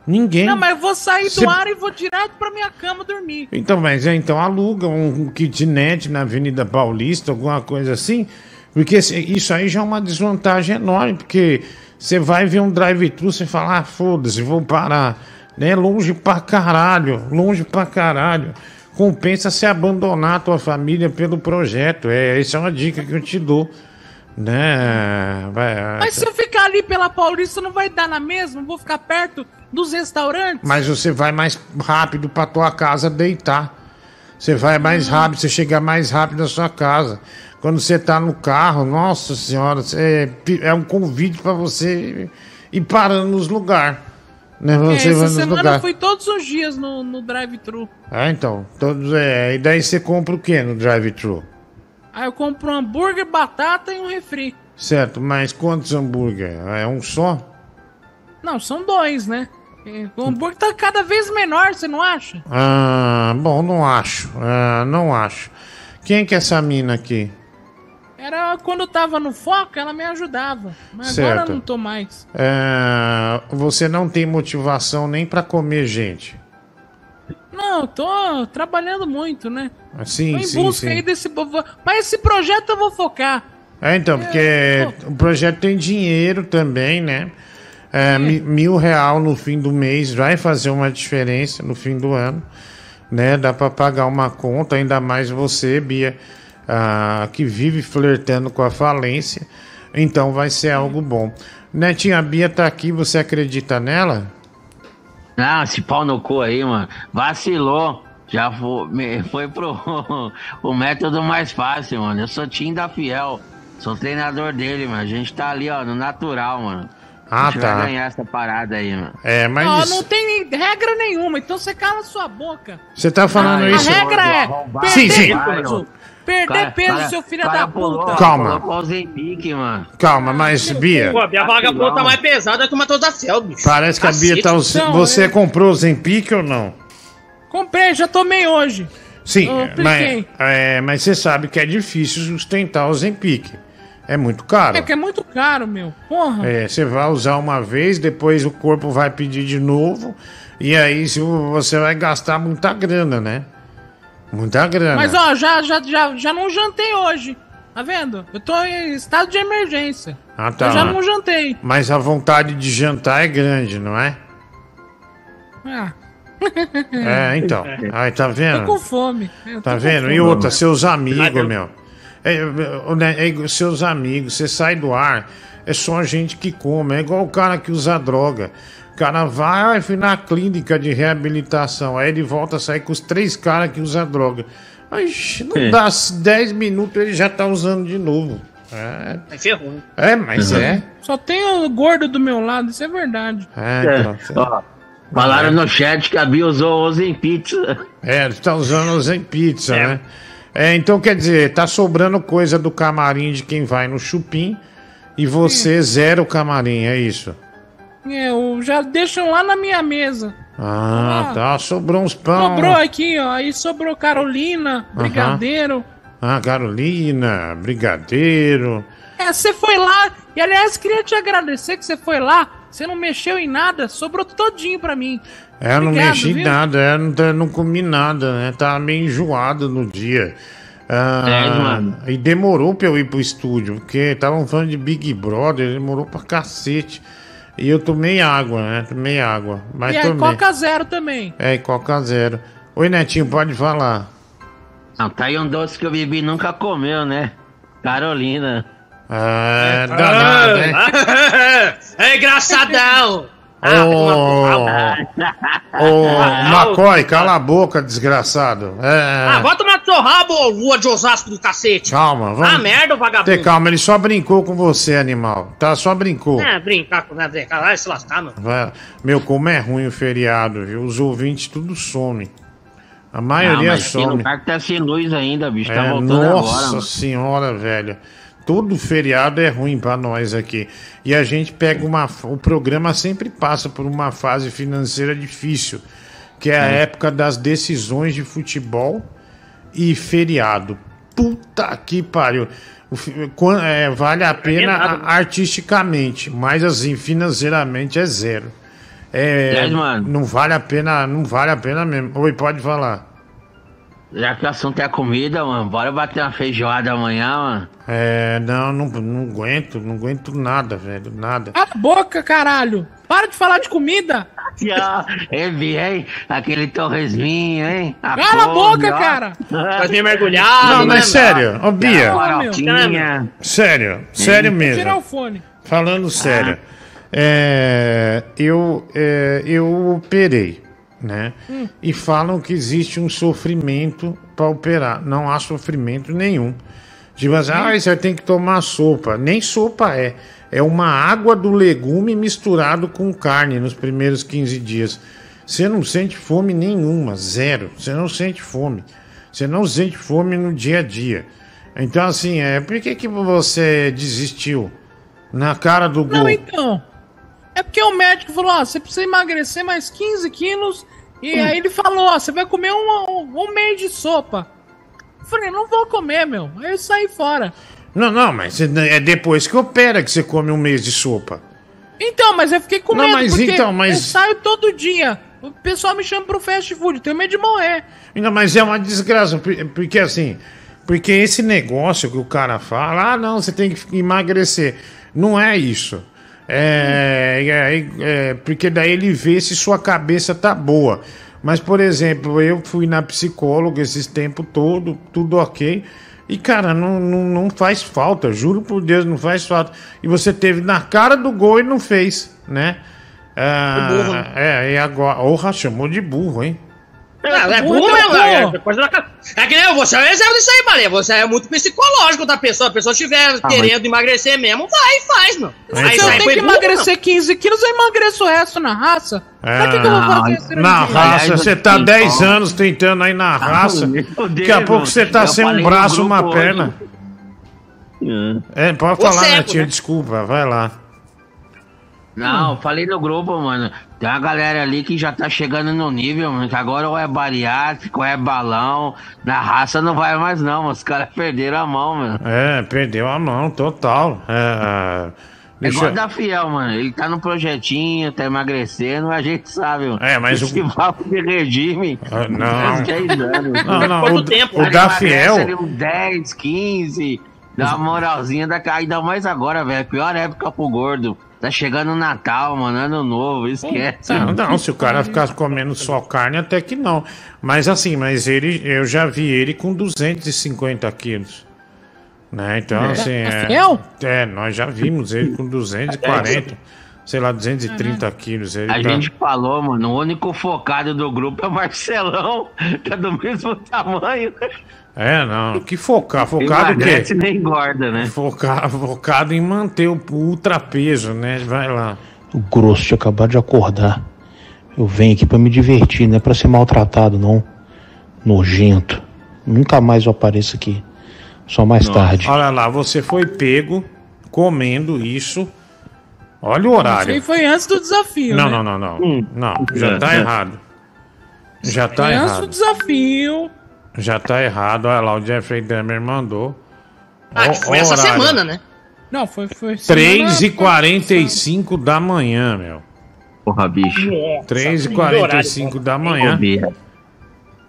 Ninguém. Não, mas eu vou sair do Cê- ar e vou direto pra minha cama dormir. Então, mas é, então aluga um kitnet na Avenida Paulista, alguma coisa assim, porque isso aí já é uma desvantagem enorme, porque você vai ver um drive-thru, você fala, ah, foda-se, vou parar, né? Longe pra caralho, longe pra caralho. Compensa se abandonar a tua família pelo projeto. É, essa é uma dica que eu te dou, né? Vai, Mas se eu ficar ali pela Paulista, não vai dar na mesma? Vou ficar perto dos restaurantes? Mas você vai mais rápido pra tua casa deitar. Você vai mais rápido, você chega mais rápido na sua casa. Quando você tá no carro, nossa senhora, você- é um convite pra você ir parando nos lugares. Né? É, Você vai essa semana eu lugares. fui todos os dias no, no drive-thru. Ah, então. Todos, é, e daí você compra o que no drive-thru? Aí eu compro um hambúrguer, batata e um refri. Certo, mas quantos hambúrguer? É um só? Não, são dois, né? É, O hambúrguer tá cada vez menor, você não acha? Ah, bom, não acho. Ah, não acho. Quem que é essa mina aqui? Era quando eu tava no foco, ela me ajudava. Mas Certo. agora eu não tô mais. É, você não tem motivação nem pra comer gente. Não, tô trabalhando muito, né? Sim, tô em sim, busca sim. aí desse. Mas esse projeto eu vou focar. É, então, porque o projeto tem dinheiro também, né? É, mi- Mil real no fim do mês vai fazer uma diferença no fim do ano, né? Dá pra pagar uma conta, ainda mais você, Bia, ah, que vive flertando com a falência. Então vai ser algo bom. Netinha, a Bia tá aqui, você acredita nela? Não, esse pau no cu aí, mano. Vacilou. Já foi, foi pro o método mais fácil, mano. Eu sou time da Fiel. Sou treinador dele, mano. A gente tá ali, ó, no natural, mano. Ah, a gente tá. vai ganhar essa parada aí, mano. É, mas Não, isso- não tem regra nenhuma, então você cala sua boca. você tá falando Ah, isso? A regra é Sim, sim. Perder peso, seu filho da puta. Calma. Calma, mas Bia, Pô, a minha vagabunda tá mais pesada que uma toda da Fiel, bicho. parece que a Bia tá. Não, Você comprou o Zempic ou não? Comprei, já tomei hoje. Sim, mas, é, mas você sabe que é difícil sustentar o Zempic. É muito caro. É que é muito caro, meu. Porra. É, você vai usar uma vez, depois o corpo vai pedir de novo, e aí você vai gastar muita grana, né? Muita grana. Mas ó, já, já, já, já não jantei hoje. Tá vendo? Eu tô em estado de emergência. Ah, tá. Eu já não jantei. Mas a vontade de jantar é grande, não é? Ah. É, então. Aí, tá Tô vendo? com fome. Eu tô Tá vendo? fome. E outra, seus amigos, meu. É, é, né, é, seus amigos, você sai do ar, é só gente que come. É igual o cara que usa droga. O cara vai, vai fui na clínica de reabilitação. Aí ele volta a sair com os três caras que usam droga. Aí não É. dá 10 minutos, ele já tá usando de novo. É, Aí ferrou. é mas é. Só tem o gordo do meu lado, isso é verdade. É, então, Ó, falaram no chat que a Bia usou o Pizza. É, ele tá usando o Zen Pizza, né? É, então quer dizer, tá sobrando coisa do camarim de quem vai no chupim e você zera o camarim, é isso? É, eu já deixam lá na minha mesa. Ah, Ah. tá, sobrou uns pão. Sobrou aqui, ó. Aí sobrou Carolina, Brigadeiro. Ah, Carolina, brigadeiro. É, você foi lá. E aliás, queria te agradecer que você foi lá. Você não mexeu em nada, sobrou todinho pra mim. É, eu não Obrigado, mexi em nada, é, não, tá- não comi nada, né? Tava meio enjoado no dia. Ah, É, mano. E demorou pra eu ir pro estúdio, porque estavam falando de Big Brother, demorou pra cacete. E eu tomei água, né? Tomei água. Mas e aí, tomei. Coca Zero também. É, Coca Zero. Oi, Netinho, pode falar. Não, tá aí um doce que o Bibi nunca comeu, né? Carolina. É, danado, hein? é engraçadão! Ô, ô, Macói, cala a boca, desgraçado. É, Ah, bota no seu rabo, ô lua de Osasco do cacete! calma, vamos. Ah, merda, vagabundo! Calma, ele só brincou com você, animal. Tá, só brincou. É, brincar com nada, caralho, se lascar, mano. Vai- Meu, como é ruim o feriado, viu? Os ouvintes tudo somem. A maioria Não, mas aqui no some. parque tá sem luz ainda, bicho. Tá É, voltando nossa agora. mano. senhora, velho. Todo feriado é ruim pra nós aqui. E a gente pega uma. O programa sempre passa por uma fase financeira difícil, que é a época das decisões de futebol e feriado. Puta que pariu. O é, vale a pena nada, a- artisticamente, mas assim, financeiramente é zero. É, mano. não vale a pena, não vale a pena mesmo. Oi, pode falar. Já que o assunto é comida, mano, bora bater uma feijoada amanhã, mano. É, não, não, não aguento, não aguento nada, velho, nada. Cala a boca, caralho. Para de falar de comida. Ele, hein? Aquele torresminho, hein? Cala a boca, cara. Faz meio mergulhado, Não, né? mas sério, ô Bia, sério, sério Vou tirar o mesmo, fone. falando sério, é, eu, é, eu operei, né? Hum. E falam que existe um sofrimento para operar, não há sofrimento nenhum. Tipo assim, ah, você tem que tomar sopa, nem sopa é, é uma água do legume misturado com carne nos primeiros 15 dias. Você não sente fome nenhuma, zero. Você não sente fome. Você não sente fome no dia a dia. Então, assim, é, por que, que você desistiu? Na cara do gol. Não, então. É porque o médico falou, ó, você precisa emagrecer mais 15 quilos. E Hum. aí ele falou, ó, você vai comer um, um, um mês de sopa. Eu falei, não vou comer, meu. Aí eu saí fora. Não, não, mas é depois que opera que você come um mês de sopa. Então, mas eu fiquei com Não, medo, mas porque então, mas- eu saio todo dia. O pessoal me chama pro fast food, tenho medo de morrer. Não, mas é uma desgraça, por- porque assim, porque esse negócio que o cara fala, ah, não, você tem que emagrecer. Não é isso. É, é- é- porque daí ele vê se sua cabeça tá boa. Mas, por exemplo, eu fui na psicóloga esses tempos todo, tudo ok. E, cara, não, não, não faz falta, juro por Deus, não faz falta. E você teve na cara do gol e não fez, né? Ah, burro, né? É, e agora. Porra, chamou de burro, hein? Não, é é mesmo, burro. é, é que nem você é um exemplo disso aí, Maria. Você é muito psicológico da pessoa. A pessoa estiver Ah, querendo emagrecer mesmo, vai e faz, meu. Aí Se eu tenho que burro, emagrecer 15 quilos, eu emagreço o resto na raça. Pra que, que eu vou fazer esse É, Na raça, você tá assim, 10 ó. anos tentando aí na raça. meu Daqui a Deus, pouco você tá sem um braço, uma hoje. perna. É, pode falar, cego, Netinho, né? desculpa, vai lá. Não, falei no grupo, mano. Tem uma galera ali que já tá chegando no nível, mano. Que agora ou é bariátrico, ou é balão. Na raça não vai mais, não. Os caras perderam a mão, mano. É, perdeu a mão, total. É, É deixa- igual da Fiel, mano. Ele tá no projetinho, tá emagrecendo, a gente sabe, mano. É, mas o- Esse papo de regime. Ah, não. faz 10 anos. Não, não, Quanto o, tempo? o Ele da Fiel. ali uns 10, 15. Dá uma moralzinha, dá... ainda mais agora, velho. Pior época pro gordo. Tá chegando o Natal, mano, ano novo, esquece. Não, não, se o cara ficar comendo só carne, até que não. Mas assim, mas ele, eu já vi ele com 250 quilos. Né? Então, assim. É, Fiel? é, nós já vimos ele com 240, sei lá, 230 quilos. Ele A tá- gente falou, mano, o único focado do grupo é o Marcelão, que é do mesmo tamanho. É, não. Que focar? Focado o quê? Nem engorda, né? Focar, focado em manter o ultrapeso, né? Vai lá. O grosso tinha acabado de acordar. Eu venho aqui pra me divertir, não é pra ser maltratado, não. Nojento. Nunca mais eu apareço aqui. Só mais tarde. Olha lá, você foi pego comendo isso. Olha o Isso horário. aí foi antes do desafio. Não, né? não, não, não. Não, já tá É. errado. Já tá Foi antes do errado. desafio. Já tá errado. Olha lá, o Jeffrey Dahmer mandou. Ah, que Ó, foi essa horário. semana, né? Não, foi. foi 3 e semana- 45 da manhã, meu. Porra, bicho. 3 e 45 da manhã.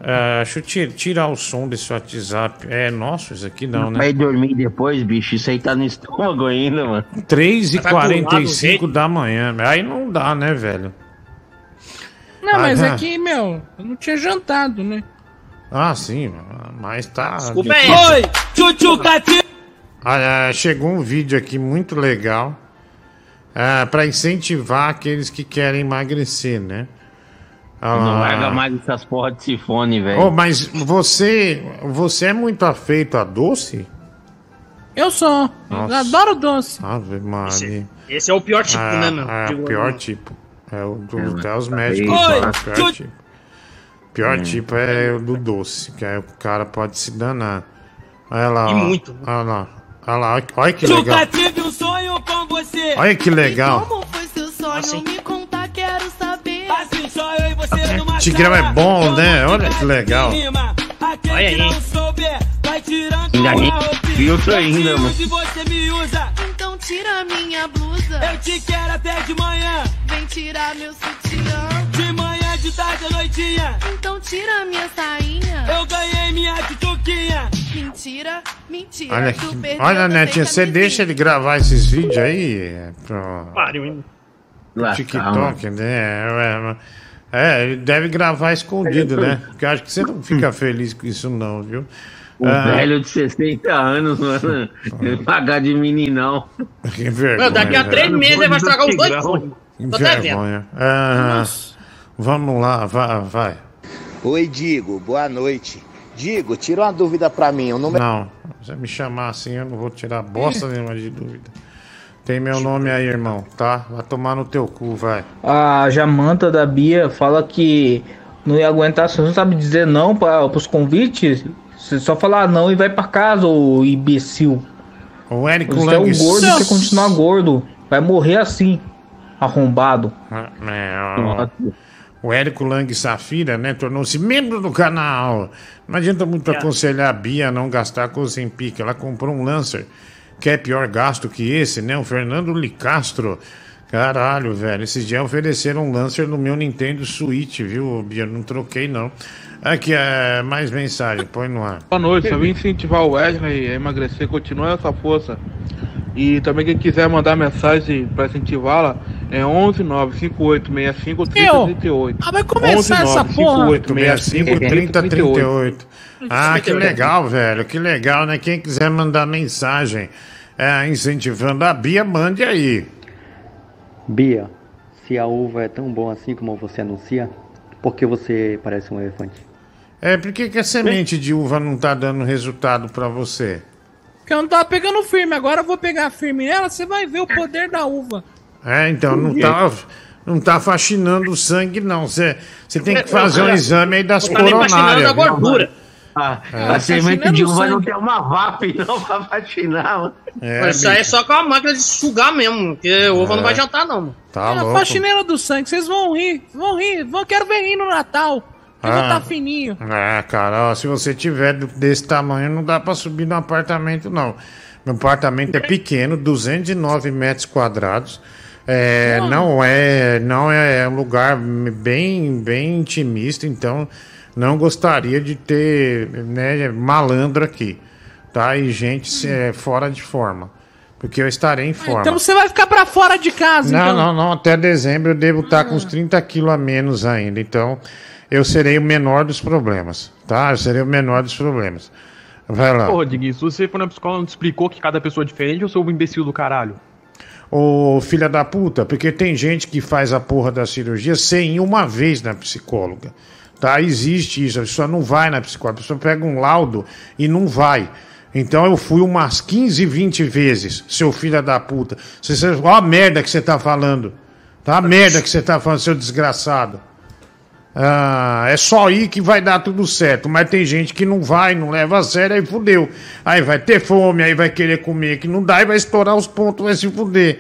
Ah, deixa eu ti- tirar o som desse WhatsApp. É nosso isso aqui não, né? Vai dormir depois, bicho. Isso aí tá no estômago ainda, mano. 3h45 da manhã. Aí não dá, né, velho? Não, Ah, mas é que, meu, eu não tinha jantado, né? Ah, sim, mas tá. Desculpa é essa. Oi, tchutchu, cati- Ah, ah, chegou um vídeo aqui muito legal ah, para incentivar aqueles que querem emagrecer, né? Ah, Não larga mais essas porra de sifone, velho. Oh, mas você, você é muito afeito a doce? Eu sou. Nossa. adoro doce. Ave Maria. Esse é o pior tipo, Ah, né, meu? É, o pior né? tipo. É o do, É, até os médicos falam, pior tchu- tipo. Pior Hum. tipo é o do doce, que aí o cara pode se danar. Olha lá, E ó. muito. Olha lá. Olha lá, olha, que legal. Nunca tive um sonho com você. Olha que legal. Como foi seu sonho? Me Tigrão é bom, né? Olha que legal. Olha aí. Ainda nem filtro ainda, mano. Então tira minha blusa. Eu te quero até de manhã. Vem tirar meu sutiã. De manhã, de tarde, à noitinha. Então tira minha sainha. Eu ganhei minha tituquinha. Mentira, mentira. Olha, que, olha Netinha, você deixa ele gravar esses vídeos aí é, pro Pariu, hein? Lascar, TikTok, né? É, ele deve gravar escondido, né? Porque eu acho que você não fica feliz com isso, não, viu? O Ah, velho de 60 anos, mano. Ele pagar de meninão. Que vergonha. Meu, daqui a três velho. meses ele vai estragar os dois fones. Que Tô até vendo. vergonha. Ah, vamos lá, vai, vai. Oi, Digo, boa noite. Digo, tira uma dúvida pra mim. O número Não, se você me chamar assim, eu não vou tirar bosta nenhuma de dúvida. Tem meu nome aí, irmão, tá? Vai tomar no teu cu, vai. A Jamanta da Bia fala que não ia aguentar, você não sabe dizer não para os convites. Você só falar não e vai pra casa, ô imbecil. O Érico Você é um Lang- gordo e quer continuar gordo. Vai morrer assim, arrombado. É, ó, o Érico Lang Safira, né, tornou-se membro do canal. Não adianta muito aconselhar a Bia a não gastar com o Zempic. Ela comprou um Lancer, que é pior gasto que esse, né? O Fernando Licastro. Caralho, velho. Esses dias ofereceram um Lancer no meu Nintendo Switch, viu, Bia? Não troquei, não. Aqui, é mais mensagem, põe no ar. Boa noite, só vim incentivar o Wesley a emagrecer, continua essa força. E também quem quiser mandar mensagem para incentivá-la é 11 958 65 3038. Ah, vai começar essa porra. 65 30 38. Ah, que legal, velho. Que legal, né? Quem quiser mandar mensagem é, incentivando a Bia, mande aí. Bia, se a uva é tão bom assim como você anuncia, por que você parece um elefante? É, por que, que a semente de uva não tá dando resultado pra você? Porque eu não tava pegando firme, agora eu vou pegar firme nela, você vai ver o poder da uva. É, então não tá, não tá faxinando o sangue, não. Você você tem que fazer um exame aí das tá nem faxinando coronárias. a viu? Ah, É. a semente de uva não tem uma VAP não pra vacinar, mano. É, Isso aí é só com a máquina de sugar mesmo, porque o ovo É. não vai jantar, não. mano. Tá é a louco. faxineira do sangue, vocês vão rir, vão rir, vão, quero ver rir no Natal. Eu vou Ah. tá fininho. É, cara, ó, se você tiver desse tamanho, não dá pra subir no apartamento, não. Meu apartamento é pequeno, 209 metros quadrados. É, não é, não é um lugar bem, bem intimista, então não gostaria de ter né, malandro aqui, tá? E gente é, fora de forma, porque eu estarei em forma. Então você vai ficar pra fora de casa, Não, então. não, não. Até dezembro eu devo estar com uns 30 quilos a menos ainda. Então, eu serei o menor dos problemas, tá? Eu serei o menor dos problemas. Vai lá. Porra, Diguinho, se você for na psicóloga, não te explicou que cada pessoa é diferente ou sou um imbecil do caralho? Ô, filha da puta, porque tem gente que faz a porra da cirurgia sem ir uma vez na psicóloga. Tá? Existe isso. A pessoa não vai na psicóloga. A pessoa pega um laudo e não vai. Então eu fui umas 15, 20 vezes, seu filho da puta. Você, você, ó a merda que você tá falando. Tá? A merda que você tá falando, seu desgraçado. Ah, é só ir que vai dar tudo certo. Mas tem gente que não vai, não leva a sério, aí fudeu. Aí vai ter fome, aí vai querer comer, que não dá e vai estourar os pontos, vai se fuder.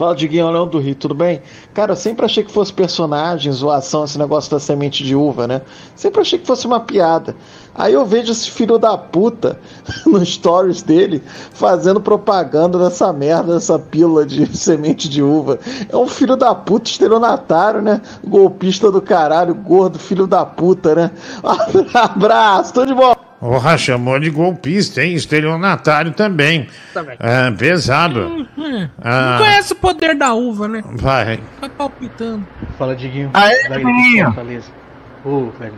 Fala, Diguinho, Leão do Rio, tudo bem? Cara, eu sempre achei que fosse personagem, zoação, esse negócio da semente de uva, né? Sempre achei que fosse uma piada. Aí eu vejo esse filho da puta no stories dele fazendo propaganda dessa merda, dessa pílula de semente de uva. É um filho da puta estelionatário, né? Golpista do caralho, gordo, filho da puta, né? Abraço, tô de volta. Porra, chamou de golpista, hein? Estelionatário também. Também. É, pesado. Hum, Ah. Não conhece o poder da uva, né? Vai. Vai palpitando. Fala, Diguinho. Aê, Diguinho. Ô, velho,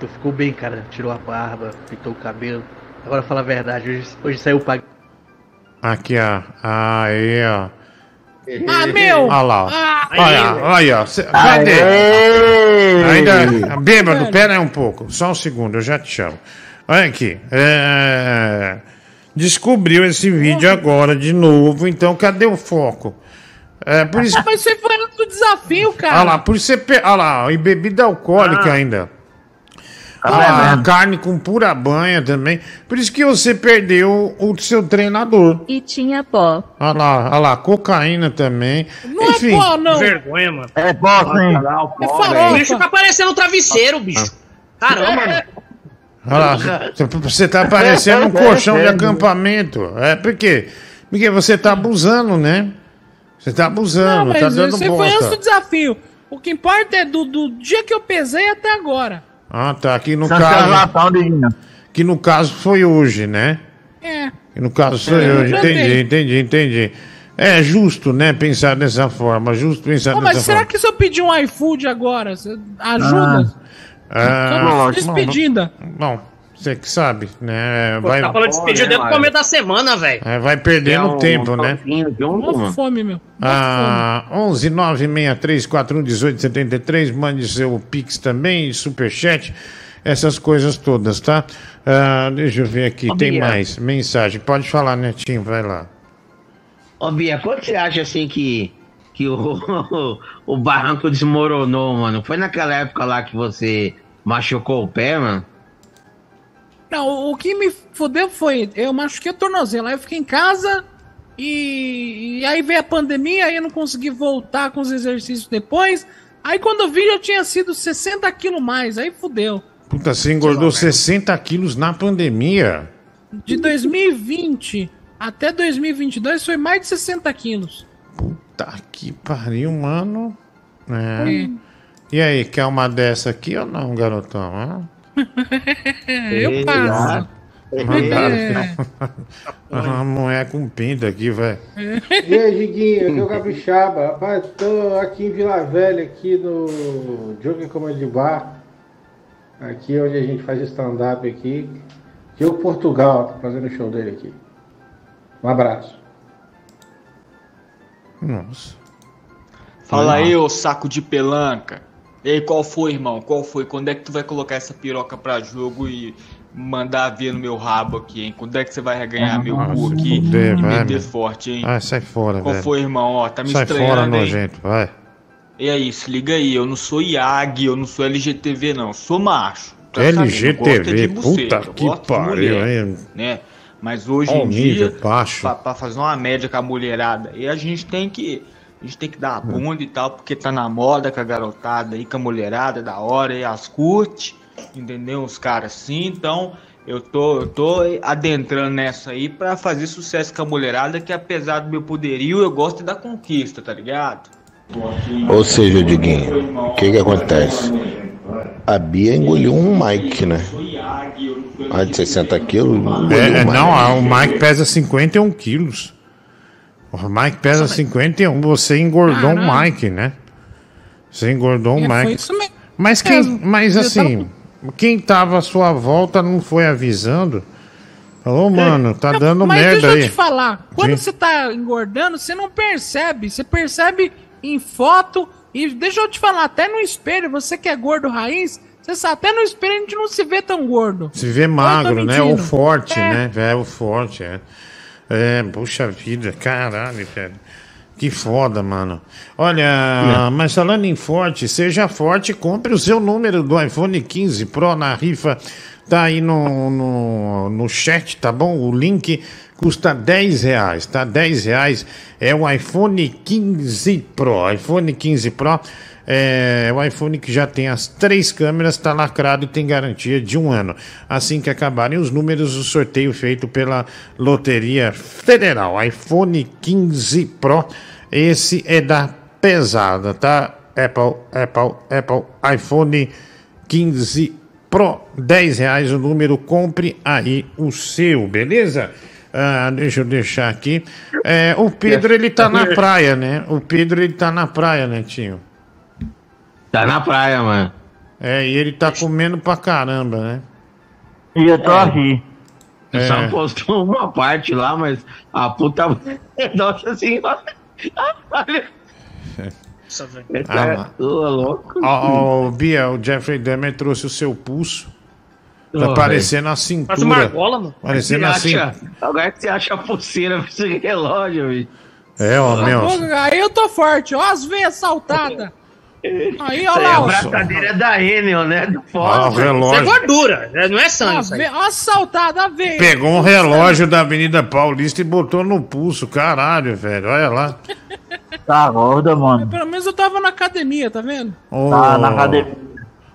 tu ficou bem, cara. Tirou a barba, pintou o cabelo. Agora fala a verdade, hoje, hoje saiu o pag... Aqui, ó. Aí, ó. Ah, meu! Olha lá, ó. Ah, olha, olha, ó. Cê- Cadê? Ainda. Bêbado, pera aí um pouco. Só um segundo, eu já te chamo. Olha aqui. é, Descobriu esse vídeo agora de novo, então cadê o foco? É, por isso. Ah, mas você foi do desafio, cara. Olha lá, por isso você. Pe... Olha lá, e bebida alcoólica Ah. ainda. Tá Ah, bebendo. carne com pura banha também. Por isso que você perdeu o seu treinador. E tinha pó. Olha lá, olha lá, cocaína também. Não é pó, não. Vergonha, mano. É pó, sim. O bicho tá parecendo um travesseiro, bicho. Caramba, mano. Olha lá, você tá parecendo um colchão de acampamento. É, por quê? Porque você tá abusando, né? Você tá Não, abusando, mas tá dando você foi antes do bosta. desafio. O que importa é do, do dia que eu pesei até agora. Ah, tá. Aqui no caso. Que no caso foi hoje, né? É. Que no caso foi É, hoje. Entendi, entendi, entendi. É justo, né? Pensar dessa forma. Justo pensar Pô, dessa mas será forma. que se eu pedir um iFood agora, você ajuda? Ah, Só despedida. Bom, você que sabe, né? Pô, Vai, tá falando de despedir desde o começo da semana, velho. é, vai perdendo tempo, né? Uma fome, meu. Ah, 11 963 41 18 73. Mande seu Pix também, Superchat, essas coisas todas, tá? Ah, deixa eu ver aqui, Ô, tem Bia. mais mensagem. Pode falar, Netinho, vai lá. Ô, Bia, quando você acha assim que, que o, o barranco desmoronou, mano? Foi naquela época lá que você machucou o pé, mano? Não, o- que me fudeu foi, eu machuquei o tornozelo, aí eu fiquei em casa e, e aí veio a pandemia, aí eu não consegui voltar com os exercícios depois. Aí quando eu vi, eu tinha sido 60 quilos mais, aí fudeu. Puta, você engordou 60 quilos na pandemia. De 2020 até 2022 foi mais de 60 quilos. Tá que pariu, mano. É. É. E aí, quer uma dessa aqui ou não, garotão? eu passo. Mandaram. Uma mulher com pinta aqui, velho. E aí, Diguinho, aqui é o Capixaba. Rapaz, tô aqui em Vila Velha, aqui no Jogo Comedy Bar. Aqui onde a gente faz stand-up aqui. Diogo Portugal, tá fazendo o show dele aqui. Um abraço. Nossa. Fala aí, ô saco de pelanca. E aí, qual foi, irmão? Qual foi? Quando é que tu vai colocar essa piroca pra jogo e mandar ver no meu rabo aqui, hein? Quando é que você vai reganhar meu Ah, cu se aqui fuder, e vai, meter meu. forte, hein? Ah, sai fora, Qual velho. foi, irmão? Ó, tá me Sai fora, estranhando, hein? nojento, vai. E aí, se liga aí, eu não sou IAG, eu não sou LGTV, não. Eu sou macho. Tá é LGTV, buceta, puta que pariu, mulher, hein? Né? Mas hoje Ó o em nível dia, baixo. Pra, pra fazer uma média com a mulherada, e a gente tem que. A gente tem que dar a bunda e tal, porque tá na moda com a garotada aí, com a mulherada, da hora, e as curte, entendeu? Os caras assim, então eu tô, eu tô adentrando nessa aí pra fazer sucesso com a mulherada, que apesar do meu poderio, eu gosto da conquista, tá ligado? Ou seja, Diguinho, o que que acontece? A Bia engoliu um Mike, né? Mais de 60 quilos, É, é, um não, ah, o Mike pesa 51 quilos. O Mike pesa 51. Você engordou o Caralho. Mike, né? Você engordou o É, foi Mike. isso mesmo. Mas quem. Mas assim, quem tava à sua volta não foi avisando. Falou, mano, tá dando Mas merda deixa eu aí. te falar, quando Sim. você tá engordando, você não percebe. Você percebe em foto e deixa eu te falar, até no espelho, você que é gordo raiz, você sabe, até no espelho a gente não se vê tão gordo. Se vê magro, né? Ou forte, É. né? É, o forte, é. É, puxa vida, caralho, velho. Que foda, mano. Olha, mas falando em forte, seja forte, compre o seu número do iPhone 15 Pro na rifa. Tá aí no, no, no chat, tá bom? O link custa 10 reais, tá? 10 reais é o iPhone 15 Pro. iPhone 15 Pro é o iPhone que já tem as três câmeras, está lacrado e tem garantia de um ano. Assim que acabarem os números, o sorteio feito pela Loteria Federal. iPhone 15 Pro, esse é da pesada, tá? Apple, Apple, Apple, iPhone 15 Pro, 10 reais o número, compre aí o seu, beleza? Ah, deixa eu deixar aqui. É, o Pedro, ele tá na praia, né? O Pedro, ele tá na praia, né, tio? Tá na praia, mano. É, e ele tá comendo pra caramba, né? E eu tô aqui. É. Só postou uma parte lá, mas a puta. Nossa senhora. Olha. Nossa, velho. Ah, lá. Ô, louco. Ó, ó, Bia, o Jeffrey Dahmer trouxe o seu pulso. Tá Ô, parecendo a cintura. Parece uma argola, mano. Parecendo assim. acha- Agora que você acha a pulseira pra esse relógio, bicho. É, ó, meu. Aí eu tô forte, ó, as veias saltadas. Aí, aí, lá, a ó. braçadeira da Enel, né? Do Ah, o fósforo. relógio. Isso é gordura, né? não é sangue ó, saltada a veia. Pegou um relógio da Avenida Paulista e botou no pulso. Caralho, velho. Olha lá. Tá gorda, mano. Pelo menos eu tava na academia, tá vendo? Ô, Tá na academia.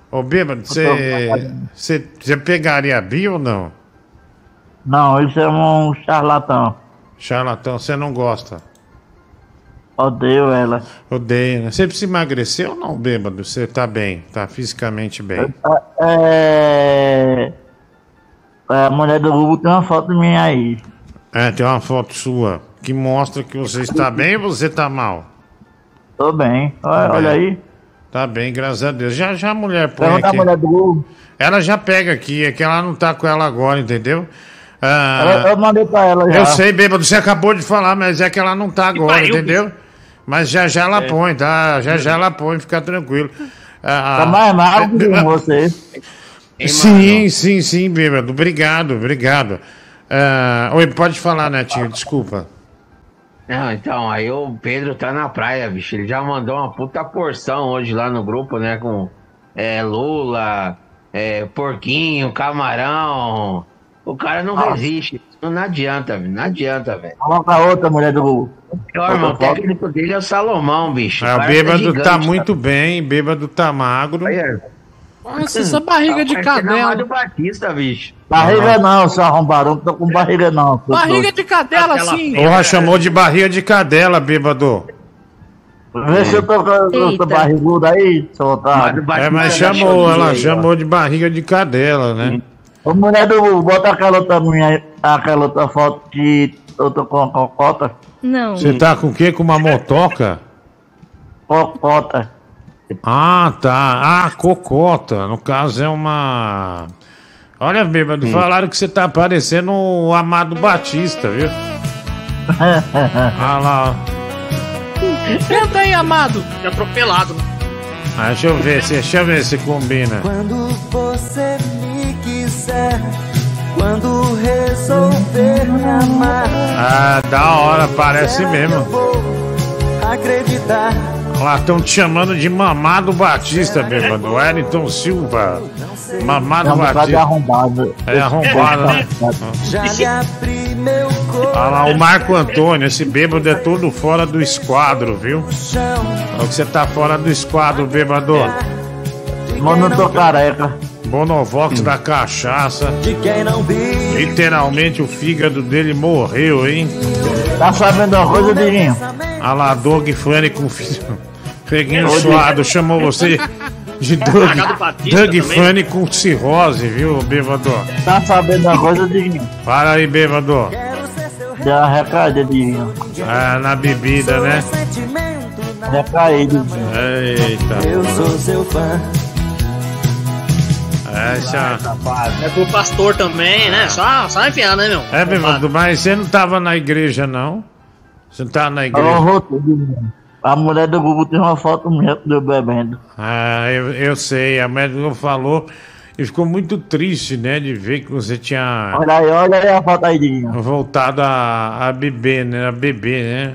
Ô, bêbado, você você- você pegaria a Bia ou não? Não, isso é um charlatão. Charlatão, você não gosta? Odeio ela. Odeio, né? Você precisa emagrecer ou não, bêbado? Você tá bem, tá fisicamente bem. É. é, A mulher do Google tem uma foto minha aí. É, tem uma foto sua que mostra que você está bem ou você tá mal? Tô bem. Olha, Tá olha bem. aí. Tá bem, graças a Deus. Já, já a mulher põe Pergunta a aqui. mulher do Google. Ela já pega aqui, é que ela não tá com ela agora, entendeu? Ah, Eu, eu mandei pra ela já. eu sei, bêbado, você acabou de falar, mas é que ela não tá agora, pariu, entendeu? Mas já já ela É. põe, tá? Já já ela põe, fica tranquilo. Ah, Tá mais magro que você. Sim, sim, sim, bêbado. Obrigado, obrigado. Ah, oi, pode falar, Netinho, desculpa. Não, então, aí o Pedro tá na praia, bicho. Ele já mandou uma puta porção hoje lá no grupo, né? Com é, Lula, é, porquinho, camarão. O cara não Nossa. resiste. Não, não adianta, velho. Não adianta, velho. Coloca a outra mulher do pior, irmão, o técnico dele é o Salomão, bicho. Ah, o cara bêbado gigante, tá muito bem, bêbado tá magro. Nossa, essa barriga de cadela. do Batista, bicho. Barriga não, seu arrombado. Não tô com barriga não. Barriga de cadela, assim. Porra, chamou de barriga de cadela, bêbado. Vê se eu tô com barriguda aí, seu otário. É, mas chamou, ela chamou de barriga de cadela, né? Ô, mulher do bota aquela outra aí, aquela outra foto que eu tô com a cocota. Não. Você tá com o quê? Com uma motoca? Cocota. Ah, tá. Ah, cocota. No caso é uma. Olha, bêbado, falaram que você tá parecendo o Amado Batista, viu? Ah lá, ó. Canta aí, amado. De atropelado, né? Ah, deixa eu ver se, deixa eu ver se combina. Quando você me quiser, quando resolver me amar, Ah, da hora, parece mesmo. acreditar. Olha lá, estão te chamando de Mamado Batista, bêbado. Wellington Silva. Mamado É Batista. arrombado. É arrombado, né? Já lhe abri meu Olha lá, o Marco Antônio, esse bêbado é todo fora do esquadro, viu? Olha que você tá fora do esquadro, bêbado. Mano, eu tô careca. Bonovox da cachaça. De quem não vive. Literalmente o fígado dele morreu, hein? Tá sabendo uma coisa, Diguinho? Olha lá, Doug Funny com Ô, suado, chamou você de Doug, Doug Funny com cirrose, viu, bêbado? Tá sabendo uma coisa, Diguinho? Para aí, bêbado. Deu uma recaída, Diguinho. Ah, na bebida, né? Recaída, Diguinho. Eita. Eu sou seu fã. Essa. É pro pastor também, né? Só, só enfiar, né, meu? É, bêbado, mas você não tava na igreja, não? Você não tava na igreja? A mulher do Google tem uma foto minha que eu bebendo. Ah, eu, eu sei, a médica falou e ficou muito triste, né, de ver que você tinha Olha aí, olha aí a foto aí, Diguinho. voltado a, a beber, né? A beber, né?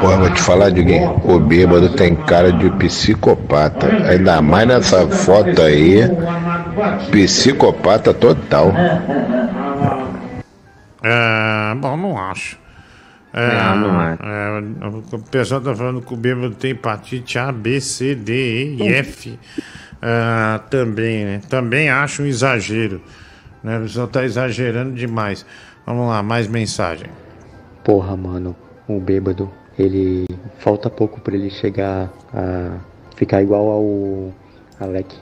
Porra, vou te falar, Diguinho. O bêbado tem cara de psicopata. Ainda mais nessa foto aí. Psicopata total. É, bom, não acho. É, Não, não é. é, o pessoal tá falando que o bêbado tem hepatite A, B, C, D, E e F. Ah, também, né? Também acho um exagero. Né? O pessoal tá exagerando demais. Vamos lá, mais mensagem. Porra, mano, o bêbado, ele. Falta pouco pra ele chegar a ficar igual ao Alec.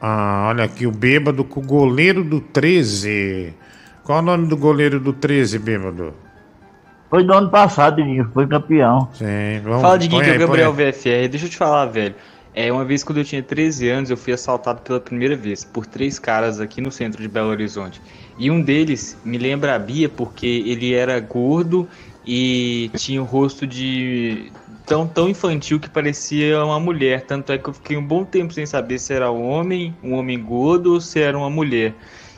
Ah, olha aqui, o bêbado com o goleiro do 13. Qual o nome do goleiro do 13, bêbado? Foi do ano passado, Diguinho, foi campeão. Sim, vamos Fala, Diguinho, que é o Gabriel. VFR. Deixa eu te falar, velho. É, uma vez quando eu tinha 13 anos, eu fui assaltado pela primeira vez por três caras aqui no centro de Belo Horizonte. E um deles me lembra a Bia porque ele era gordo e tinha o rosto de tão, tão infantil que parecia uma mulher. Tanto é que eu fiquei um bom tempo sem saber se era um homem, um homem gordo ou se era uma mulher.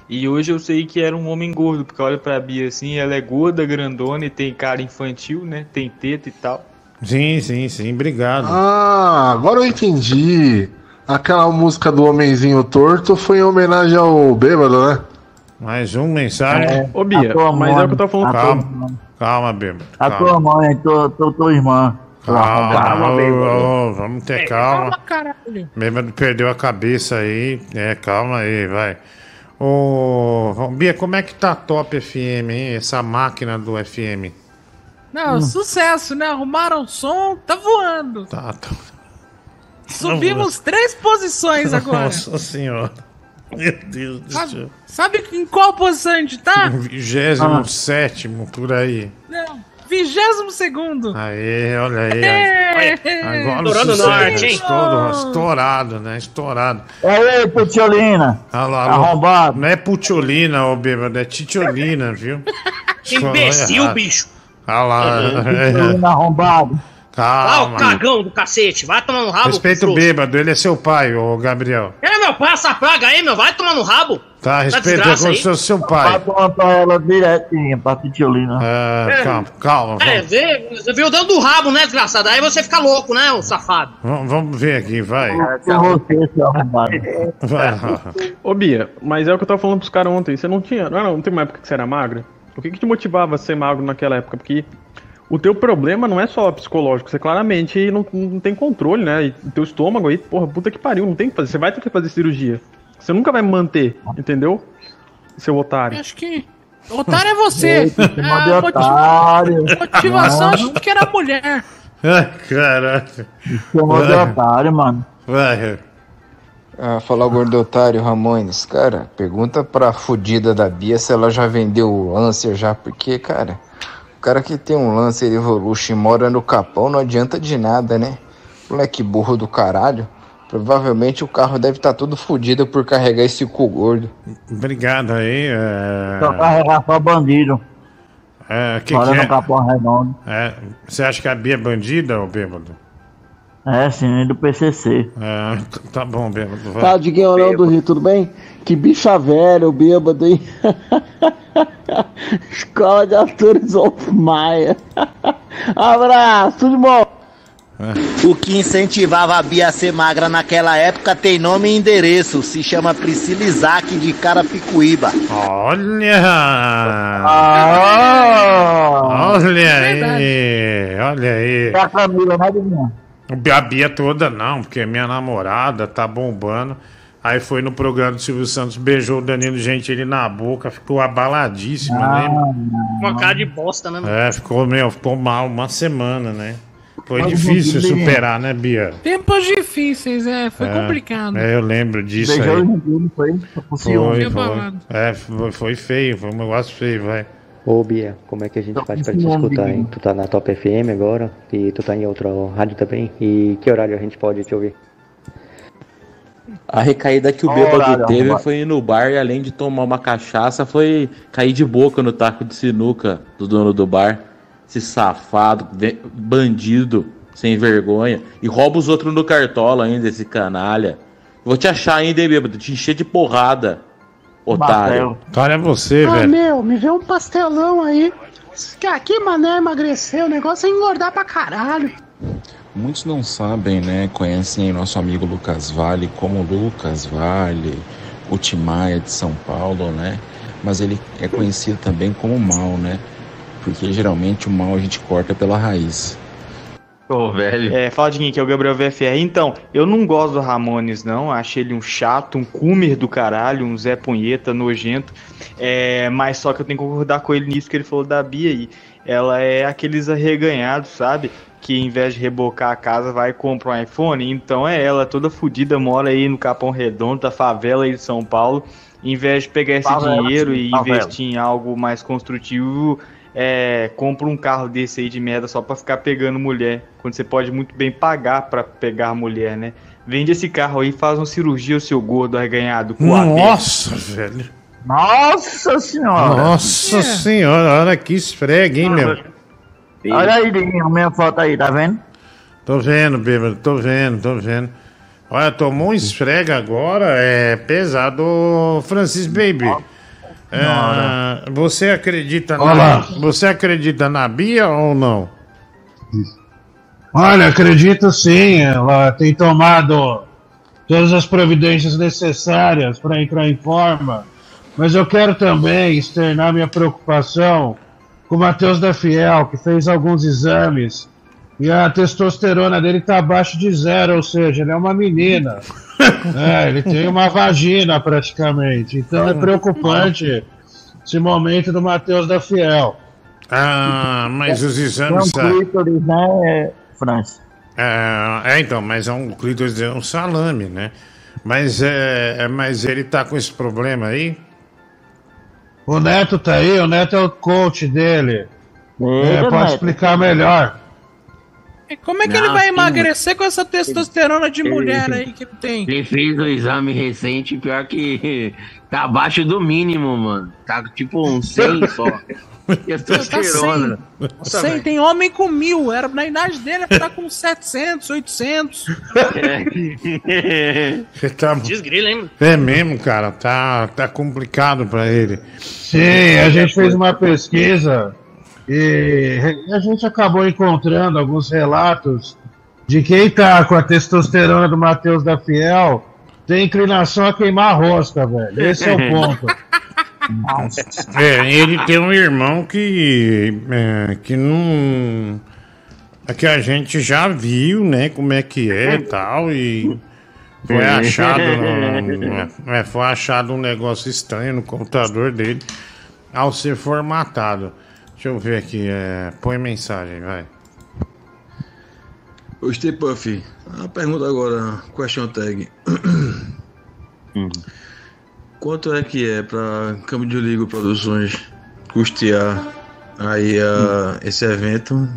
E hoje eu sei que era um homem gordo, porque olha pra Bia assim, ela é gorda, grandona e tem cara infantil, né? Tem teta e tal. Sim, sim, sim, obrigado. Ah, agora eu entendi. Aquela música do Homenzinho Torto foi em homenagem ao bêbado, né? Mais um mensagem. É, Ô, Bia, a tua mas mãe, é o que eu tô falando. a tua Calma, calma, bêbado. A calma. tua mãe, tua, tua, tua irmã. Calma, ô, bêbado. ô, vamos ter calma. Calma, caralho. Bêbado perdeu a cabeça aí. É, calma aí, vai. Ô, Bia, como é que tá a Top FM, hein? Essa máquina do FM. Não, sucesso, né? Arrumaram o som, tá voando. Tá, tá. Subimos três posições agora. Nossa senhora. Meu Deus do Sabe, céu. sabe em qual posição a gente tá? Vigésimo sétimo, por aí. Não, vigésimo segundo. Aê, olha aí. É. Agora Estourando o sucesso, norte, hein? estourou, estourado, né? Estourado. Ei, Putiolina. Olha lá, Arrombado. Não é putiolina, ô bêbado, é titiolina, viu? Que imbecil, bicho. Olha lá. Putiolina arrombado. Ah, Calma. o cagão do cacete. Vai tomar no rabo. Respeita o bêbado, ele é seu pai, ô Gabriel. É, meu pai, essa praga aí, meu. Vai tomar no rabo. Tá, respeita desgraça como se fosse seu Vai pai. plantar ela direitinho pra Putiolina. Ah, É. calma, calma. É, vê, você viu dando do rabo, né, desgraçado? Aí você fica louco, né, ô safado? vamos- vamos ver aqui, vai. É você, seu arrombado. Vai. Ô, Bia, mas é o que eu tava falando pros caras ontem. Você não tinha. Não, não, não tem uma época que você era magra? O que, que te motivava a ser magro naquela época? Porque o teu problema não é só psicológico, você claramente não, não tem controle, né? E o teu estômago aí, porra, puta que pariu, não tem que fazer. Você vai ter que fazer cirurgia. Você nunca vai manter, entendeu? Seu otário. Acho que. Otário é você. Chamou de A motiva- otário. motivação, Não. acho que era mulher. Ai, Caraca. Chamou de Vai. otário, mano. Vai. Ah, falar o gordo otário Ramones, cara, pergunta pra fudida da Bia se ela já vendeu o Lancer já, porque, cara, o cara que tem um Lancer Evolution e mora no Capão não adianta de nada, né? Moleque burro do caralho. Provavelmente o carro deve estar todo fudido por carregar esse cu gordo. Obrigado aí. É... Só carregar só bandido. É, que Mora que no é? Capão Redondo. É, Você acha que a Bia é bandida, ô bêbado? É, sim, do PCC. É, tá bom, bêbado. vai. Tá, Diguinho não do Rio, tudo bem? Que bicha velha, o bêbado, hein? Escola de Atores of Maia. Abraço, tudo bom? O que incentivava a Bia a ser magra naquela época tem nome e endereço. Se chama Priscila Isaac de Carapicuíba. Olha! Ah! Olha aí! Olha aí! É a Camila, né, Diguinho? A Bia toda não, porque minha namorada tá bombando. Aí foi no programa do Silvio Santos, beijou o Danilo Gentili na boca, ficou abaladíssima, né? Uma cara de bosta, né, mano? É, ficou, meu, ficou mal uma semana, né? Foi Mas difícil superar, né, Bia? Tempos difíceis, é. Foi É, complicado. É, eu lembro disso Beijou aí. o Gentili, foi? Foi. Foi, foi. É, foi, foi feio, foi um negócio feio, vai. Ô, Bia, como é que a gente faz pra te ciúme, escutar, hein? Tu tá na Top FM agora e tu tá em outra rádio também? E que horário a gente pode te ouvir? A recaída que o bêbado teve foi ir no bar e além de tomar uma cachaça, foi cair de boca no taco de sinuca do dono do bar. Esse safado, bandido, sem vergonha. E rouba os outros no cartola ainda, esse canalha. Vou te achar ainda, hein, bêbado? Te encher de porrada, otário. Olha você, Ah, velho. meu, me vê um pastelão aí. Que aqui, mané, emagrecer, o negócio é engordar pra caralho. Muitos não sabem, né? Conhecem nosso amigo Lucas Vale como Lucas Vale, o Timaya de São Paulo, né? mas ele é conhecido também como mal, né? Porque geralmente o mal a gente corta pela raiz. Ô, velho. É, fala de quem que é o Gabriel VFR. Então, eu não gosto do Ramones, não. Acho ele um chato, um coomer do caralho, um Zé Punheta nojento. É, mas só que eu tenho que concordar com ele nisso que ele falou da Bia aí. Ela é aqueles arreganhados, sabe? Que em vez de rebocar a casa, vai e compra um iPhone. Então é ela, toda fodida, mora aí no Capão Redondo, da favela aí de São Paulo. Em vez de pegar esse Favela, dinheiro sim, e favela. investir em algo mais construtivo, é, compra um carro desse aí de merda só pra ficar pegando mulher. Quando você pode muito bem pagar pra pegar mulher, né? Vende esse carro aí e faz uma cirurgia, o seu gordo arreganhado. com a Nossa, velho. Nossa senhora! Nossa senhora, olha que esfrega, hein, meu? Olha aí, Diguinho, minha foto aí, tá vendo? Tô vendo, bêbado, tô vendo, tô vendo. Olha, tomou um esfrega agora, é pesado, Francis Baby. É, você acredita na, Olá. você acredita na Bia ou não? Olha, acredito sim, ela tem tomado todas as providências necessárias para entrar em forma. Mas eu quero também externar minha preocupação com o Matheus da Fiel, que fez alguns exames e a testosterona dele está abaixo de zero, ou seja, ele é uma menina. É, ele tem uma vagina praticamente. Então é preocupante esse momento do Matheus da Fiel. Ah, mas os É exames. um clítoris, né, França? É, é, então, mas é um clítoris, é um salame, né? Mas, é, é- mas ele tá com esse problema aí? O Neto tá aí, o Neto é o coach dele. É, Eita, pode Neto. explicar melhor. Como é que Não, ele vai sim. emagrecer com essa testosterona de mulher aí que ele tem? Ele fez o exame recente, pior que tá abaixo do mínimo, mano. Tá tipo um 100 só. Testosterona. Tá 100, tem homem com mil. Era, na idade dele, tá com 700, 800. Você tá... Desgrila, hein? É mesmo, cara, tá, tá complicado pra ele. Sim, a gente fez uma pesquisa e a gente acabou encontrando alguns relatos de quem tá com a testosterona do Matheus da Fiel tem inclinação a queimar rosca, velho. Esse é o ponto. É, ele tem um irmão que, é, que não. é Que a gente já viu, né? Como é que é e tal, e foi achado. no- é, foi achado um negócio estranho no computador dele ao ser formatado. Deixa eu ver aqui, é, põe mensagem, vai. Ô, Stay Puff, a pergunta agora, question tag. Quanto é que é pra Câmbio de Ligo Produções custear aí a, esse evento,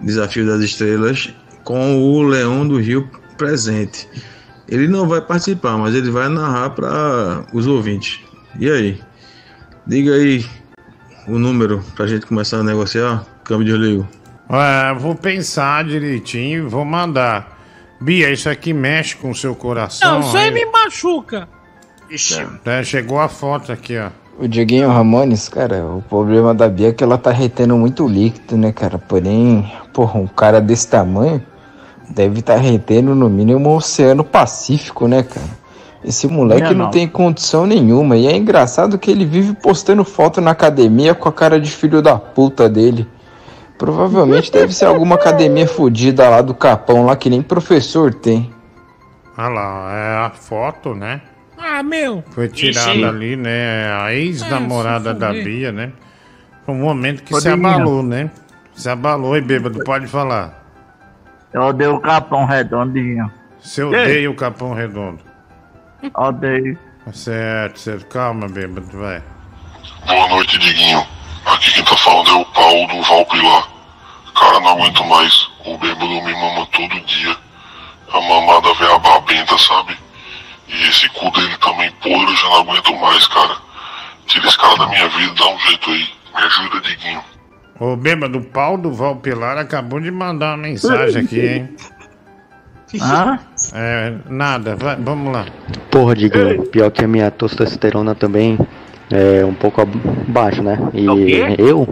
Desafio das Estrelas, com o Leão do Rio presente? Ele não vai participar, mas ele vai narrar para os ouvintes. E aí? Diga aí o número pra gente começar a negociar, Câmbio de Ligo. É, vou pensar direitinho e vou mandar. Bia, isso aqui mexe com o seu coração. Não, isso aí me machuca. É, chegou a foto aqui, ó. O Dieguinho Ramones, cara, o problema da Bia é que ela tá retendo muito líquido, né, cara? Porém, porra, um cara desse tamanho deve estar retendo no mínimo o Oceano Pacífico, né, cara? Esse moleque Minha não não. tem condição nenhuma. E é engraçado que ele vive postando foto na academia com a cara de filho da puta dele. Provavelmente deve ser alguma academia fodida lá do Capão, lá que nem professor tem. Olha lá, é a foto, né? Ah, meu. Foi tirada Ixi. ali, né? A ex-namorada É, da. Bia, né? Foi um momento que se abalou, né? Se abalou e bêbado, pode falar. Eu odeio o capão redondinho. Você odeia o Capão Redondo. Odeio. Certo, certo. Calma, bêbado, vai. Boa noite, Diguinho. Aqui quem tá falando é o Paulo do Valpilar. Cara, não aguento mais. O bêbado me mama todo dia. A mamada velha babenta, sabe? E esse cu dele também podre, eu já não aguento mais, cara. Tira esse cara da minha vida, dá um jeito aí. Me ajuda, Diguinho. O bêbado Paulo do Valpilar acabou de mandar uma mensagem aqui, hein? Hã? É, nada, vai, vamos lá. Porra, Diguinho, pior que a minha testosterona também é um pouco abaixo, né? E É eu,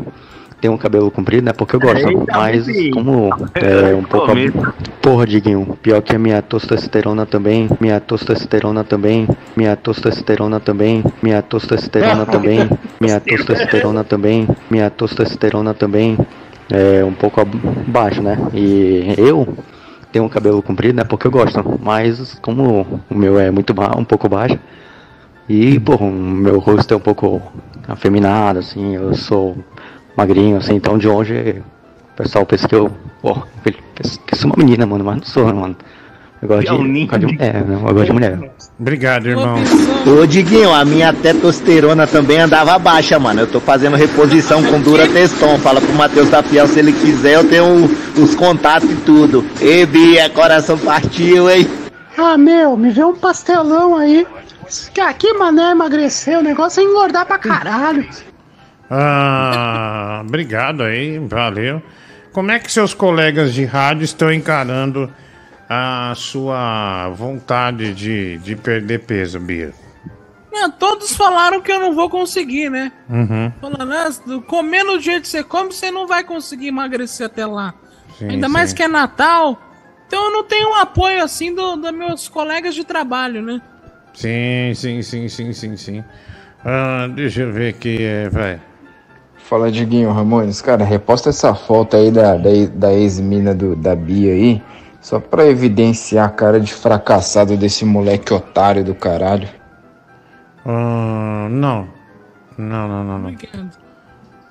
tenho um cabelo comprido, né? Porque eu gosto, Eita, mas como é um pouco. Começo. Porra, Diguinho, pior que a minha testosterona também, minha testosterona também, minha testosterona também, minha testosterona também, minha testosterona também, minha testosterona também é um pouco abaixo, né? E eu tenho um cabelo comprido, né? Porque eu gosto, mas como o meu é muito ba um pouco baixo e, o meu rosto é um pouco afeminado, assim, eu sou magrinho, assim, então de longe o pessoal pensa que eu, pô, que sou uma menina, mano, mas não sou, mano. Eu gosto de, É um gosto de, é, eu gosto de mulher. Obrigado, irmão. Ô Diguinho, a minha testosterona também andava baixa, mano. Eu tô fazendo reposição com Dura Teston. Fala pro Matheus da Fiel se ele quiser, eu tenho os contatos e tudo. Ei, Bia, coração partiu, hein? Ah, meu, me vê um pastelão aí. Que aqui, mané, emagrecer, o negócio é engordar pra caralho. Ah, obrigado aí, valeu. Como é que seus colegas de rádio estão encarando a sua vontade de, de perder peso, Bia? É, todos falaram que eu não vou conseguir, né? Uhum. Falando, ah, comendo do jeito que você come, você não vai conseguir emagrecer até lá. Sim, Ainda sim. mais que é Natal. Então eu não tenho um apoio assim do- dos meus colegas de trabalho, né? Sim, sim, sim, sim, sim, sim. Ah, deixa eu ver aqui, é, vai. Fala, Diguinho Ramones. Cara, reposta essa foto aí da, da, da ex-mina do- da Bia aí, só pra evidenciar a cara de fracassado desse moleque otário do caralho. Ah, não. Não, não, não, não.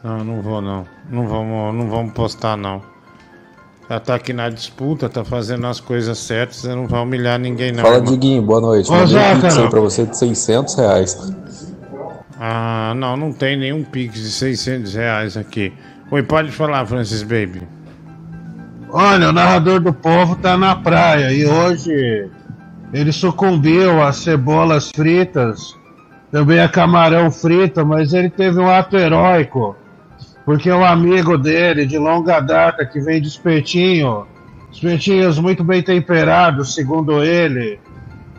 Não, não vou não. Não vamos, não vamos postar não. Já tá aqui na disputa, tá fazendo as coisas certas, você não vai humilhar ninguém não. Fala. Diguinho, boa noite. Ô, Mandei um pix aí pra você de 600 reais. Ah, não, não tem nenhum Pix de 600 reais aqui. Oi, pode falar, Francis Baby. Olha, o narrador do povo tá na praia e hoje ele sucumbiu a cebolas fritas, também a camarão frito, mas ele teve um ato heróico, porque um amigo dele de longa data que vem de espetinho, espetinhos muito bem temperados, segundo ele,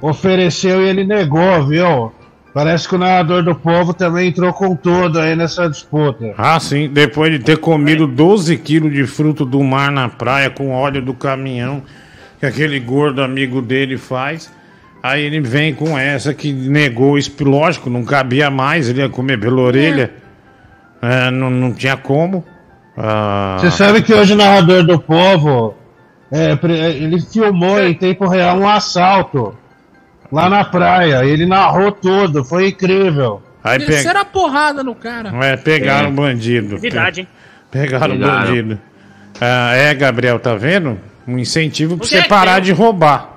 ofereceu e ele negou, viu? Parece que o narrador do povo também entrou com tudo aí nessa disputa. Ah, sim, depois de ter comido 12 quilos de fruto do mar na praia com óleo do caminhão que aquele gordo amigo dele faz. Aí ele vem com essa que negou isso, lógico, não cabia mais, ele ia comer pela orelha. É, não, não tinha como. Ah, Você sabe que hoje o narrador do povo é, ele filmou em tempo real um assalto lá na praia. Ele narrou tudo, foi incrível. Aí Desceram a porrada no cara. É, pegaram É. o bandido. Verdade, hein? Pegaram o bandido. Ah, é, Gabriel, tá vendo? Um incentivo pra é você que parar tem? de roubar.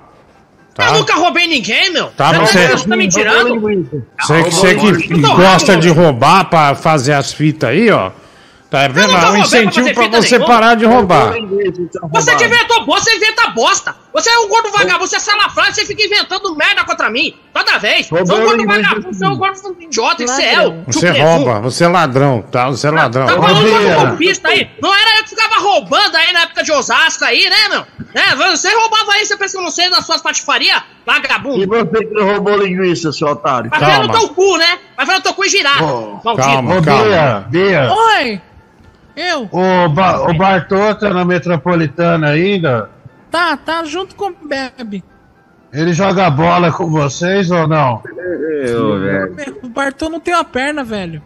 Tá? Eu nunca roubei ninguém, meu. Tá, Não, você- Você tá me tirando? Você que, você que tô gosta de roubar pra fazer as fitas aí, ó. Tá vendo? nunca É um pra incentivo pra fita você nenhuma. parar de roubar. Você que inventou bosta, você inventa bosta. Você é um gordo vagabundo, você é salafrário, você fica inventando merda contra mim. Toda vez. Você é um gordo vagabundo, você é um gordo idiota, isso é eu. Você rouba, você é ladrão, tá? Você é ladrão. Tá falando de golpista aí. Não era eu que ficava roubando aí na época de Osasco aí, né, meu? É, você roubava aí, você pensa que eu não sei das suas patifarias? Vagabundo. E você que roubou linguiça, seu otário? Vai ver no teu cu, né? Vai ver no teu cu e girar. Maldito. Ô, Bia, Bia. Oi! Eu? O, ba o Bartô tá na metropolitana ainda? Tá, tá junto com o Bebe. Ele joga bola com vocês ou não? O Bartô não tem uma perna, velho.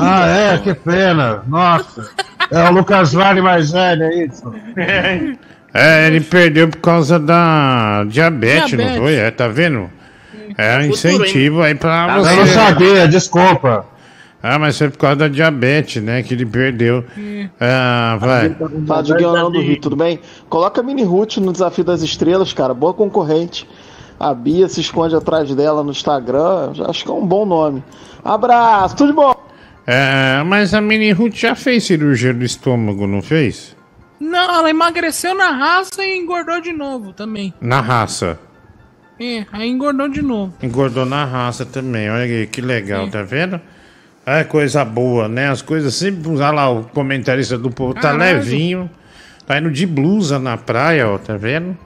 Ah, é? Que pena. Nossa. É o Lucas Vale mais velho, é isso? É, ele perdeu por causa da diabetes, Diabetes. não foi? É, tá vendo? É um incentivo aí pra Eu você. não sabia, desculpa. Ah, mas foi por causa da diabetes, né? Que ele perdeu. Ah, vai. Fala, Diguinho Leão do Rio, tudo bem? Coloca a Mini Ruth no Desafio das Estrelas, cara, boa concorrente. A Bia se esconde atrás dela no Instagram, já acho que é um bom nome. Abraço, tudo de bom. É, mas a Mini Ruth já fez cirurgia do estômago, não fez? Não, ela emagreceu na raça e engordou de novo também. Na raça. É, aí engordou de novo. Engordou na raça também. Olha aí, que legal, tá vendo? É coisa boa, né? As coisas sempre. Olha lá, o comentarista do povo tá Caralho. levinho. Tá indo de blusa na praia, ó, tá vendo?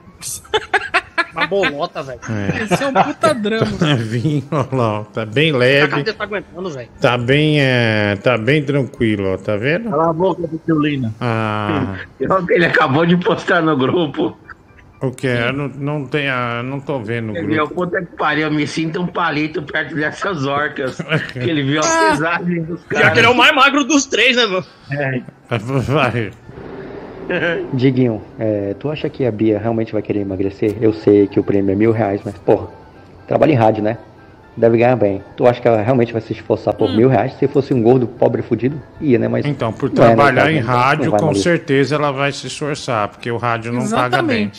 Uma bolota, velho. É. Esse é um puta drama. Vinho, olha lá, ó, tá bem A leve. tá aguentando, velho. Tá bem, é, tá bem tranquilo, ó, tá vendo? Cala a boca do. Ah, Ele acabou de postar no grupo. O que? Eu não, não tem a, não tô vendo o Ele viu, grupo. puta que pariu, eu me sinto um palito perto dessas orcas. que ele viu a pesagem dos Pior que ele é caras. o mais magro dos três, né, meu? Vai. Diguinho, é, tu acha que a Bia realmente vai querer emagrecer? Eu sei que o prêmio é mil reais, mas, porra, trabalha em rádio, né? Deve ganhar bem. Tu acha que ela realmente vai se esforçar por mil reais? Se fosse um gordo, pobre, fudido, ia, né? Mas Então, por não é, né, trabalhar em rádio, com certeza ela vai se esforçar, porque o rádio não paga bem.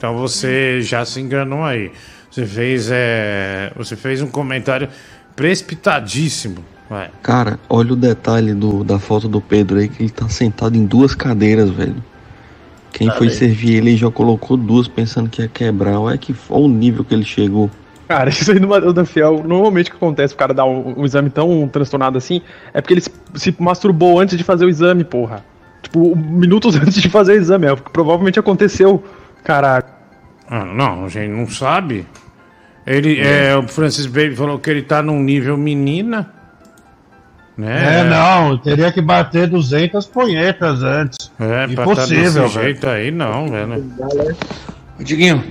Então você já se enganou aí. Você fez, é, você fez um comentário precipitadíssimo. Vai. Cara, olha o detalhe do, da foto do Pedro aí, que ele tá sentado em duas cadeiras, velho. Quem Tá foi bem. servir ele já colocou duas pensando que ia quebrar. Olha que olha o nível que ele chegou. Cara, isso aí no Matheus da Fiel, normalmente o que acontece, o cara dá um, um exame tão transtornado assim, é porque ele se, se masturbou antes de fazer o exame, porra. Tipo, minutos antes de fazer o exame, é o que provavelmente aconteceu. Caralho. Ah, não, a gente não sabe. Ele, é, o Francis Baby falou que ele tá num nível menina. Né? É, não, teria que bater 200 punhetas antes. É, pra tá Impossível, desse velho. jeito aí, não, velho. Diguinho,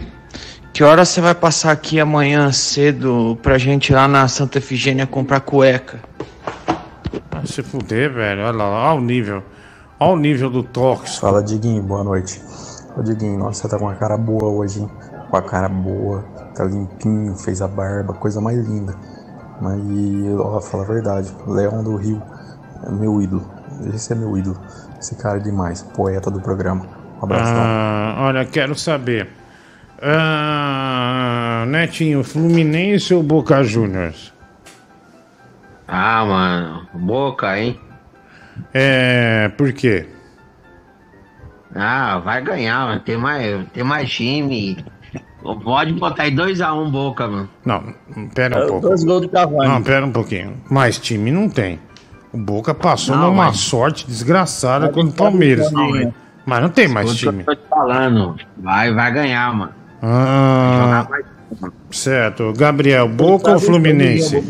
que hora você vai passar aqui amanhã cedo pra gente ir lá na Santa Efigênia comprar cueca? Ah, se fuder, velho. Olha lá, olha o nível. Olha o nível do tóxico. Fala, Diguinho, boa noite. Ô, Diguinho, nossa, você tá com uma cara boa hoje, hein? Com a cara boa, tá limpinho, fez a barba, coisa mais linda. Mas, ó, fala a verdade, Leão do Rio é meu ídolo. Esse é meu ídolo. Esse cara é demais, poeta do programa. Um abraço, Ah, olha, quero saber. Ah, Netinho, Fluminense ou Boca Juniors? Ah, mano, boca, hein? É, por quê? Ah, vai ganhar, mano. Tem mais, tem mais time. Pode botar aí 2x1 boca, mano. Não, pera um É, pouco. dois gols do Cavani. Não, pera um pouquinho. Mais time não tem. O Boca passou Não, numa mas- sorte desgraçada contra o Palmeiras. Não, Mas não tem mais Escuta o time. que eu tô te falando. Vai, vai ganhar, mano. Ah, certo. Gabriel, Boca ou Fluminense?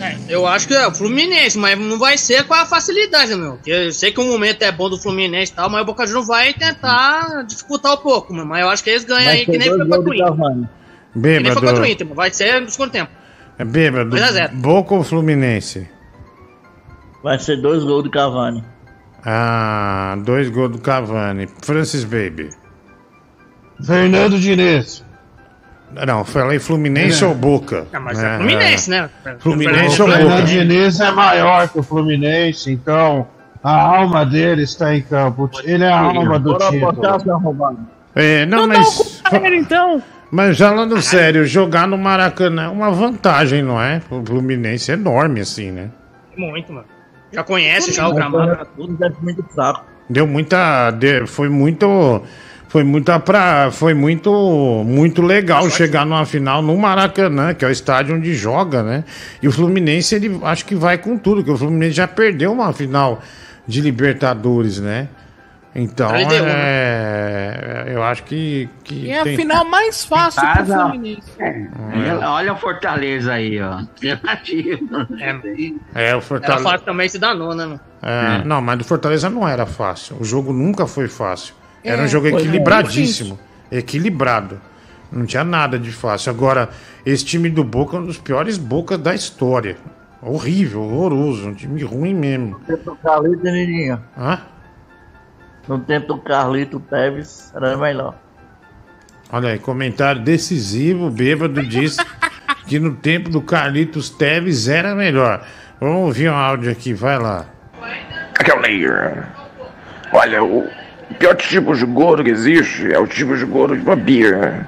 É, eu acho que é o Fluminense, mas não vai ser com a facilidade, meu? Porque eu sei que o momento é bom do Fluminense e tal, mas o Boca Juniors vai tentar dificultar um pouco, mano. Mas eu acho que eles ganham aí, que nem foi contra o Inter. Que nem foi contra o Inter, vai ser no segundo tempo. É bêbado. 2 a 0. Boca ou Fluminense? Vai ser dois gols do Cavani. Ah, dois gols do Cavani. Francis Baby. Fernando Diniz. Não, falei Fluminense É. ou Boca? Ah, mas é Fluminense, né? Fluminense o ou Fernando Boca? Diniz é maior que o Fluminense, então a alma dele está em campo. Ele é a alma do título. arrombado. É, não, Então dá mas. o ele, então. Mas já falando sério, jogar no Maracanã é uma vantagem, não é? O Fluminense é enorme, assim, né? Muito, mano. Já conhece já o gramado. Tudo deve muito fraco. Deu muita. foi muito. Foi muita pra. Foi muito. Muito legal chegar numa final no Maracanã, que é o estádio onde joga, né? E o Fluminense, ele acho que vai com tudo, que o Fluminense já perdeu uma final de Libertadores, né? Então, Perdeu, é, eu acho que. que é a tem- final mais fácil pro Casa. Fluminense. Olha, olha o Fortaleza aí, ó. Tentativa. É, É, o Era Fortaleza. fácil também se danou, né? É, É. Não, mas do Fortaleza não era fácil. O jogo nunca foi fácil. Era É, um jogo equilibradíssimo. Equilibrado. Não tinha nada de fácil. Agora, esse time do Boca é um dos piores Bocas da história. Horrível, horroroso. Um time ruim mesmo. No tempo do Carlito, Nininho. Hã? No tempo do Carlito Teves, era melhor. Olha aí, comentário decisivo. O Bêbado disse que no tempo do Carlitos Teves era melhor. Vamos ouvir um áudio aqui, vai lá. Aqui é o. Olha, o pior tipo de gordo que existe é o tipo de gordo de Bia.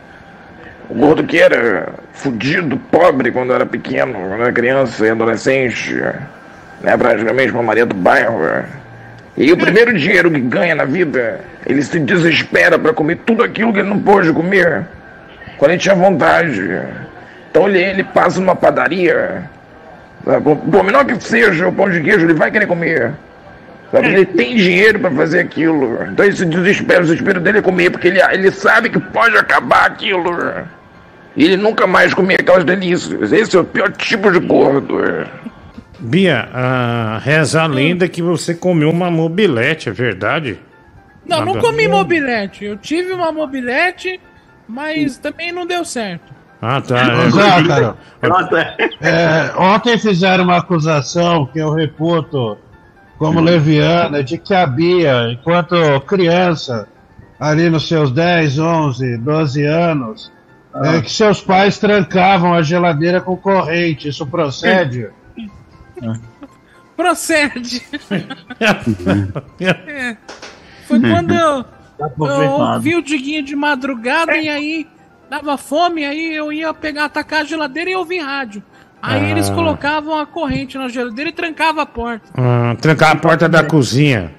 O gordo que era fudido, pobre quando era pequeno, quando era criança e adolescente. Né, praticamente uma Maria do bairro. E o primeiro dinheiro que ganha na vida, ele se desespera para comer tudo aquilo que ele não pôde comer. Quando ele tinha vontade. Então ele, ele passa numa padaria. por menor que seja o pão de queijo, ele vai querer comer. Só que ele tem dinheiro pra fazer aquilo. Então esse desespero, o desespero dele é comer, porque ele, ele sabe que pode acabar aquilo. E ele nunca mais comer aquelas delícias. Esse é o pior tipo de gordo. Bia, ah, reza a lenda que você comeu uma mobilete, é verdade? Não, não Nada- comi mobilete. Eu tive uma mobilete, mas também não deu certo. Ah, tá. Ó, cara, é, ontem fizeram uma acusação que eu reputo como leviana de que a Bia, enquanto criança, ali nos seus 10, 11, 12 anos, é, que seus pais trancavam a geladeira com corrente. Isso procede? Procede. É. Foi quando eu, eu confirmado. ouvi o Diguinho de madrugada e aí dava fome, aí eu ia pegar, atacar a geladeira e ouvir rádio. Aí Ah. eles colocavam a corrente na geladeira e trancavam a porta. Ah, trancar a porta da cozinha.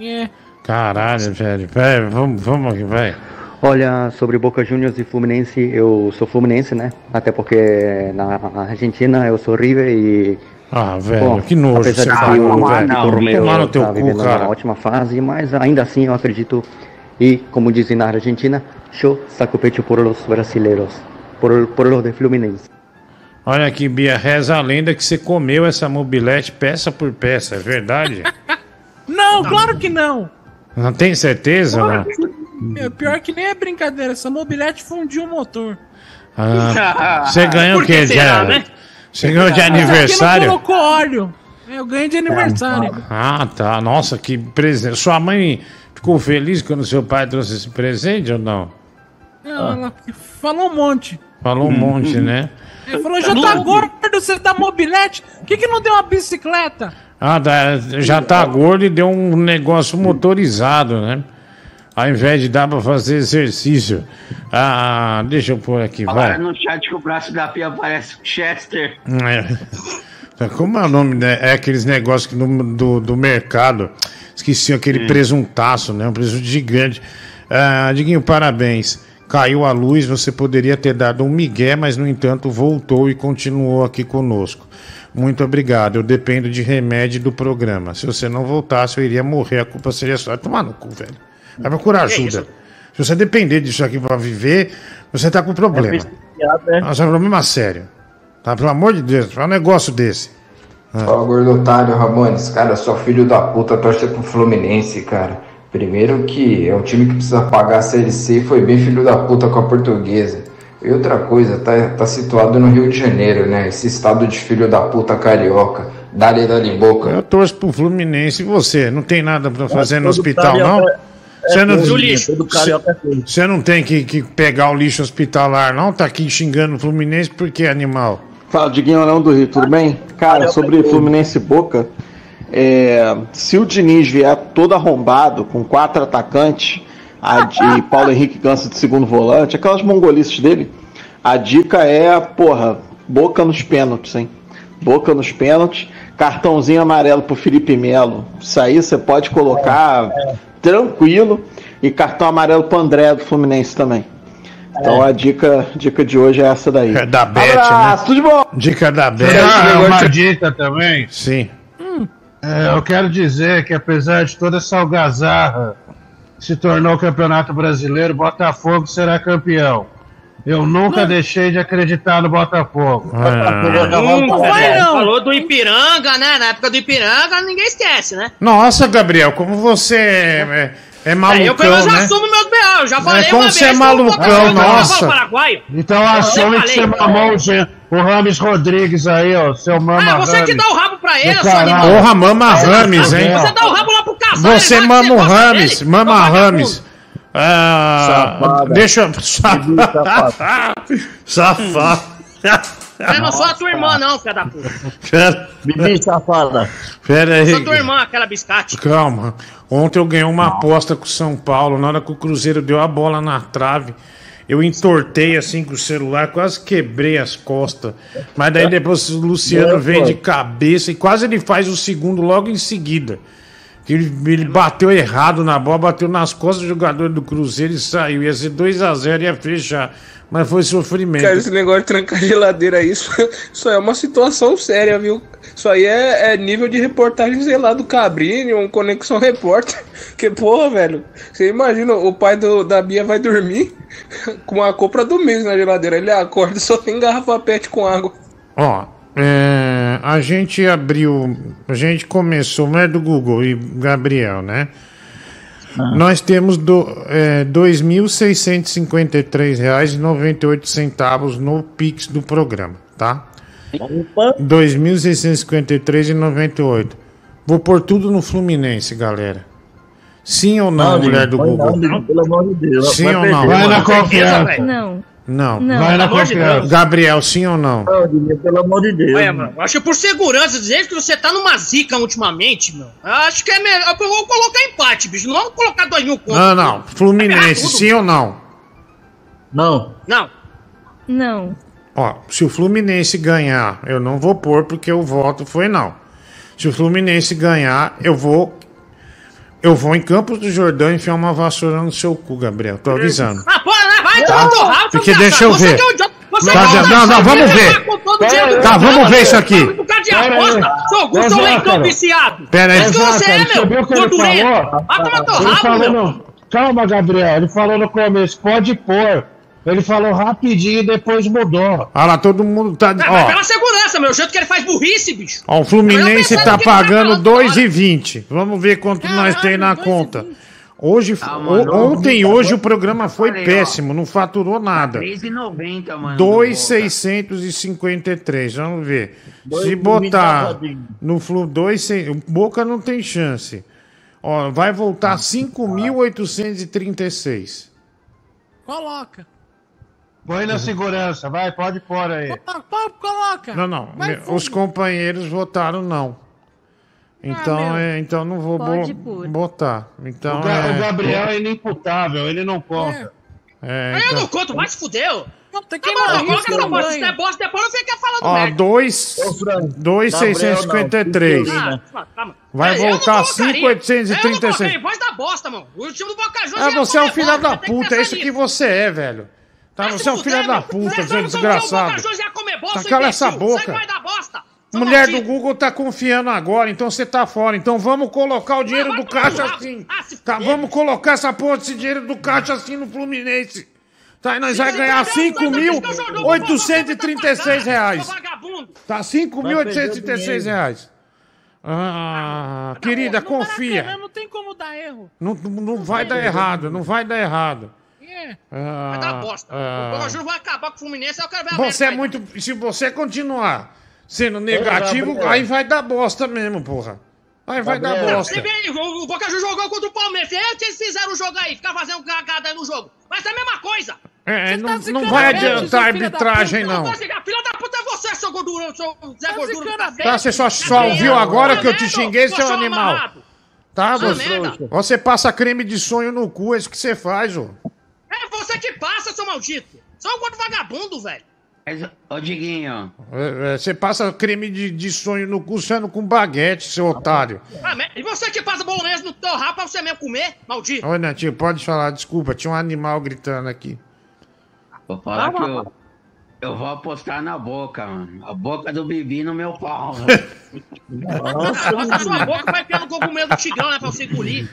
É. Caralho, velho. velho vamos, vamos aqui, vai. Olha, sobre Boca Juniors e Fluminense, eu sou Fluminense, né? Até porque na Argentina eu sou River e. Ah, velho, que nojo Apesar você de que falou, o velho. Torneio Tomar no teu tá cu, vivendo cara. uma ótima fase, mas ainda assim eu acredito. E, como dizem na Argentina, show saco pecho por los brasileiros, por, por los de Fluminense. Olha aqui, Bia, reza a lenda que você comeu essa mobilete peça por peça, é verdade? Não, claro que não. Não tem certeza, né? É, pior que nem é brincadeira, essa mobilete fundiu o motor. Ah, você ganhou o quê? será, né? Você ganhou de aniversário? não colocou óleo. Eu ganhei de aniversário. Ah, tá. Nossa, que presente. Sua mãe ficou feliz quando seu pai trouxe esse presente ou não? Não, Ela falou um monte. Falou um monte, né? Ele falou, já tá gordo, você dá mobilete? Por que, que não deu uma bicicleta? Ah, tá, já tá gordo e deu um negócio motorizado, né? Ao invés de dar pra fazer exercício. Ah, deixa eu pôr aqui, vai. Agora no chat que o braço da pia parece o Chester. É. Como é o nome? Né? É aqueles negócios que no- do, do mercado. Esqueci aquele presuntaço, né? Um presunto gigante. Ah, Diguinho, parabéns. Caiu a luz, você poderia ter dado um migué, mas no entanto voltou e continuou aqui conosco. Muito obrigado. Eu dependo de remédio do programa. Se você não voltasse, eu iria morrer. A culpa seria só. Tomar no cu, velho. Vai procurar Que ajuda. Se você depender disso aqui pra viver, você tá com problema. Nossa, é um problema sério. Tá? Pelo amor de Deus, fala um negócio desse. Fala, gordo otário, Ramones. Cara, só filho da puta torce pro Fluminense, cara. Primeiro que é um time que precisa pagar a Série C e foi bem filho da puta com a portuguesa. E outra coisa, tá, tá situado no Rio de Janeiro, né? Esse estado de filho da puta carioca. Dali, dali, boca. Eu torço pro Fluminense e você? Não tem nada pra fazer no todo hospital, não? é- Você é não, é feio. você não tem que, que pegar o lixo hospitalar, não? Tá aqui xingando o Fluminense por que, animal? Fala, Diguinho Leão do Rio, tudo bem? Cara, sobre Fluminense e Boca, é, se o Diniz vier todo arrombado, com quatro atacantes, a, e Paulo Henrique Ganso de segundo volante, aquelas mongolices dele, a dica é, porra, Boca nos pênaltis, hein? Boca nos pênaltis, cartãozinho amarelo pro Felipe Melo. Isso aí você pode colocar tranquilo, e cartão amarelo pro André do Fluminense também. Então a dica, dica de hoje é essa daí. É da Beth, Abraço, né? tudo de bom? Dica da Beth. Ah, uma dica também. Sim. É, eu quero dizer que apesar de toda essa algazarra se tornou o Campeonato Brasileiro, Botafogo será campeão. Eu nunca deixei de acreditar no Botafogo. Hum, Falou do Ipiranga, né? Na época do Ipiranga, ninguém esquece, né? Nossa, Gabriel, como você é, é, é malucão, eu pelo menos né? assumo meus B.O. Eu já falei como uma você vez é que o malucão, não nossa. é. Então achou que você mamou o Jean- o Rames Rodrigues aí, ó, seu mama Ah, você que Rames. dá o rabo pra ele, seu animal. Porra, mama Rames, hein? Você dá o rabo lá pro Casares. Você lá que mama o Rames, dele. mama. Rames. Ah, Safada. deixa eu. Safado. Eu não sou a tua irmã, não, filha da puta. Pera, Bibi safada. pera aí. sou tua irmã, aquela biscate. Calma. Ontem eu ganhei uma aposta com o São Paulo. Na hora que o Cruzeiro deu a bola na trave, eu entortei assim com o celular, quase quebrei as costas. Mas daí depois o Luciano vem de cabeça e quase ele faz o segundo logo em seguida. Ele, ele bateu errado na bola, bateu nas costas do jogador do Cruzeiro e saiu. Ia ser 2x0, ia fechar. Mas foi sofrimento. Cara, esse negócio de trancar geladeira aí, isso, isso é uma situação séria, viu? Isso aí é, é nível de reportagem, sei lá, do Cabrini, um Conexão Repórter. Que porra, velho. Você imagina, o pai do, da Bia vai dormir com a compra do mês na geladeira. Ele acorda e só tem garrafa pet com água. Ó, é, a gente abriu, a gente começou, não é do Google e Gabriel, né? Nós temos do, é, R$ 2.653,98 no Pix do programa, tá? R$ 2.653,98. Vou pôr tudo no Fluminense, galera. Sim ou não, Não, mulher do Google? não, pelo amor de Deus. Sim Vai ou perder, não? Vai na confiança. Não. Não. Não. Vai na amor de. Gabriel, sim ou não? pelo amor de Deus. Mano, acho que por segurança, dizer que você tá numa zica ultimamente, meu. eu Acho que é melhor. Eu vou colocar empate, bicho. Não vamos colocar dois mil conto. Não, não. Fluminense, sim ou não? Não. Não. Não. Ó, se o Fluminense ganhar, eu não vou pôr porque o voto foi não. Se o Fluminense ganhar, eu vou. Eu vou em Campos do Jordão enfiar uma vassoura no seu cu, Gabriel. Tô avisando. Ah, porra, né? vai Tá. tomar torrado, Porque deixa eu ver. é um idiota. Você Tá, é um não, não, vamos ver. dinheiro do Tá, vamos ver isso aqui. por causa de Pera aposta, aí. seu Augusto, Ô, seu leitão viciado. Pera aí. Isso que você é, Zácaro, você viu meu. Gordurento. Vai tomar meu. Calma, Gabriel. Ele falou no começo, pode pôr. Ele falou rapidinho e depois mudou. Olha lá, todo mundo tá. É, mas Ó, pela segurança, meu. O jeito que ele faz burrice, bicho. ó o Fluminense tá pagando falar 2,20. Vamos ver quanto nós tem na conta. Hoje, Ah, mano, ontem tá hoje bom. o programa foi Falei, ó. péssimo, não faturou nada. 3,90, mano. 2,653. Vamos ver. Dois Se botar e no Flu 2, o Boca não tem chance. Ó, vai voltar 5.836. Coloca. Põe na segurança, vai, pode pôr aí. Pô, pô, Coloca. Não, não. Vai, Os companheiros votaram não. Então, meu. é, então não vou Pode bo- pôr. botar. Então, o, Ga- é, o Gabriel é inimputável, ele não conta. é, Eu então- não conto, vai se fuder. Não, tem que coloca essa bosta, se é bosta, depois não fica falando Ó, merda. 2,653. Ah, calma. Vai É, eu voltar colocaria. 5,836. Eu não coloquei, voz da bosta, mano. O time do Boca Juniors Ah, você é um correr filho da puta, é isso que você é, velho. Tá, você é um filho da puta, desgraçado. Ia comer bola, Tá, cala essa boca. Mulher do Google tá confiando agora, então você tá fora. Então vamos colocar o dinheiro do caixa assim. Tá, vamos colocar essa porra desse dinheiro do caixa assim no Fluminense. Tá, e nós vai ganhar 5.836 reais. Tá, 5.836 reais. Ah, querida, confia. Não tem como dar erro. Não, não vai dar errado, não vai dar errado. É. Ah, Vai dar bosta. ah. O Boca Juniors vai acabar com o Fluminense, aí eu quero ver a Você é muito. Se você continuar sendo negativo, aí vai dar bosta mesmo, porra. Aí vai dar bosta. Você vê, o o Boca Juniors jogou contra o Palmeiras. É que eles fizeram o jogo aí, ficar fazendo cagada aí no jogo. Vai ser a mesma coisa. É, não, tá não vai a adiantar a arbitragem, não. zicando. Filha da puta é você, seu gordura, seu Zé Gordura do cacete. Tá, você só, só ouviu agora que eu te xinguei, seu animal. Tá, você, você passa creme de sonho no cu, é isso que você faz, ô. Você que passa, seu maldito. É um gordo vagabundo, velho. Ô, Diguinho. É, é, Você passa creme de, de sonho no cu sendo com baguete, seu otário. Ah, E você que passa bolonês no teu rabo pra você mesmo comer, maldito. Ô, Netinho, pode falar, desculpa, tinha um animal gritando aqui. Vou falar que eu, eu vou apostar na boca, mano. A boca do Bibi no meu pau. Nossa, sua boca vai pelo cogumelo do tigrão, né? Pra você engolir.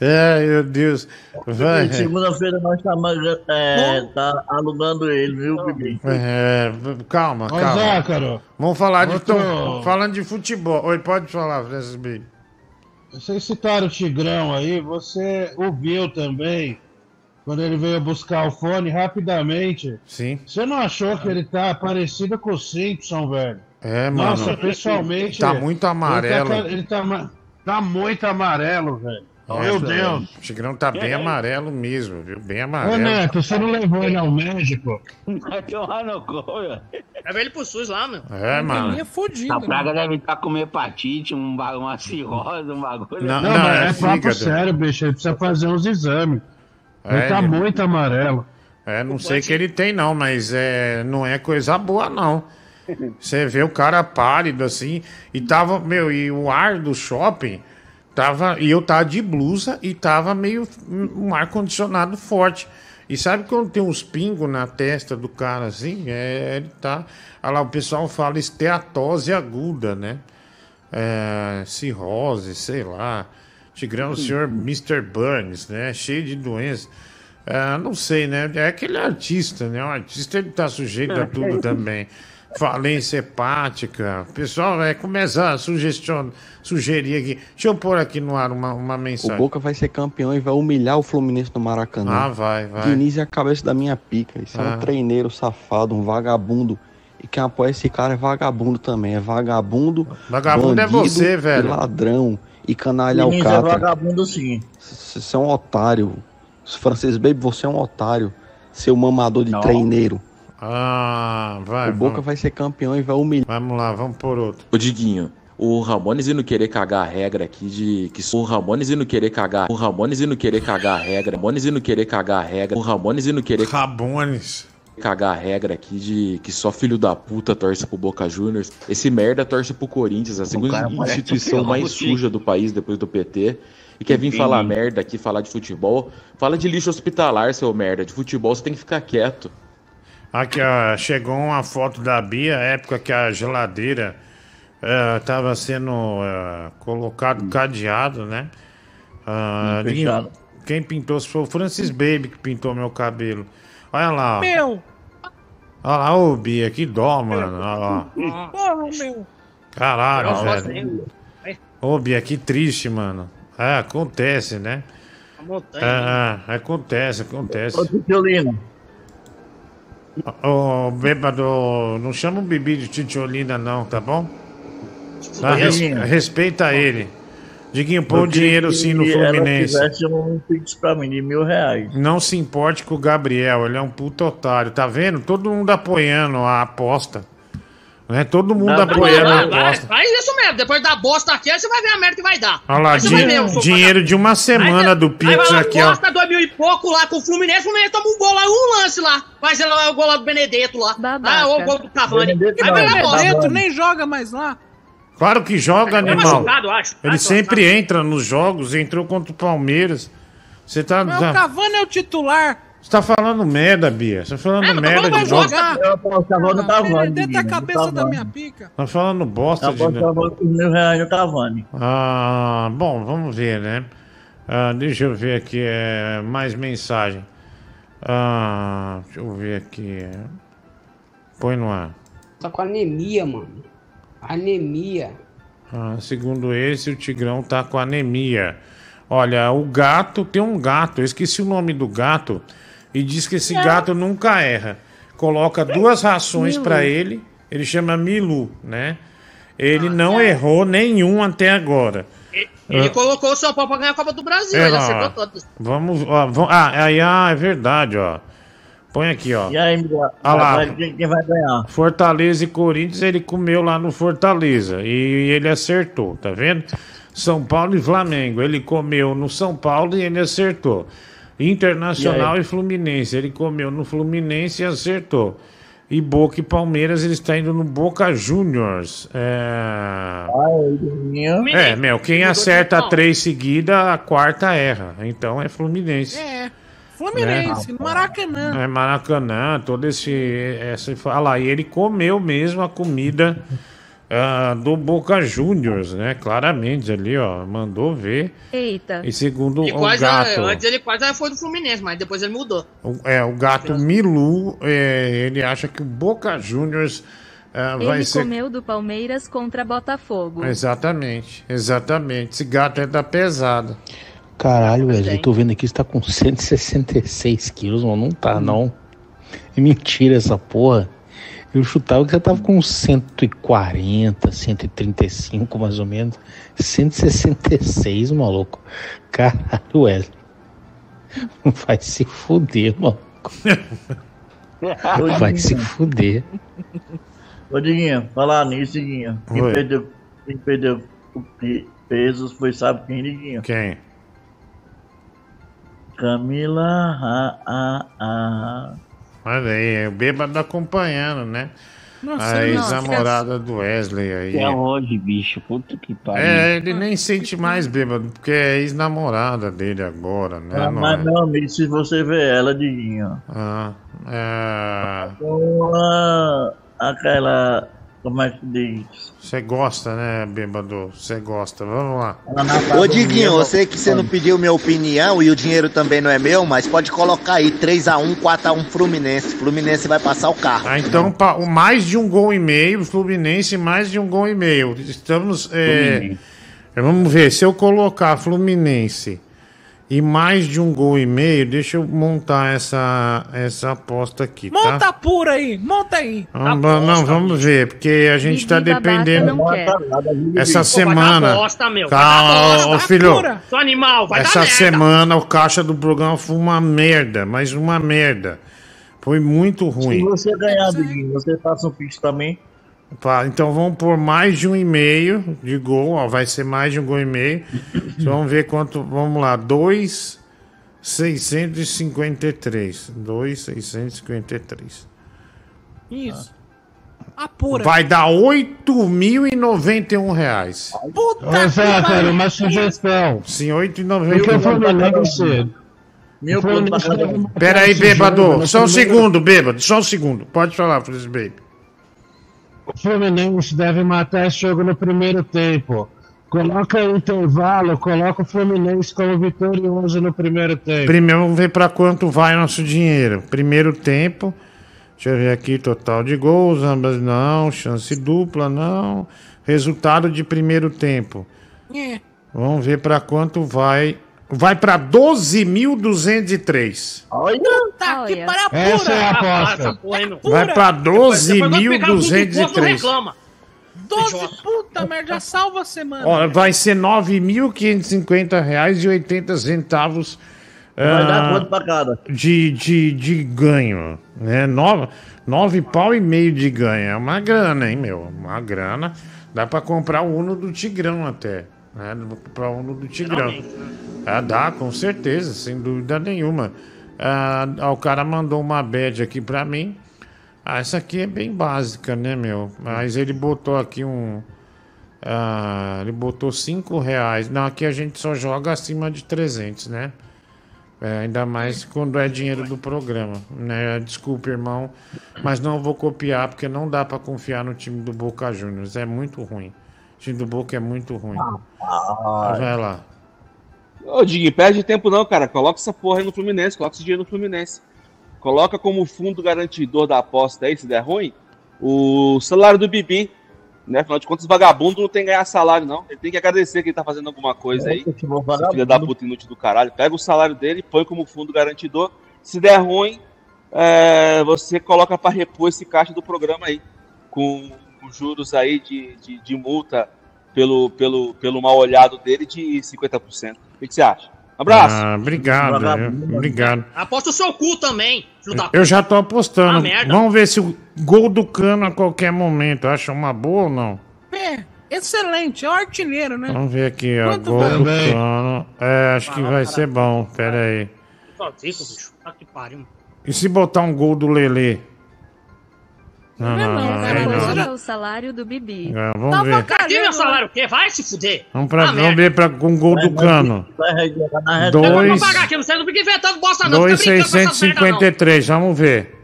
Ai, meu Deus. Vai. Segunda-feira nós estamos é, tá alugando ele, viu, Bibi? É, calma, calma. Zácaro, Vamos falar de tom- falando de futebol. Oi, pode falar, Francis B. Vocês citaram o Tigrão aí, você ouviu também, quando ele veio buscar o fone rapidamente. Sim. Você não achou que ele tá parecido com o Simpson, velho? É, mano. Nossa, pessoalmente. Tá muito amarelo. Ele tá, ele tá tá muito amarelo, velho. Meu Nossa, Deus. O Tigrão tá bem amarelo mesmo, viu? Bem Ô, amarelo. Neto, você não levou ele ao médico? Vai tomar no cu, velho. Leva ele pro SUS lá, meu. É, mano. Essa praga deve estar com hepatite, um, uma cirrose, um bagulho. Não, Não, não, mas é é, papo sério, bicho. Ele precisa fazer uns exames. Ele É, tá ele- muito amarelo. É, não sei o que ele tem, não, mas é, não é coisa boa, não. Você vê o cara pálido assim, e tava, meu, e o ar do shopping tava, e eu tava de blusa e tava meio um ar condicionado forte. E sabe quando tem uns pingos na testa do cara assim? É, ele tá. Olha lá, o pessoal fala esteatose aguda, né? É, cirrose, sei lá. Tigrão, o senhor Mr. Burns, né? Cheio de doenças. É, não sei, né? É aquele artista, né? O artista ele tá sujeito a tudo também. Falência hepática. O pessoal vai começar a sugestion... sugerir aqui. Deixa eu pôr aqui no ar uma, uma O mensagem. Boca vai ser campeão e vai humilhar o Fluminense no Maracanã. Ah, vai, vai. Diniz é a cabeça da minha pica. Isso é Ah. um treineiro safado, um vagabundo. E quem apoia esse cara é vagabundo também. É vagabundo. Vagabundo é você, velho. ladrão. E canalha é alcatra. vagabundo sim. Você é um otário. Francis Baby, você é um otário. Seu mamador de Não. treineiro. Ah, vai. o Boca vamos. vai ser campeão e vai humilhar. Vamos lá, vamos por outro. Ô Diguinho, o Ramones indo querer cagar a regra aqui de que o Ramones indo querer cagar, o Ramones indo querer cagar a regra, Ramones indo querer cagar a regra, o Ramones indo querer Ramones cagar a regra aqui de que só filho da puta torce pro Boca Juniors. Esse merda torce pro Corinthians, a segunda instituição mais suja do país depois do PT. E quer vir falar merda aqui, falar de futebol. Fala de lixo hospitalar, seu merda. De futebol você tem que ficar quieto. Aqui, ó, chegou uma foto da Bia, época que a geladeira estava sendo eh, colocado cadeado, né? Fechado. quem pintou foi o Francis Baby que pintou meu cabelo. Olha lá, ó. Meu! Olha lá, ô Bia, que dó, mano. Olha lá. Porra, meu! Caralho, gosto velho. Ô Bia, que triste, mano. É, acontece, né? A montanha. É, acontece, acontece. Ô, Titiolina. Ô, bêbado, não chama o Bibi de Titiolina, não, tá bom? Tá, res- respeita ele. Diguinho, põe queria dinheiro sim no ela Fluminense. fizesse um pix pra mim de mil reais. Não se importe com o Gabriel, ele é um puto otário, tá vendo? Todo mundo apoiando a aposta. Né? Todo mundo Não, apoiando a Vai, vai, aposta. vai isso mesmo. Depois da bosta aqui, aí você vai ver a merda que vai dar. Olha lá, Aí din- dinheiro de uma semana do Aí Pix vai lá, aqui, ó. Costa dois mil e pouco lá com o Fluminense, o Fluminense toma um gol lá, um lance lá. Faz lá o gol lá do Benedetto lá. Ah, o gol do Cavani. Benedetto Aí vai não, lá, bosta. Benedetto nem joga mais lá. Claro que joga, Tá animal. machucado, eu acho. Ele sempre entra nos jogos, entrou contra o Palmeiras. Você tá, Mas o tá, Cavani é o titular. você tá falando merda, Bia. Você tá falando É, merda de jogar. Eu aposto Cavani no Cavani. Benedetto é a Diguinho, no cabeça da Cavani. minha pica. Tá falando bosta Eu de aposto novo. Cavani com mil reais no Cavani. Ah, bom, vamos ver, né? Ah, deixa eu ver aqui, é, mais mensagem. Ah, deixa eu ver aqui. Põe no ar. Tá com anemia, mano. Anemia. Ah, segundo esse, o Tigrão tá com anemia. Olha, o gato, tem um gato, eu esqueci o nome do gato, e diz que esse gato nunca erra. Coloca duas rações pra ele, ele chama Milu, né? Ele não errou nenhum até agora. Ele Ah. colocou o São Paulo pra ganhar a Copa do Brasil. É, ele ó, acertou todas. Vamos, ó, vam- ah, aí, ah, é verdade, ó. Põe aqui, ó. E aí? Ah lá. Quem, vai ganhar? Fortaleza e Corinthians, ele comeu lá no Fortaleza e ele acertou, tá vendo? São Paulo e Flamengo, ele comeu no São Paulo e ele acertou. Internacional E e? Fluminense, ele comeu no Fluminense e acertou. E Boca e Palmeiras, ele está indo no Boca Juniors. É... É, meu, quem acerta três seguidas, a quarta erra. Então é Fluminense. É. Fluminense, no Maracanã. É Maracanã, todo esse. Essa, fala aí, ele comeu mesmo a comida ah, do Boca Juniors, né? Claramente ali, ó. Mandou ver. Eita. E segundo E o quase, gato. antes ele quase foi do Fluminense, mas depois ele mudou. o- É, o gato Milu, é, ele acha que o Boca Juniors ah, vai Ele ser. comeu do Palmeiras contra Botafogo. Exatamente, exatamente. Esse gato é da pesada. Caralho, Wesley, tô vendo aqui, você tá com 166 quilos, mano. Não tá, não. É mentira essa porra. Eu chutava que você tava com 140, 135 mais ou menos. 166, maluco. Caralho, Wesley. Vai se fuder, maluco. Vai se fuder. Ô, Diguinho, falar nisso, Diguinho. Quem perdeu, quem perdeu pesos foi, sabe quem, Diguinho? Quem? Camila. Ah, ah, ah. Olha aí, é o bêbado acompanhando, né? Nossa, a ex-namorada do Wesley aí. Até hoje, bicho. Puta que pariu. É, ele nem sente mais bêbado, porque é ex-namorada dele agora, né? Ah, não mas, é? meu amigo, se você vê ela, Diguinho. Ah, é... Aquela. Como é que diz? Você gosta, né, bêbado? Você gosta. Vamos lá. Ô Diguinho, eu sei que você não pediu minha opinião e o dinheiro também não é meu, mas pode colocar aí 3x1, 4x1 Fluminense. Fluminense vai passar o carro. Ah, então, pa- o mais de um gol e meio, Fluminense mais de um gol e meio. Estamos. é, vamos ver, se eu colocar Fluminense e mais de um gol e meio, deixa eu montar essa, essa aposta aqui, tá? Monta pura aí, monta aí. Vamos, não, vamos ver, porque a gente tá dependendo. Essa Pô, vai semana. dar bosta, meu. Calma, Vai dar bosta. ô, filho. Pura. Seu animal, vai Essa dar merda. semana o caixa do programa foi uma merda, mas uma merda. Foi muito Se ruim. você ganhar, Diguinho, você passa um pix também. Tá, então vamos por mais de um e meio de gol, ó, vai ser mais de um gol e meio. Então vamos ver quanto, vamos lá, 2,653. 2,653. Isso. Apura. Vai dar 8.091 reais. Puta Ô, Zé, cara, uma sugestão. Sim, Porque o 8,91. Fluminense. Meu matar Pera aí, bêbado. Só um segundo, bêbado. Só um segundo. Pode falar, Feliz Baby. O Fluminense deve matar esse jogo no primeiro tempo. Coloca intervalo, coloca o Fluminense como vitorioso no primeiro tempo. Primeiro, vamos ver para quanto vai nosso dinheiro. Primeiro tempo. Deixa eu ver aqui, total de gols, ambas não, chance dupla, não. Resultado de primeiro tempo. É. Vamos ver para quanto vai. Vai para 12.203. Olha. Puta que pariu, pura. Essa é a aposta. Aí, meu. Vai para Depois quando pegar o Dudu Poço, não 12.203. reclama. 12, puta merda, já salva a semana. Ó, vai ser 9.550 reais e 80 centavos. Vai dar ah, quanto pra cada? de, de, de ganho, né? Nove, nove pau e meio de ganho. É uma grana, hein, meu? Uma grana. Dá pra comprar o Uno do Tigrão até. Né? Comprar o do Tigrão. Ah, dá, com certeza, sem dúvida nenhuma. Ah, o cara mandou uma bad aqui pra mim. Ah, essa aqui é bem básica, né, meu? Mas ele botou aqui um. ah, ele botou 5 reais. Não, aqui a gente só joga acima de 300, né? É, ainda mais quando é dinheiro do programa, né? Desculpe, irmão, mas não vou copiar porque não dá pra confiar no time do Boca Juniors. É muito ruim. O time do Boca é muito ruim. Vai lá. Ô, Diguinho, perde tempo não, cara. Coloca essa porra aí no Fluminense, coloca esse dinheiro no Fluminense. Coloca como fundo garantidor da aposta aí, se der ruim, o salário do Bibi. Né? Afinal de contas, vagabundo não tem que ganhar salário, não. Ele tem que agradecer que ele tá fazendo alguma coisa aí. Esse filho da puta inútil do caralho. Pega o salário dele, põe como fundo garantidor. Se der ruim, é, você coloca pra repor esse caixa do programa aí. Com, com juros aí de, de, de multa pelo, pelo, pelo mal olhado dele de 50%. O que, que você acha? Abraço. Ah, obrigado, eu- obrigado. Aposta o seu cu também, Eu já tô apostando. Ah, merda. Vamos ver se o gol do cano a qualquer momento acha uma boa ou não. É, excelente, é o artilheiro, né? Vamos ver aqui, ó. Quanto Gol do Também. cano. É, acho que vai ser bom. Pera aí. Tá pariu. E se botar um gol do Lelê? Não, não, não. Essa aí coisa não. é o salário do Bibi. É, vamos ver. Cadê meu salário? O quê? Vai se fuder. Vamos, pra, Ah, vamos ver pra, com gol do cano. Vai. Dois- Eu vou pagar aqui, não sei, não fica inventando bosta não. Fica brincando com essas merda, 2,653, vamos ver.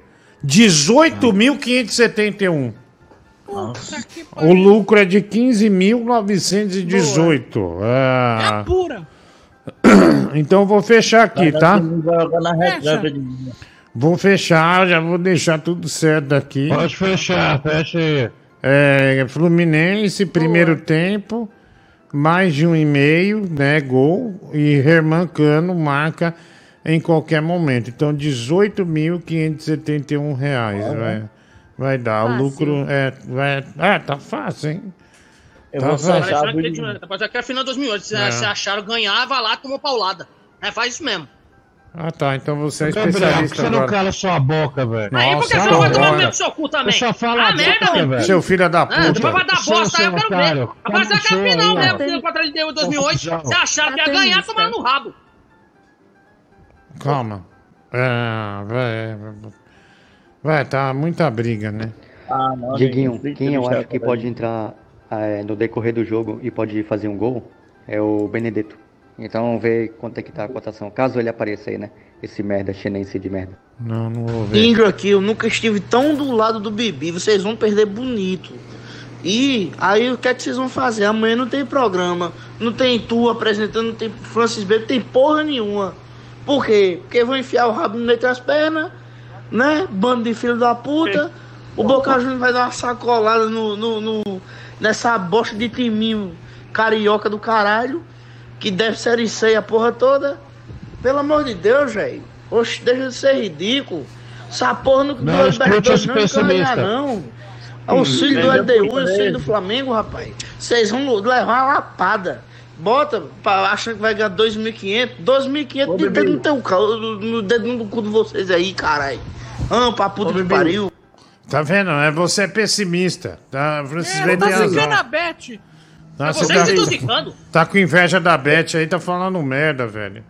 18.571. O lucro é de 15.918. É. Pura. Então eu vou fechar aqui, tá? Diguinho. Vou fechar, já vou deixar tudo certo aqui. Pode fechar, fecha aí. É, Fluminense, primeiro tempo, mais de um e meio, né, gol, e Herman Cano marca em qualquer momento. Então, 18.571 reais vai, vai dar. O Fácil. lucro é, vai, ah, tá fácil, hein? Eu Tá vou fácil. fechar Parece que ele- parece que é final de 2008. Se, É. se acharam ganhar, vai lá, tomou paulada. É, faz isso mesmo. Ah, tá, então você é Gabriel, por que especialista você não cala sua boca, velho? Aí, Nossa, você não vai tomar do seu cu também? Eu só falo ah, a merda, velho. Seu filho da Ah, depois puta. vai dar bosta aí, eu quero ver. você é o campeão, né? Porque ele deu em 2008. Confusão. Você acharam que ia ganhar, tomar no rabo. Calma. É, vai, vai, tá muita briga, né? Ah, não, Diguinho, quem eu acho que pode entrar é, no decorrer do jogo e pode fazer um gol é o Benedetto. Então vamos ver quanto é que tá a cotação. Caso ele apareça aí, né? Esse merda chinense de merda. Não, não vou ver. Índio aqui, eu nunca estive tão do lado do Bibi. Vocês vão perder bonito. E aí o que é que vocês vão fazer? Amanhã não tem programa, não tem tu apresentando, não tem Francis Bacon, não tem porra nenhuma. Por quê? Porque vão enfiar o rabo no meio das pernas, né? Bando de filho da puta. O Boca Juniors vai dar uma sacolada no, no, no- nessa bosta de timinho carioca do caralho, que deve ser C a porra toda. Pelo amor de Deus, velho. Oxe, deixa de ser ridículo. Essa porra não, Não, não escute esse não pessimista. não. Auxílio do? LDU e auxílio do Flamengo, rapaz. Vocês vão levar uma lapada. Bota, pra, achando que vai ganhar 2.500. 2.500 de dedo no teu no, no dedo no cu de vocês aí, caralho. Ah, pra puta que pariu. Tá vendo? É, você é pessimista. Tá? Francis É, tá zicando a Beth. Tá, É você vocês tá- que estão zicando. Tá com inveja da Beth aí, tá falando merda, velho.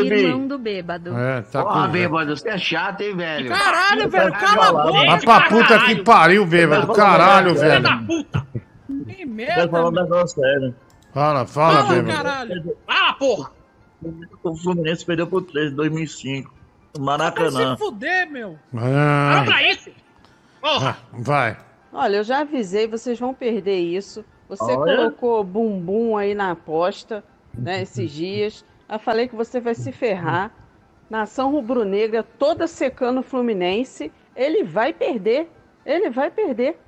Irmão do bêbado. É, tá Ó, com bêbado, você é chato, hein, velho? Caralho, velho, cala a boca. Mas pra puta que pariu, bêbado. Caralho, velho. Que Quero merda, falar um meu. negócio sério. Fala, fala, Fala, bêbado. caralho. Ah, porra! O Fluminense perdeu por 3 em 2005. No Vai Maracanã. se fuder, meu. Ah, pra isso! ah, vai. Olha, eu já avisei, vocês vão perder isso. Você Olha. colocou bumbum aí na aposta, né, esses dias. Eu falei que você vai se ferrar. Nação rubro-negra toda secando o Fluminense. Ele vai perder. Ele vai perder.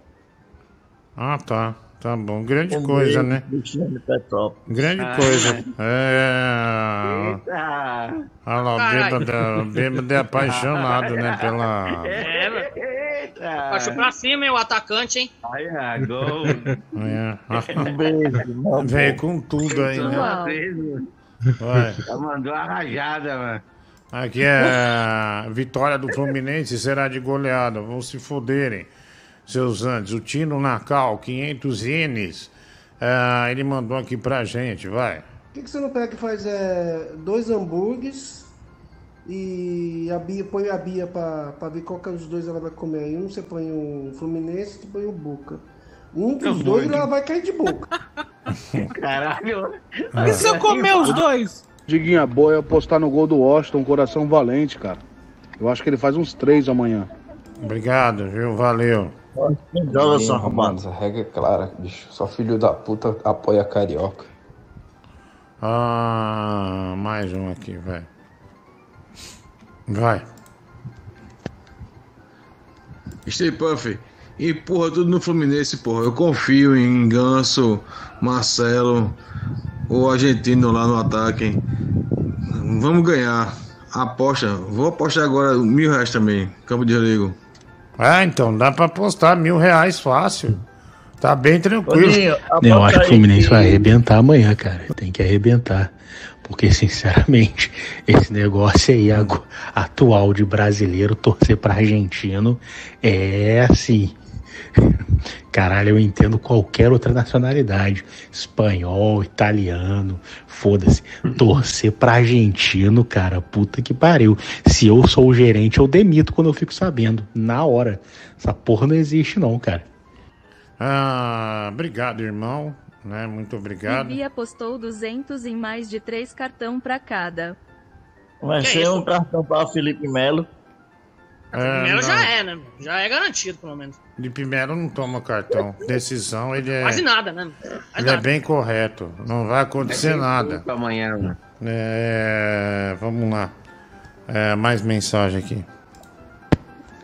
Ah, tá. Tá bom. Grande Um coisa, né? Petrópolis. Grande Ah. coisa. É. Ah, Olha lá, o bêbado, o bêbado é apaixonado, né? Pela. É, velho. Baixou pra cima, hein, o atacante, hein? Ai, ah, gol. É. Um beijo. amor. com tudo aí, né? Vai. Já mandou a rajada, mano. Aqui é a vitória do Fluminense será de goleada. Vão se foderem, seus antes. O Tino Nacal, 500 ienes. Ah, ele mandou aqui pra gente, vai. Por que, que você não pega e faz é, dois hambúrgueres e a Bia, põe a Bia pra, pra ver qual que é os dois ela vai comer? Aí um você põe o Fluminense e põe o Boca. Um dos dois ela vai cair de boca. Caralho. E se eu comer os dois? Diguinho, a boa é apostar no gol do Washington, coração valente, cara. Eu acho que ele faz uns três amanhã. Obrigado, viu? Valeu. Joga só, mano, arrombado. essa regra é clara, bicho. Só filho da puta apoia carioca. Ah, mais um aqui, vai. Vai. Stay Puff, empurra tudo no Fluminense, porra. Eu confio em Ganso, Marcelo, o argentino lá no ataque. hein? Vamos ganhar. Aposta. Vou apostar agora mil reais também. Campo de Rodrigo. Ah, então dá pra apostar mil reais fácil. Tá bem tranquilo. Toninho, Eu acho que o Fluminense vai arrebentar amanhã, cara. Tem que arrebentar. Porque, sinceramente, esse negócio aí atual de brasileiro torcer pra argentino é assim. Caralho, eu entendo qualquer outra nacionalidade. Espanhol, italiano, foda-se. Torcer pra argentino, cara, puta que pariu. Se eu sou o gerente, eu demito quando eu fico sabendo. Na hora. Essa porra não existe, não, cara. Ah, obrigado, irmão. Né? Muito obrigado. Bibi apostou 200 em mais de três cartão pra cada. Vai ser um cartão para Felipe Melo. Não. Primeiro já é, né? Já é garantido, pelo menos. Felipe Melo não toma cartão. Decisão, ele é. Quase nada, né? Quase Ele é nada. bem correto. Não vai acontecer nada. Amanhã, mano. É, vamos lá. É, mais mensagem aqui.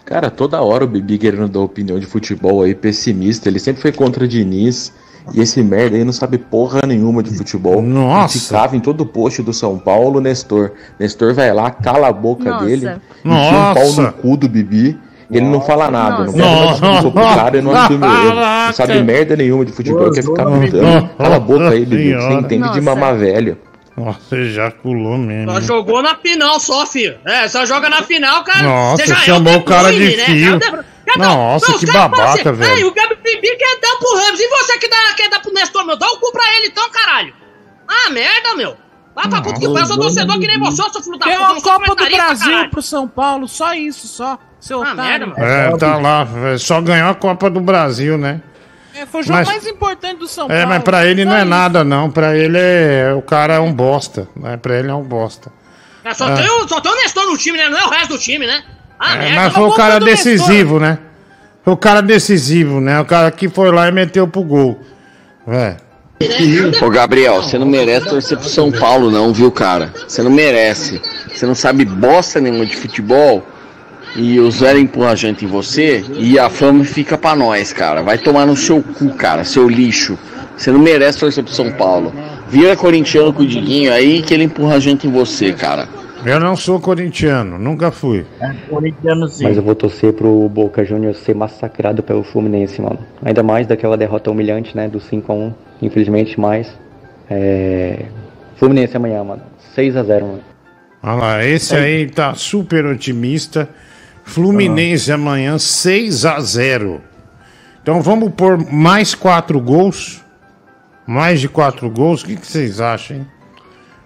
Cara, toda hora o Bibi querendo dar opinião de futebol aí, pessimista. Ele sempre foi contra o Diniz. E esse merda aí não sabe porra nenhuma de futebol. Nossa. E ficava em todo post do São Paulo, Nestor. Nestor vai lá, cala a boca Nossa. dele. Enfia um pau Nossa. no cu do Bibi. Ele não fala nada, não Nossa. uma desculpa pro cara e não assume o erro. Não sabe merda nenhuma de futebol, quer ficar contando. Cala a boca aí, Bibi, que você entende de Nossa. mamar velho. Nossa, ejaculou mesmo. Só jogou na final só, filho. É, só joga na final, cara. Nossa, Você já é chamou o o cara de Bruyne, né? É. Quer Nossa, Não, que babaca, velho. Aí, o Gabi Bibi quer dar pro Ramos. E você que dá, quer dar pro Nestor, meu? Dá o cu pra ele então, caralho. Ah, merda, meu. Vai pra puta que pariu. Eu sou torcedor que nem você, eu sou filho da Tem puta. sou Copa do Brasil caralho. pro São Paulo, só isso, só. Seu Ah, otário. merda, É, tá lá. é, Só ganhou a Copa do Brasil, né? É, foi o jogo Mas- mais importante do São É, Paulo. mas pra ele não Só é isso. nada, não. Pra ele é. O cara é um bosta. Né? Pra ele é um bosta. Ah, Só, Ah. tem o, só tem o Nestor no time, né? Não é o resto do time, né? Ah, É, merda. mas foi o cara decisivo, né? Foi o cara decisivo, né? O cara que foi lá e meteu pro gol. É. Ô Gabriel, você não merece torcer pro São Paulo não, viu, cara? Você não merece. Você não sabe bosta nenhuma de futebol e os velhos empurram a gente em você e a fama fica pra nós, cara. Vai tomar no seu cu, cara, seu lixo. Você não merece torcer pro São Paulo. Vira corintiano com o Diguinho aí que ele empurra a gente em você, cara. Eu não sou corintiano, nunca fui. Corintiano sim. Mas eu vou torcer pro Boca Juniors ser massacrado pelo Fluminense, mano. Ainda mais daquela derrota humilhante, né? Do 5x1, infelizmente, mas. É. Fluminense amanhã, mano. 6x0, mano. Olha lá, esse aí tá super otimista. Fluminense amanhã 6 a 0 Então vamos pôr mais quatro gols. Mais de quatro gols. O que, que vocês acham, hein?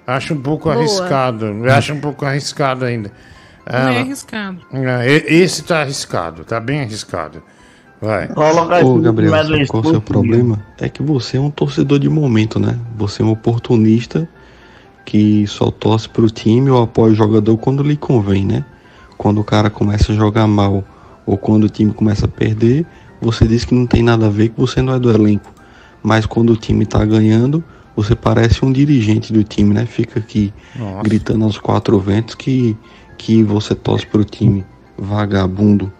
Acho um pouco Boa. arriscado. Eu acho um pouco arriscado ainda. Não é arriscado. e- esse tá arriscado, tá bem arriscado. Vai. Ô, Gabriel, sabe qual é o seu problema? É que você é um torcedor de momento, né? Você é um oportunista que só torce pro time ou apoia o jogador quando lhe convém, né? Quando o cara começa a jogar mal ou quando o time começa a perder, você diz que não tem nada a ver, que você não é do elenco. Mas quando o time tá ganhando, você parece um dirigente do time, né? Fica aqui Nossa. gritando aos quatro ventos que, que você torce pro time. Vagabundo.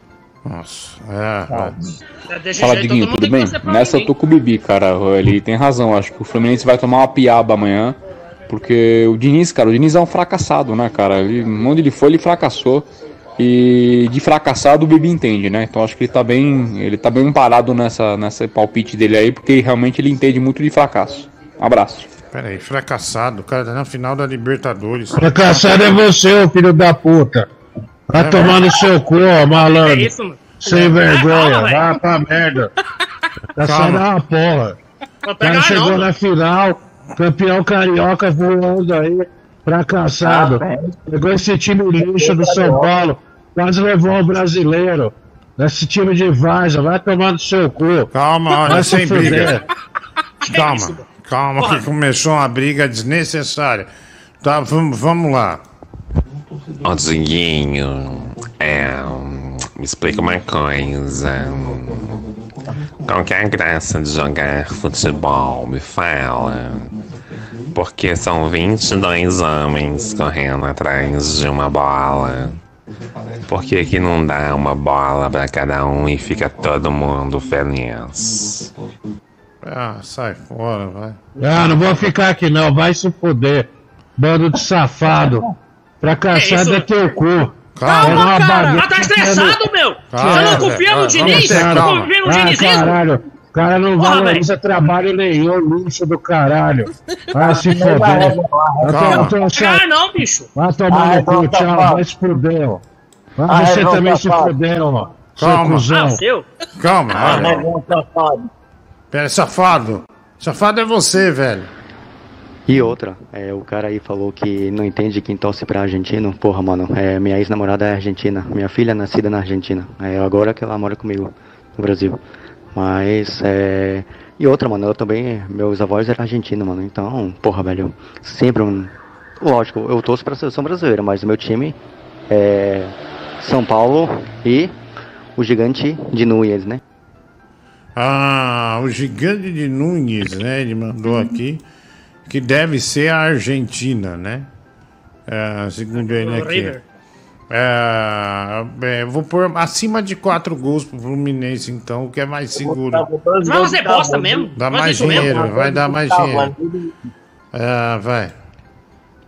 Nossa, é. Fala, Diguinho, tudo bem? Nessa eu tô com o Bibi, cara. Ele tem razão. Acho que o Fluminense vai tomar uma piaba amanhã. Porque o Diniz, cara, o Diniz é um fracassado, né, cara? Ele, onde ele foi, ele fracassou. E de fracassado o Bibi entende, né? Então acho que ele tá bem. Ele tá bem parado nessa, nessa palpite dele aí, porque realmente ele entende muito de fracasso. Abraço. Pera aí, fracassado. O cara tá na final da Libertadores. Fracassado é você, ô filho da puta. Vai É, tomar no seu cu, ó, malandro. É isso, mano. Sem É, vergonha, calma, vai pra merda. Fracassado é uma porra. O cara chegou não, na final, campeão carioca voando aí, fracassado. Ah, Pegou esse time lixo do São Paulo, quase levou o brasileiro. Esse time de Vaza, vai tomar no seu cu. Calma, olha, sem briga. fuder. Calma, que começou uma briga desnecessária. Tá, vamos, vamos lá. Ô Diguinho, é, me explica uma coisa. Qual que é a graça de jogar futebol? Me fala. Porque são 22 homens correndo atrás de uma bola. Por que, que não dá uma bola pra cada um e fica todo mundo feliz? Ah, sai fora, vai. Ah, não vou ficar aqui não, vai se fuder. Bando de safado. Fracassado É é, teu cu. Calma, Era uma cara. bagunça Ah, tá estressado, meu. Calma, Você não confia no velho. Diniz? Ter Não calma. confia no Ah, Dinizismo? caralho. O cara não Porra, valoriza trabalho nenhum, lixo do caralho. Vai se Não vai foder. Calma. Ah, não, bicho. Vai tomar Ah, no cu, tá tchau. Vai se fuder, ó. Vai Ah, você é, não, também tá se fuder, ó. Seu Calma. cuzão. Ah, seu? Calma, Ah, Pera, safado. Safado é você, velho. E outra, é, o cara aí falou que não entende quem torce pra argentino. Porra, mano, é, minha ex-namorada é argentina. Minha filha é nascida na Argentina. É, agora que ela mora comigo no Brasil. Mas, é. E outra, mano, eu também. Meus avós eram argentinos, mano. Então, porra, velho. Sempre um. Lógico, eu torço pra seleção brasileira, mas o meu time é. São Paulo e o gigante de Núñez, né? Ah, o gigante de Nunes, né? Ele mandou aqui que deve ser a Argentina, né? É, segundo ele aqui. River. É, é, vou pôr acima de quatro gols pro Fluminense, então, o que é mais seguro. Mas você bosta mesmo? Dá mais dinheiro, vai dar mais dinheiro. É, vai.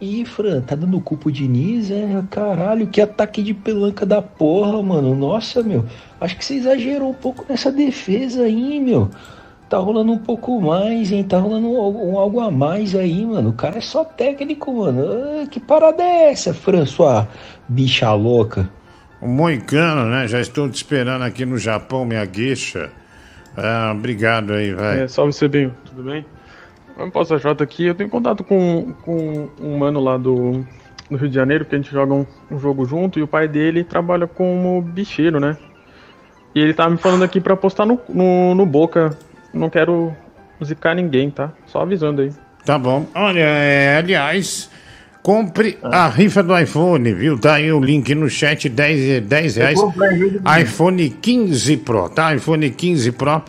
Ih, Fran, tá dando culpa o Diniz? É, caralho, que ataque de pelanca da porra, mano. Nossa, meu. Acho que você exagerou um pouco nessa defesa aí, meu. Tá rolando um pouco mais, hein? Tá rolando algo, algo a mais aí, mano. O cara é só técnico, mano. Ah, que parada é essa, Fran, sua bicha louca? O Moicano, né? Já estou te esperando aqui no Japão, minha gueixa. Ah, obrigado aí, vai. É, salve Cebinho, tudo bem? Eu posso Jota aqui, eu tenho contato com, com um mano lá do, no Rio de Janeiro, que a gente joga um, um jogo junto, e o pai dele trabalha como bicheiro, né? E ele tá me falando aqui pra postar no, no, no Boca. Não quero zicar ninguém, tá? Só avisando aí. Tá bom. Olha, é, aliás, compre a rifa do iPhone, viu? Tá aí o link no chat, 10, 10 reais. iPhone 15 Pro, tá? iPhone 15 Pro.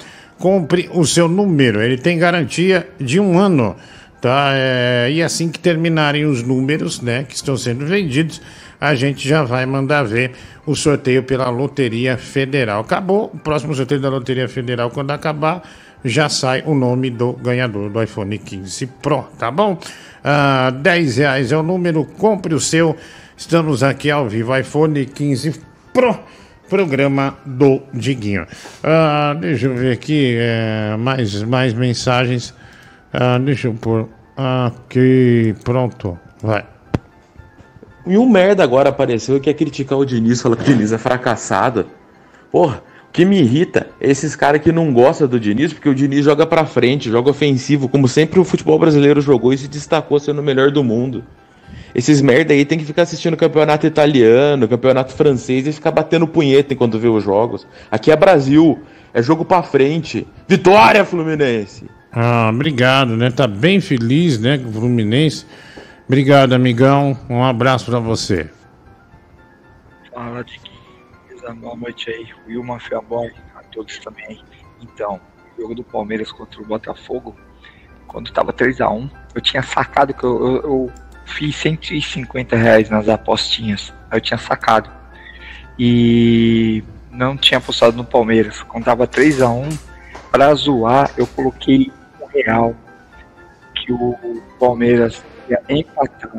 Compre o seu número. Ele tem garantia de um ano, tá? É, e assim que terminarem os números, né, que estão sendo vendidos, a gente já vai mandar ver o sorteio pela Loteria Federal. Acabou o próximo sorteio da Loteria Federal. Quando acabar, já sai o nome do ganhador do iPhone 15 Pro, tá bom? Ah, 10 reais é o número, compre o seu. Estamos aqui ao vivo, iPhone 15 Pro, programa do Diguinho. Ah, deixa eu ver aqui, é, mais, mais mensagens. Ah, deixa eu pôr aqui, pronto, vai. E um merda agora apareceu que quer criticar o Diniz, falando que o Diniz é fracassado. Porra, o que me irrita é esses caras que não gostam do Diniz, porque o Diniz joga pra frente, joga ofensivo, como sempre o futebol brasileiro jogou e se destacou sendo o melhor do mundo. Esses merda aí tem que ficar assistindo campeonato italiano, campeonato francês e ficar batendo punheta enquanto vê os jogos. Aqui é Brasil, é jogo pra frente. Vitória, Fluminense! Ah, obrigado, né? Tá bem feliz, né, com o Fluminense. Obrigado, amigão. Um abraço pra você. Fala, Tiquinho. Boa noite aí. Wilma Fiaboy, a todos também. Então, o jogo do Palmeiras contra o Botafogo, quando tava 3x1, eu tinha sacado que eu, eu, eu fiz 150 reais nas apostinhas. Aí eu tinha sacado. E não tinha apostado no Palmeiras. Quando tava 3x1, pra zoar, eu coloquei um real que o Palmeiras ia empatar.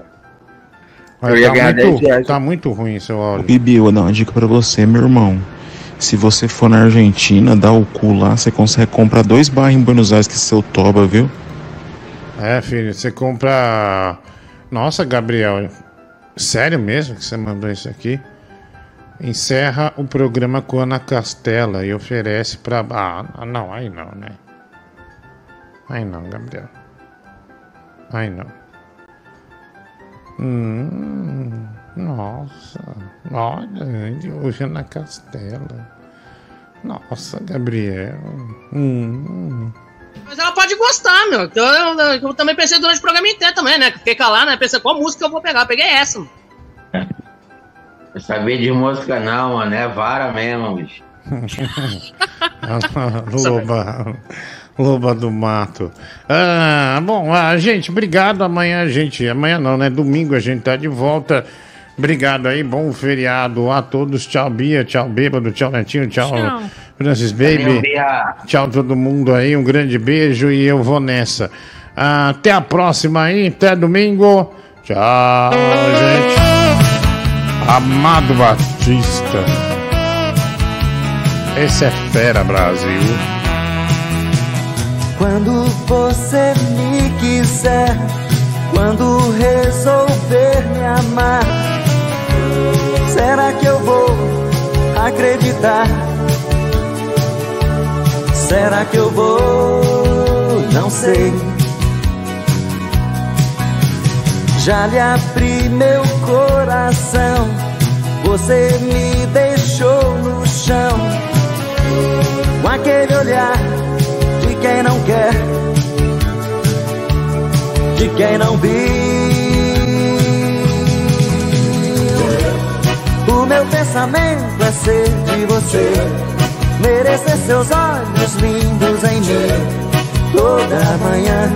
Eu ia tá, ganhar 10 muito, reais. tá muito ruim seu áudio. Bibi, eu vou dar uma dica pra você, meu irmão. Se você for na Argentina, dá o cu lá, você consegue comprar dois barros em Buenos Aires que seu toba, viu? É, filho, você compra. Nossa, Gabriel, sério mesmo que você mandou isso aqui? Encerra o programa com Ana Castela e oferece pra. Ah, não, aí não, né? Aí não, Gabriel. Aí não. Hum, nossa, olha, hoje Ana Castela. Nossa, Gabriel. Hum. Mas ela pode gostar, meu. Eu, eu- eu também pensei durante o programa inteiro também, né? Fiquei calado, né? Pensei qual música eu vou pegar. Eu peguei essa, mano. Eu sabia de música não, mano. É vara mesmo, bicho. Loba. Loba do mato. Ah, bom, ah, gente, obrigado. Amanhã a gente. Amanhã não, né? Domingo a gente tá de volta. Obrigado aí, bom feriado a todos. Tchau, Bia. Tchau, Bêbado. Tchau, Netinho. Tchau, Tchau. Francis Baby. Tchau, todo mundo aí. Um grande beijo e eu vou nessa. Até a próxima aí. Até domingo. Tchau, gente. Amado Batista. Esse é fera, Brasil. Quando você me quiser, quando resolver me amar, será que eu vou acreditar? Será que eu vou? Não sei. Já lhe abri meu coração, você me deixou no chão, com aquele olhar de quem não quer, de quem não viu. O meu pensamento é ser de você, merecer seus olhos lindos em mim toda manhã.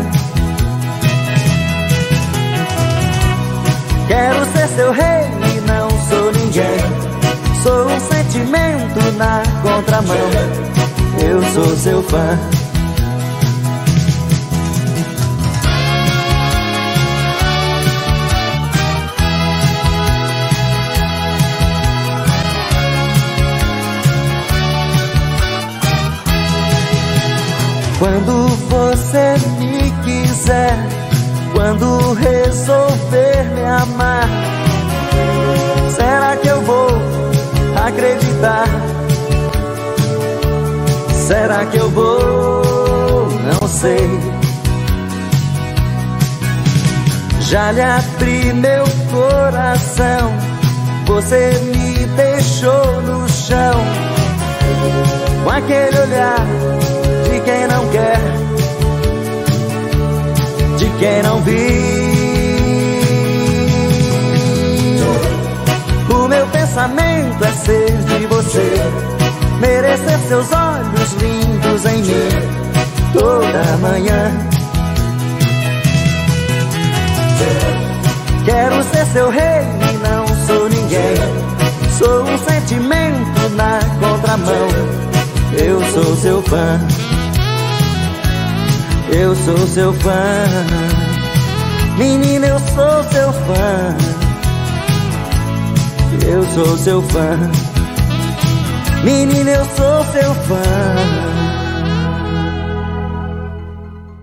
Quero ser seu rei e não sou ninguém. Sou um sentimento na contramão. Eu sou seu fã. Quando você me quiser, quando resolver me amar, será que eu vou acreditar? Será que eu vou? Não sei. Já lhe abri meu coração, você me deixou no chão. Com aquele olhar quem não quer, de quem não viu. O meu pensamento é ser de você, merecer seus olhos lindos em mim toda manhã. Quero ser seu rei e não sou ninguém. Sou um sentimento na contramão. Eu sou seu fã. Eu sou seu fã. Menina, eu sou seu fã. Eu sou seu fã. Menina, eu sou seu fã.